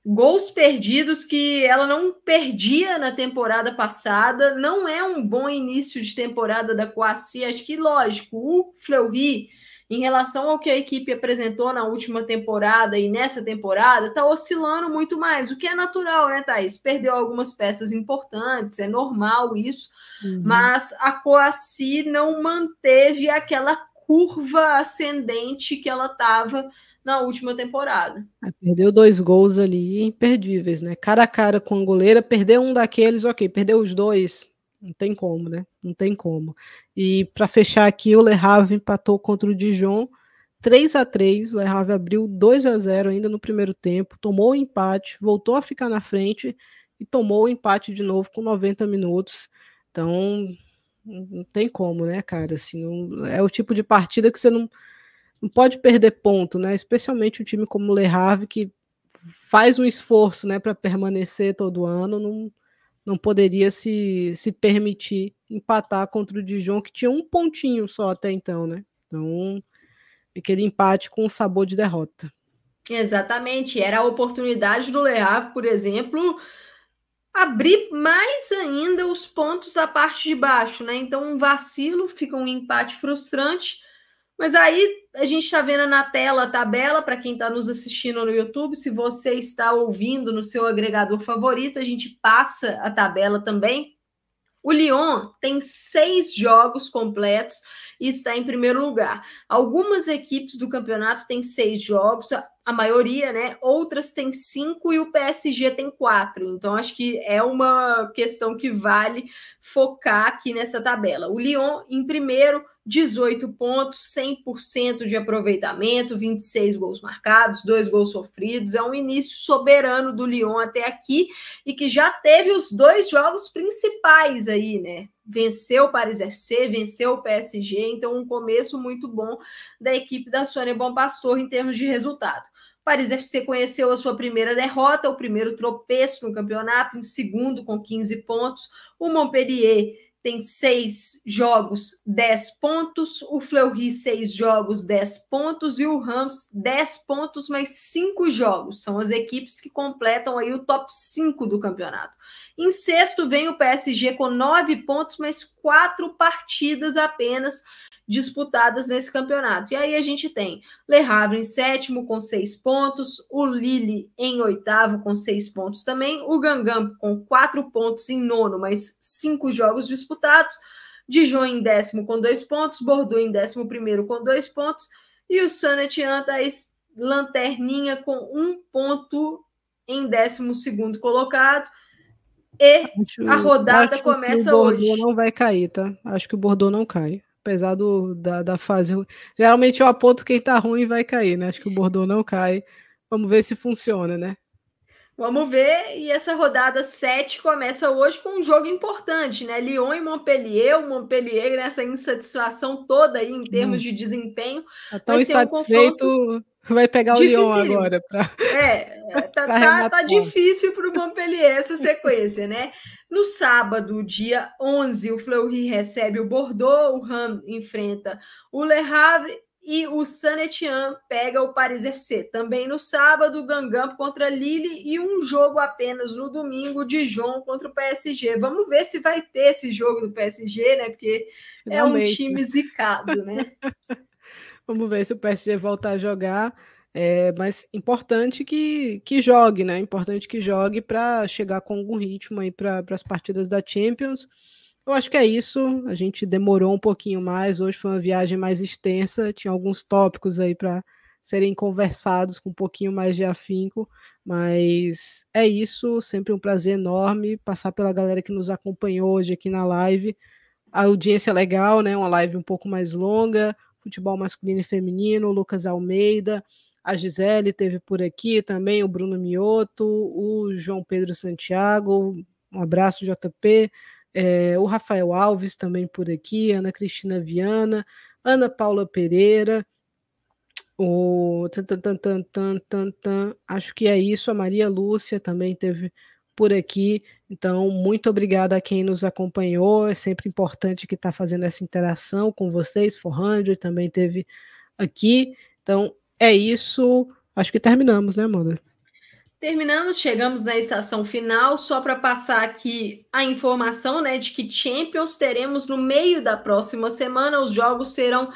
gols perdidos que ela não perdia na temporada passada. Não é um bom início de temporada da Coassi. Acho que, lógico, o Fleury, em relação ao que a equipe apresentou na última temporada e nessa temporada, está oscilando muito mais, o que é natural, né, Thaís? Perdeu algumas peças importantes, é normal isso, uhum. mas a Coassi não manteve aquela curva ascendente que ela estava na última temporada. Ah, perdeu dois gols ali imperdíveis, né? Cara a cara com a goleira, perdeu um daqueles, ok, perdeu os dois, não tem como, né? Não tem como. E para fechar aqui, o Le Havre empatou contra o Dijon 3 a 3 o Le Havre abriu 2 a 0 ainda no primeiro tempo, tomou o empate, voltou a ficar na frente e tomou o empate de novo com 90 minutos. Então, não tem como, né, cara? Assim, não, é o tipo de partida que você não não pode perder ponto, né? Especialmente um time como o Le Havre, que faz um esforço né, para permanecer todo ano, não, não poderia se, se permitir empatar contra o Dijon, que tinha um pontinho só até então, né? Então, aquele empate com sabor de derrota. Exatamente, era a oportunidade do Le Havre, por exemplo, abrir mais ainda os pontos da parte de baixo, né? Então, um vacilo, fica um empate frustrante mas aí a gente está vendo na tela a tabela para quem está nos assistindo no YouTube. Se você está ouvindo no seu agregador favorito, a gente passa a tabela também. O Lyon tem seis jogos completos e está em primeiro lugar. Algumas equipes do campeonato têm seis jogos, a maioria, né? Outras têm cinco e o PSG tem quatro. Então, acho que é uma questão que vale focar aqui nessa tabela. O Lyon em primeiro, 18 pontos, 100% de aproveitamento, 26 gols marcados, dois gols sofridos. É um início soberano do Lyon até aqui e que já teve os dois jogos principais aí, né? Venceu o Paris FC, venceu o PSG, então um começo muito bom da equipe da Sônia Bom Pastor em termos de resultado. Paris FC conheceu a sua primeira derrota, o primeiro tropeço no campeonato, em segundo com 15 pontos. O Montpellier tem seis jogos, 10 pontos. O Fleury, seis jogos, 10 pontos. E o Rams, 10 pontos, mais cinco jogos. São as equipes que completam aí o top 5 do campeonato. Em sexto vem o PSG com nove pontos, mais quatro partidas apenas disputadas nesse campeonato. E aí a gente tem Le Havre em sétimo com seis pontos, o Lille em oitavo com seis pontos também, o Gangan com quatro pontos em nono, mas cinco jogos disputados, Dijon em décimo com dois pontos, Bordeaux em décimo primeiro com dois pontos, e o Saint-Étienne está lanterninha com um ponto em décimo segundo colocado. E acho, a rodada começa o Bordeaux hoje. não vai cair, tá? Acho que o Bordeaux não cai apesar do, da, da fase. Geralmente eu aponto quem tá ruim vai cair, né? Acho que o Bordeaux não cai. Vamos ver se funciona, né? Vamos ver, e essa rodada 7 começa hoje com um jogo importante, né? Lyon e Montpellier, o Montpellier nessa insatisfação toda aí em termos hum. de desempenho. Tá tão insatisfeito, um vai pegar o Lyon agora. Pra... É, <laughs> tá, tá, tá difícil para o Montpellier essa sequência, né? No sábado, dia 11, o Fleury recebe o Bordeaux, o Ram enfrenta o Le Havre e o Saint-Étienne pega o Paris FC. Também no sábado, o Gangamp contra Lille e um jogo apenas no domingo, Dijon contra o PSG. Vamos ver se vai ter esse jogo do PSG, né? Porque Finalmente. é um time <laughs> zicado, né? Vamos ver se o PSG volta a jogar. É, mas importante que, que jogue, né? Importante que jogue para chegar com algum ritmo aí para as partidas da Champions. Eu acho que é isso. A gente demorou um pouquinho mais. Hoje foi uma viagem mais extensa. Tinha alguns tópicos aí para serem conversados com um pouquinho mais de afinco. Mas é isso. Sempre um prazer enorme passar pela galera que nos acompanhou hoje aqui na live. A audiência é legal, né? Uma live um pouco mais longa. Futebol masculino e feminino. Lucas Almeida. A Gisele teve por aqui também, o Bruno Mioto, o João Pedro Santiago, um abraço, JP, é, o Rafael Alves também por aqui, Ana Cristina Viana, Ana Paula Pereira, o acho que é isso, a Maria Lúcia também teve por aqui. Então, muito obrigada a quem nos acompanhou. É sempre importante que está fazendo essa interação com vocês. Forrandre também teve aqui. Então, é isso. Acho que terminamos, né, Amanda? Terminamos, chegamos na estação final, só para passar aqui a informação, né, de que Champions teremos no meio da próxima semana, os jogos serão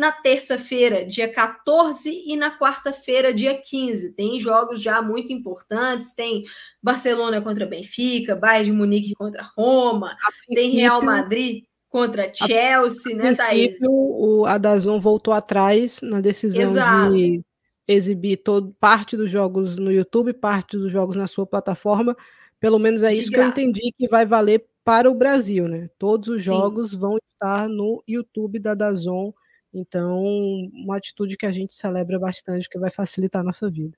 na terça-feira, dia 14, e na quarta-feira, dia 15. Tem jogos já muito importantes, tem Barcelona contra Benfica, Bayern de Munique contra Roma, tem Real Madrid contra Chelsea, a né, Thaís? O, a Dazon voltou atrás na decisão Exato. de exibir todo, parte dos jogos no YouTube, parte dos jogos na sua plataforma. Pelo menos é de isso graça. que eu entendi que vai valer para o Brasil, né? Todos os Sim. jogos vão estar no YouTube da Dazon. Então, uma atitude que a gente celebra bastante, que vai facilitar a nossa vida.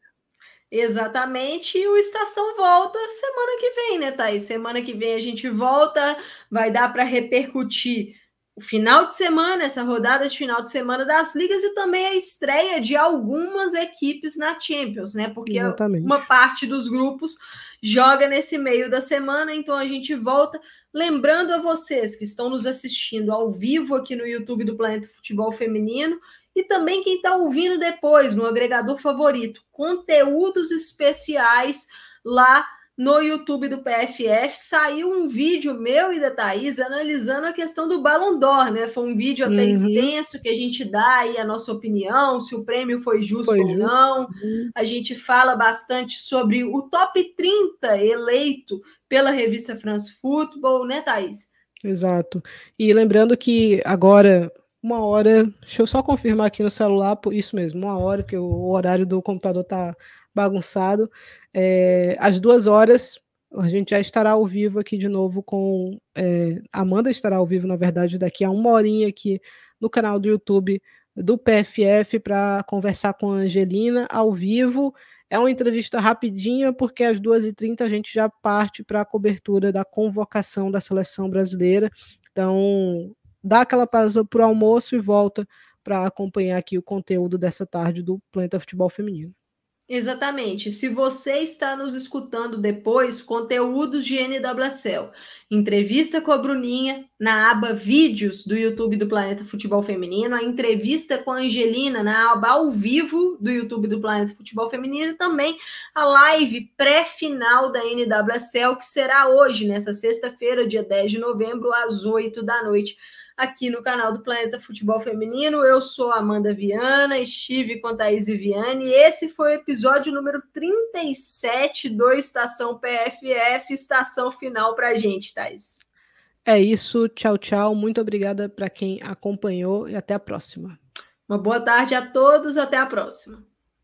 Exatamente, e o Estação volta semana que vem, né, Thaís? Semana que vem a gente volta, vai dar para repercutir o final de semana, essa rodada de final de semana das ligas e também a estreia de algumas equipes na Champions, né? Porque Exatamente. uma parte dos grupos joga nesse meio da semana, então a gente volta. Lembrando a vocês que estão nos assistindo ao vivo aqui no YouTube do Planeta Futebol Feminino e também quem está ouvindo depois no agregador favorito, conteúdos especiais lá no YouTube do PFF. Saiu um vídeo meu e da Thaís analisando a questão do Ballon d'Or, né? Foi um vídeo até uhum. extenso que a gente dá aí a nossa opinião, se o prêmio foi justo foi ou justo. não. Uhum. A gente fala bastante sobre o top 30 eleito pela revista France Football, né, Thaís? Exato. E lembrando que agora uma hora. Deixa eu só confirmar aqui no celular, por isso mesmo, uma hora, que o horário do computador tá bagunçado. É, às duas horas, a gente já estará ao vivo aqui de novo com. É, Amanda estará ao vivo, na verdade, daqui a uma horinha aqui no canal do YouTube do PFF para conversar com a Angelina ao vivo. É uma entrevista rapidinha, porque às 2h30 a gente já parte para a cobertura da convocação da seleção brasileira. Então, dá aquela pausa para o almoço e volta para acompanhar aqui o conteúdo dessa tarde do Planeta Futebol Feminino. Exatamente. Se você está nos escutando depois, conteúdos de NWSL. Entrevista com a Bruninha na aba Vídeos do YouTube do Planeta Futebol Feminino, a entrevista com a Angelina na aba ao vivo do YouTube do Planeta Futebol Feminino e também a live pré-final da NWSL, que será hoje, nessa sexta-feira, dia 10 de novembro, às 8 da noite aqui no canal do Planeta Futebol Feminino. Eu sou Amanda Viana, estive com a Thaís Viviane e esse foi o episódio número 37 do Estação PFF, estação final para a gente, Thaís. É isso, tchau, tchau. Muito obrigada para quem acompanhou e até a próxima. Uma boa tarde a todos, até a próxima.